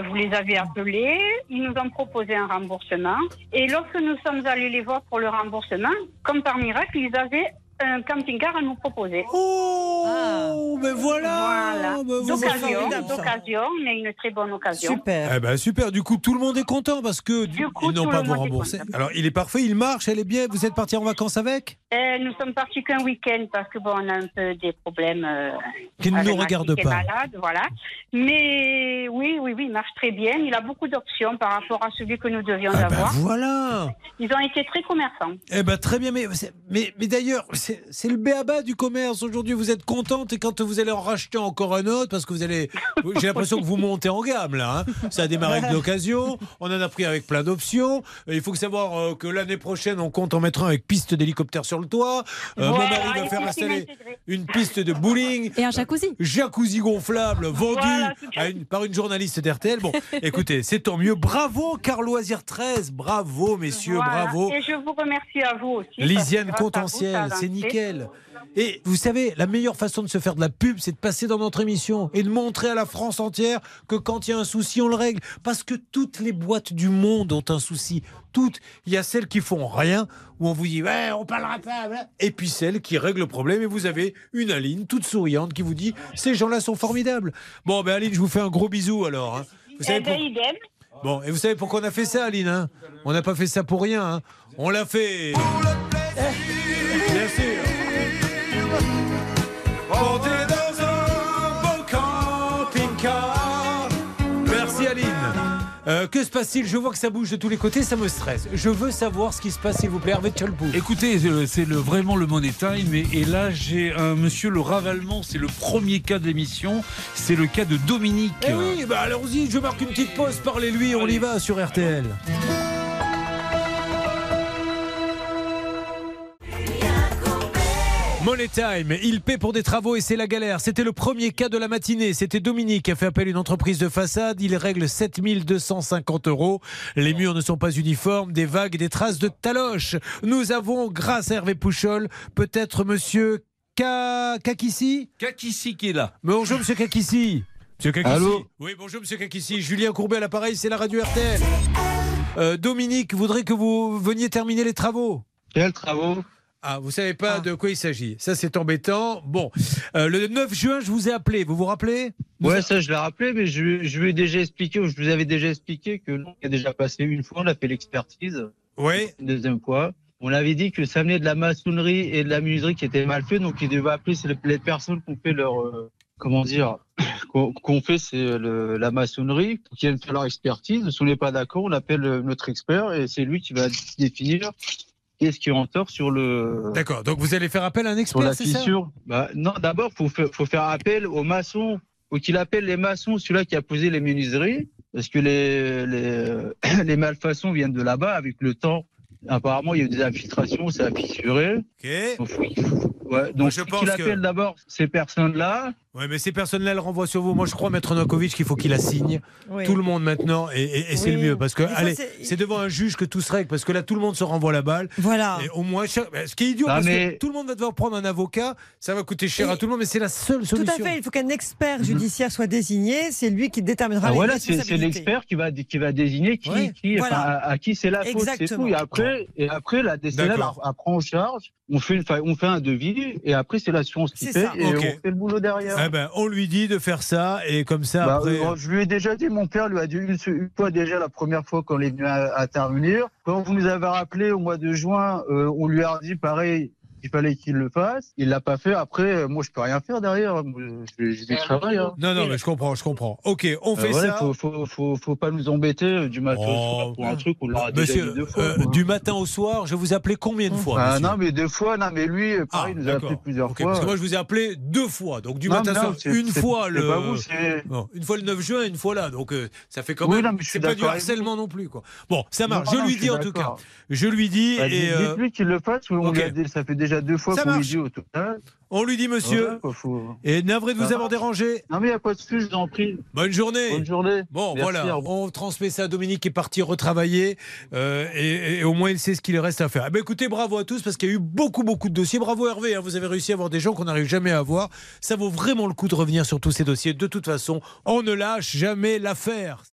vous les avez appelés, ils nous ont proposé un remboursement. Et lorsque nous sommes allés les voir pour le remboursement, comme par miracle, ils avaient un camping-car à nous proposer. Oh, mais voilà, Voilà. ben voilà. D'occasion, formidable, ça. d'occasion, mais une très bonne occasion. Super. Eh ben super, du coup tout le monde est content parce que du- Du coup, ils n'ont pas vous rembourser. Alors il est parfait, il marche, elle est bien. Vous êtes parti en vacances avec? Euh, nous sommes partis qu'un week-end parce que bon, on a un peu des problèmes. euh, Qui ne nous ma regarde fille qui est pas. malade, voilà. Mais oui, oui, oui, il marche très bien. Il a beaucoup d'options par rapport à celui que nous devions Ah ben avoir. voilà Ils ont été très commerçants. Eh ben très bien, mais, mais, mais d'ailleurs, c'est le béaba du commerce. Aujourd'hui, vous êtes contente et quand vous allez en racheter encore un autre, parce que vous allez. *laughs* J'ai l'impression que vous montez en gamme là. hein. Ça a démarré avec l'occasion, on en a pris avec plein d'options. Euh, Il faut que savoir euh, que l'année prochaine, on compte en mettre un avec piste d'hélicoptère sur le toit. Euh, mon mari va faire installer une piste de bowling. Et un jacuzzi. Jacuzzi gonflable vendu Voilà, tout à une- par une journaliste d'RTL. Bon, *laughs* écoutez, c'est tant mieux. Bravo, Carl Loisir 13. Bravo, messieurs, Voilà. bravo. Et je vous remercie à vous aussi. Lisiane Contentiel, c'est nickel. Et vous savez, la meilleure façon de se faire de la pub, c'est de passer dans notre émission et de montrer à la France entière que quand il y a un souci, on le règle. Parce que toutes les boîtes du monde ont un souci. Toutes. Il y a celles qui font rien, où on vous dit, ouais, on parlera pas. voilà. Et puis celles qui règlent le problème. Et vous avez une Aline toute souriante qui vous dit, ces gens-là sont formidables. Bon, ben Aline, je vous fais un gros bisou alors. hein. Vous savez ben, pour- idem. Bon, et vous savez pourquoi on a fait ça, Aline hein? On n'a pas fait ça pour rien. hein. On l'a fait. Bien sûr. On est dans un beau camping-car. Merci, Aline. Euh, que se passe-t-il? Je vois que ça bouge de tous les côtés, ça me stresse. Je veux savoir ce qui se passe, s'il vous plaît, Hervé Tchalpou. Écoutez, euh, c'est le, vraiment le money time. Et, et là, j'ai un monsieur le ravalement. C'est le premier cas de l'émission. C'est le cas de Dominique. Eh oui, bah allons-y, je marque une petite pause, parlez-lui, on y va sur RTL. Money Time, il paie pour des travaux et c'est la galère. C'était le premier cas de la matinée. C'était Dominique qui a fait appel à une entreprise de façade. Il règle 7250 euros. Les murs ne sont pas uniformes, des vagues et des traces de taloches. Nous avons, grâce à Hervé Pouchol, peut-être monsieur Ka- Kakissi Kakissi qui est là. Bonjour monsieur Kakissi. Monsieur Kakissi. Allô Oui, bonjour monsieur Kakissi. Julien Courbet à l'appareil, c'est la radio RTL. Euh, Dominique voudrait que vous veniez terminer les travaux. Quels travaux? Ah, vous savez pas de quoi il s'agit. Ça, c'est embêtant. Bon, euh, le 9 juin, je vous ai appelé. Vous vous rappelez? Ouais, ça je l'ai rappelé, mais je, je lui ai déjà expliqué, ou je vous avais déjà expliqué que il a déjà passé une fois, on a fait l'expertise. Oui. Une deuxième fois. On avait dit que ça venait de la maçonnerie et de la menuiserie qui était mal fait, donc il devait appeler les, les personnes qui ont fait leur, euh, comment dire, *coughs* qu'on fait c'est la maçonnerie, qui viennent faire leur expertise. Si on n'est pas d'accord, on appelle euh, notre expert et c'est lui qui va définir qu'est-ce qui est en tort sur le. D'accord, donc vous allez faire appel à un expert, c'est ça? fissure? Bah, non, d'abord, faut, fa- faut faire appel aux maçons. Faut qu'il appelle les maçons, celui-là qui a posé les menuiseries, parce que les, les, *clears throat* les malfaçons viennent de là-bas avec le temps. Apparemment, il y a eu des infiltrations, ça a fissuré. Ok. Donc, faut- ouais, donc je faut pense qu'il que- appelle d'abord ces personnes-là. Ouais, mais ces personnes-là, elles renvoient sur vous. Moi, je crois, Maître Novakovic, qu'il faut qu'il la signe. Oui. Tout le monde maintenant. Et, et- et c'est Oui. le mieux. Parce que, allez, c'est- devant un juge que tout se règle. Parce que là, tout le monde se renvoie la balle. Voilà. Et au moins, ce qui est idiot, Non, parce mais- que tout le monde va devoir prendre un avocat. Ça va coûter cher à tout le monde, mais c'est la seule Tout solution. à fait, il faut qu'un expert judiciaire soit désigné, c'est lui qui déterminera Ah, les voilà, c'est l'expert qui va, qui va désigner qui, Ouais, qui, voilà. enfin, à, à qui c'est la faute, c'est Exactement. tout. Et après, et après la elle prend en charge, on fait, une, enfin, on fait un devis, et après c'est l'assurance qui fait, ça. et on fait le boulot derrière. Eh ben, on lui dit de faire ça. Et comme ça, Bah, après. euh, je lui ai déjà dit, mon père lui a dit une, une fois déjà la première fois qu'on est venu à- intervenir. Quand vous nous avez rappelé au mois de juin, euh, on lui a dit pareil. Il fallait qu'il le fasse. Il l'a pas fait. Après, euh, moi, je peux rien faire derrière. Du travail. Hein. Non, non, mais je comprends, je comprends. Ok, on fait Euh, ouais, ça. Faut, faut, faut, faut pas nous embêter euh, du matin au soir pour un truc. On déjà Monsieur, deux fois. euh, du matin au soir, je vous ai appelé combien de fois Ah, non, mais deux fois. Non, mais lui, euh, pareil, il nous a appelé plusieurs fois. Parce que moi, je vous ai appelé deux fois. Donc, du Non, matin au soir, une fois le. vous, Non, une fois le 9 juin, une fois là. Donc, euh, ça fait quand Oui, même. non, mais je suis c'est pas du harcèlement non plus, quoi. Bon, ça marche. je lui dis suis en tout cas. Je lui dis. Bah, euh, Dites-lui qu'il le fasse. on ok. lui a dit- ça fait déjà deux fois Ça qu'on lui marche. dit au total. on lui dit, monsieur. Faut- Et navré de vous avoir dérangé. Non, mais il n'y a pas de je vous en prie. Bonne journée. Bonne journée. Bon, Merci, voilà, on transmet ça à Dominique qui est parti retravailler euh, et, et au moins il sait ce qu'il reste à faire. Eh ben, écoutez, bravo à tous parce qu'il y a eu beaucoup, beaucoup de dossiers. Bravo Hervé, hein, vous avez réussi à avoir des gens qu'on n'arrive jamais à avoir. Ça vaut vraiment le coup de revenir sur tous ces dossiers. De toute façon, on ne lâche jamais l'affaire.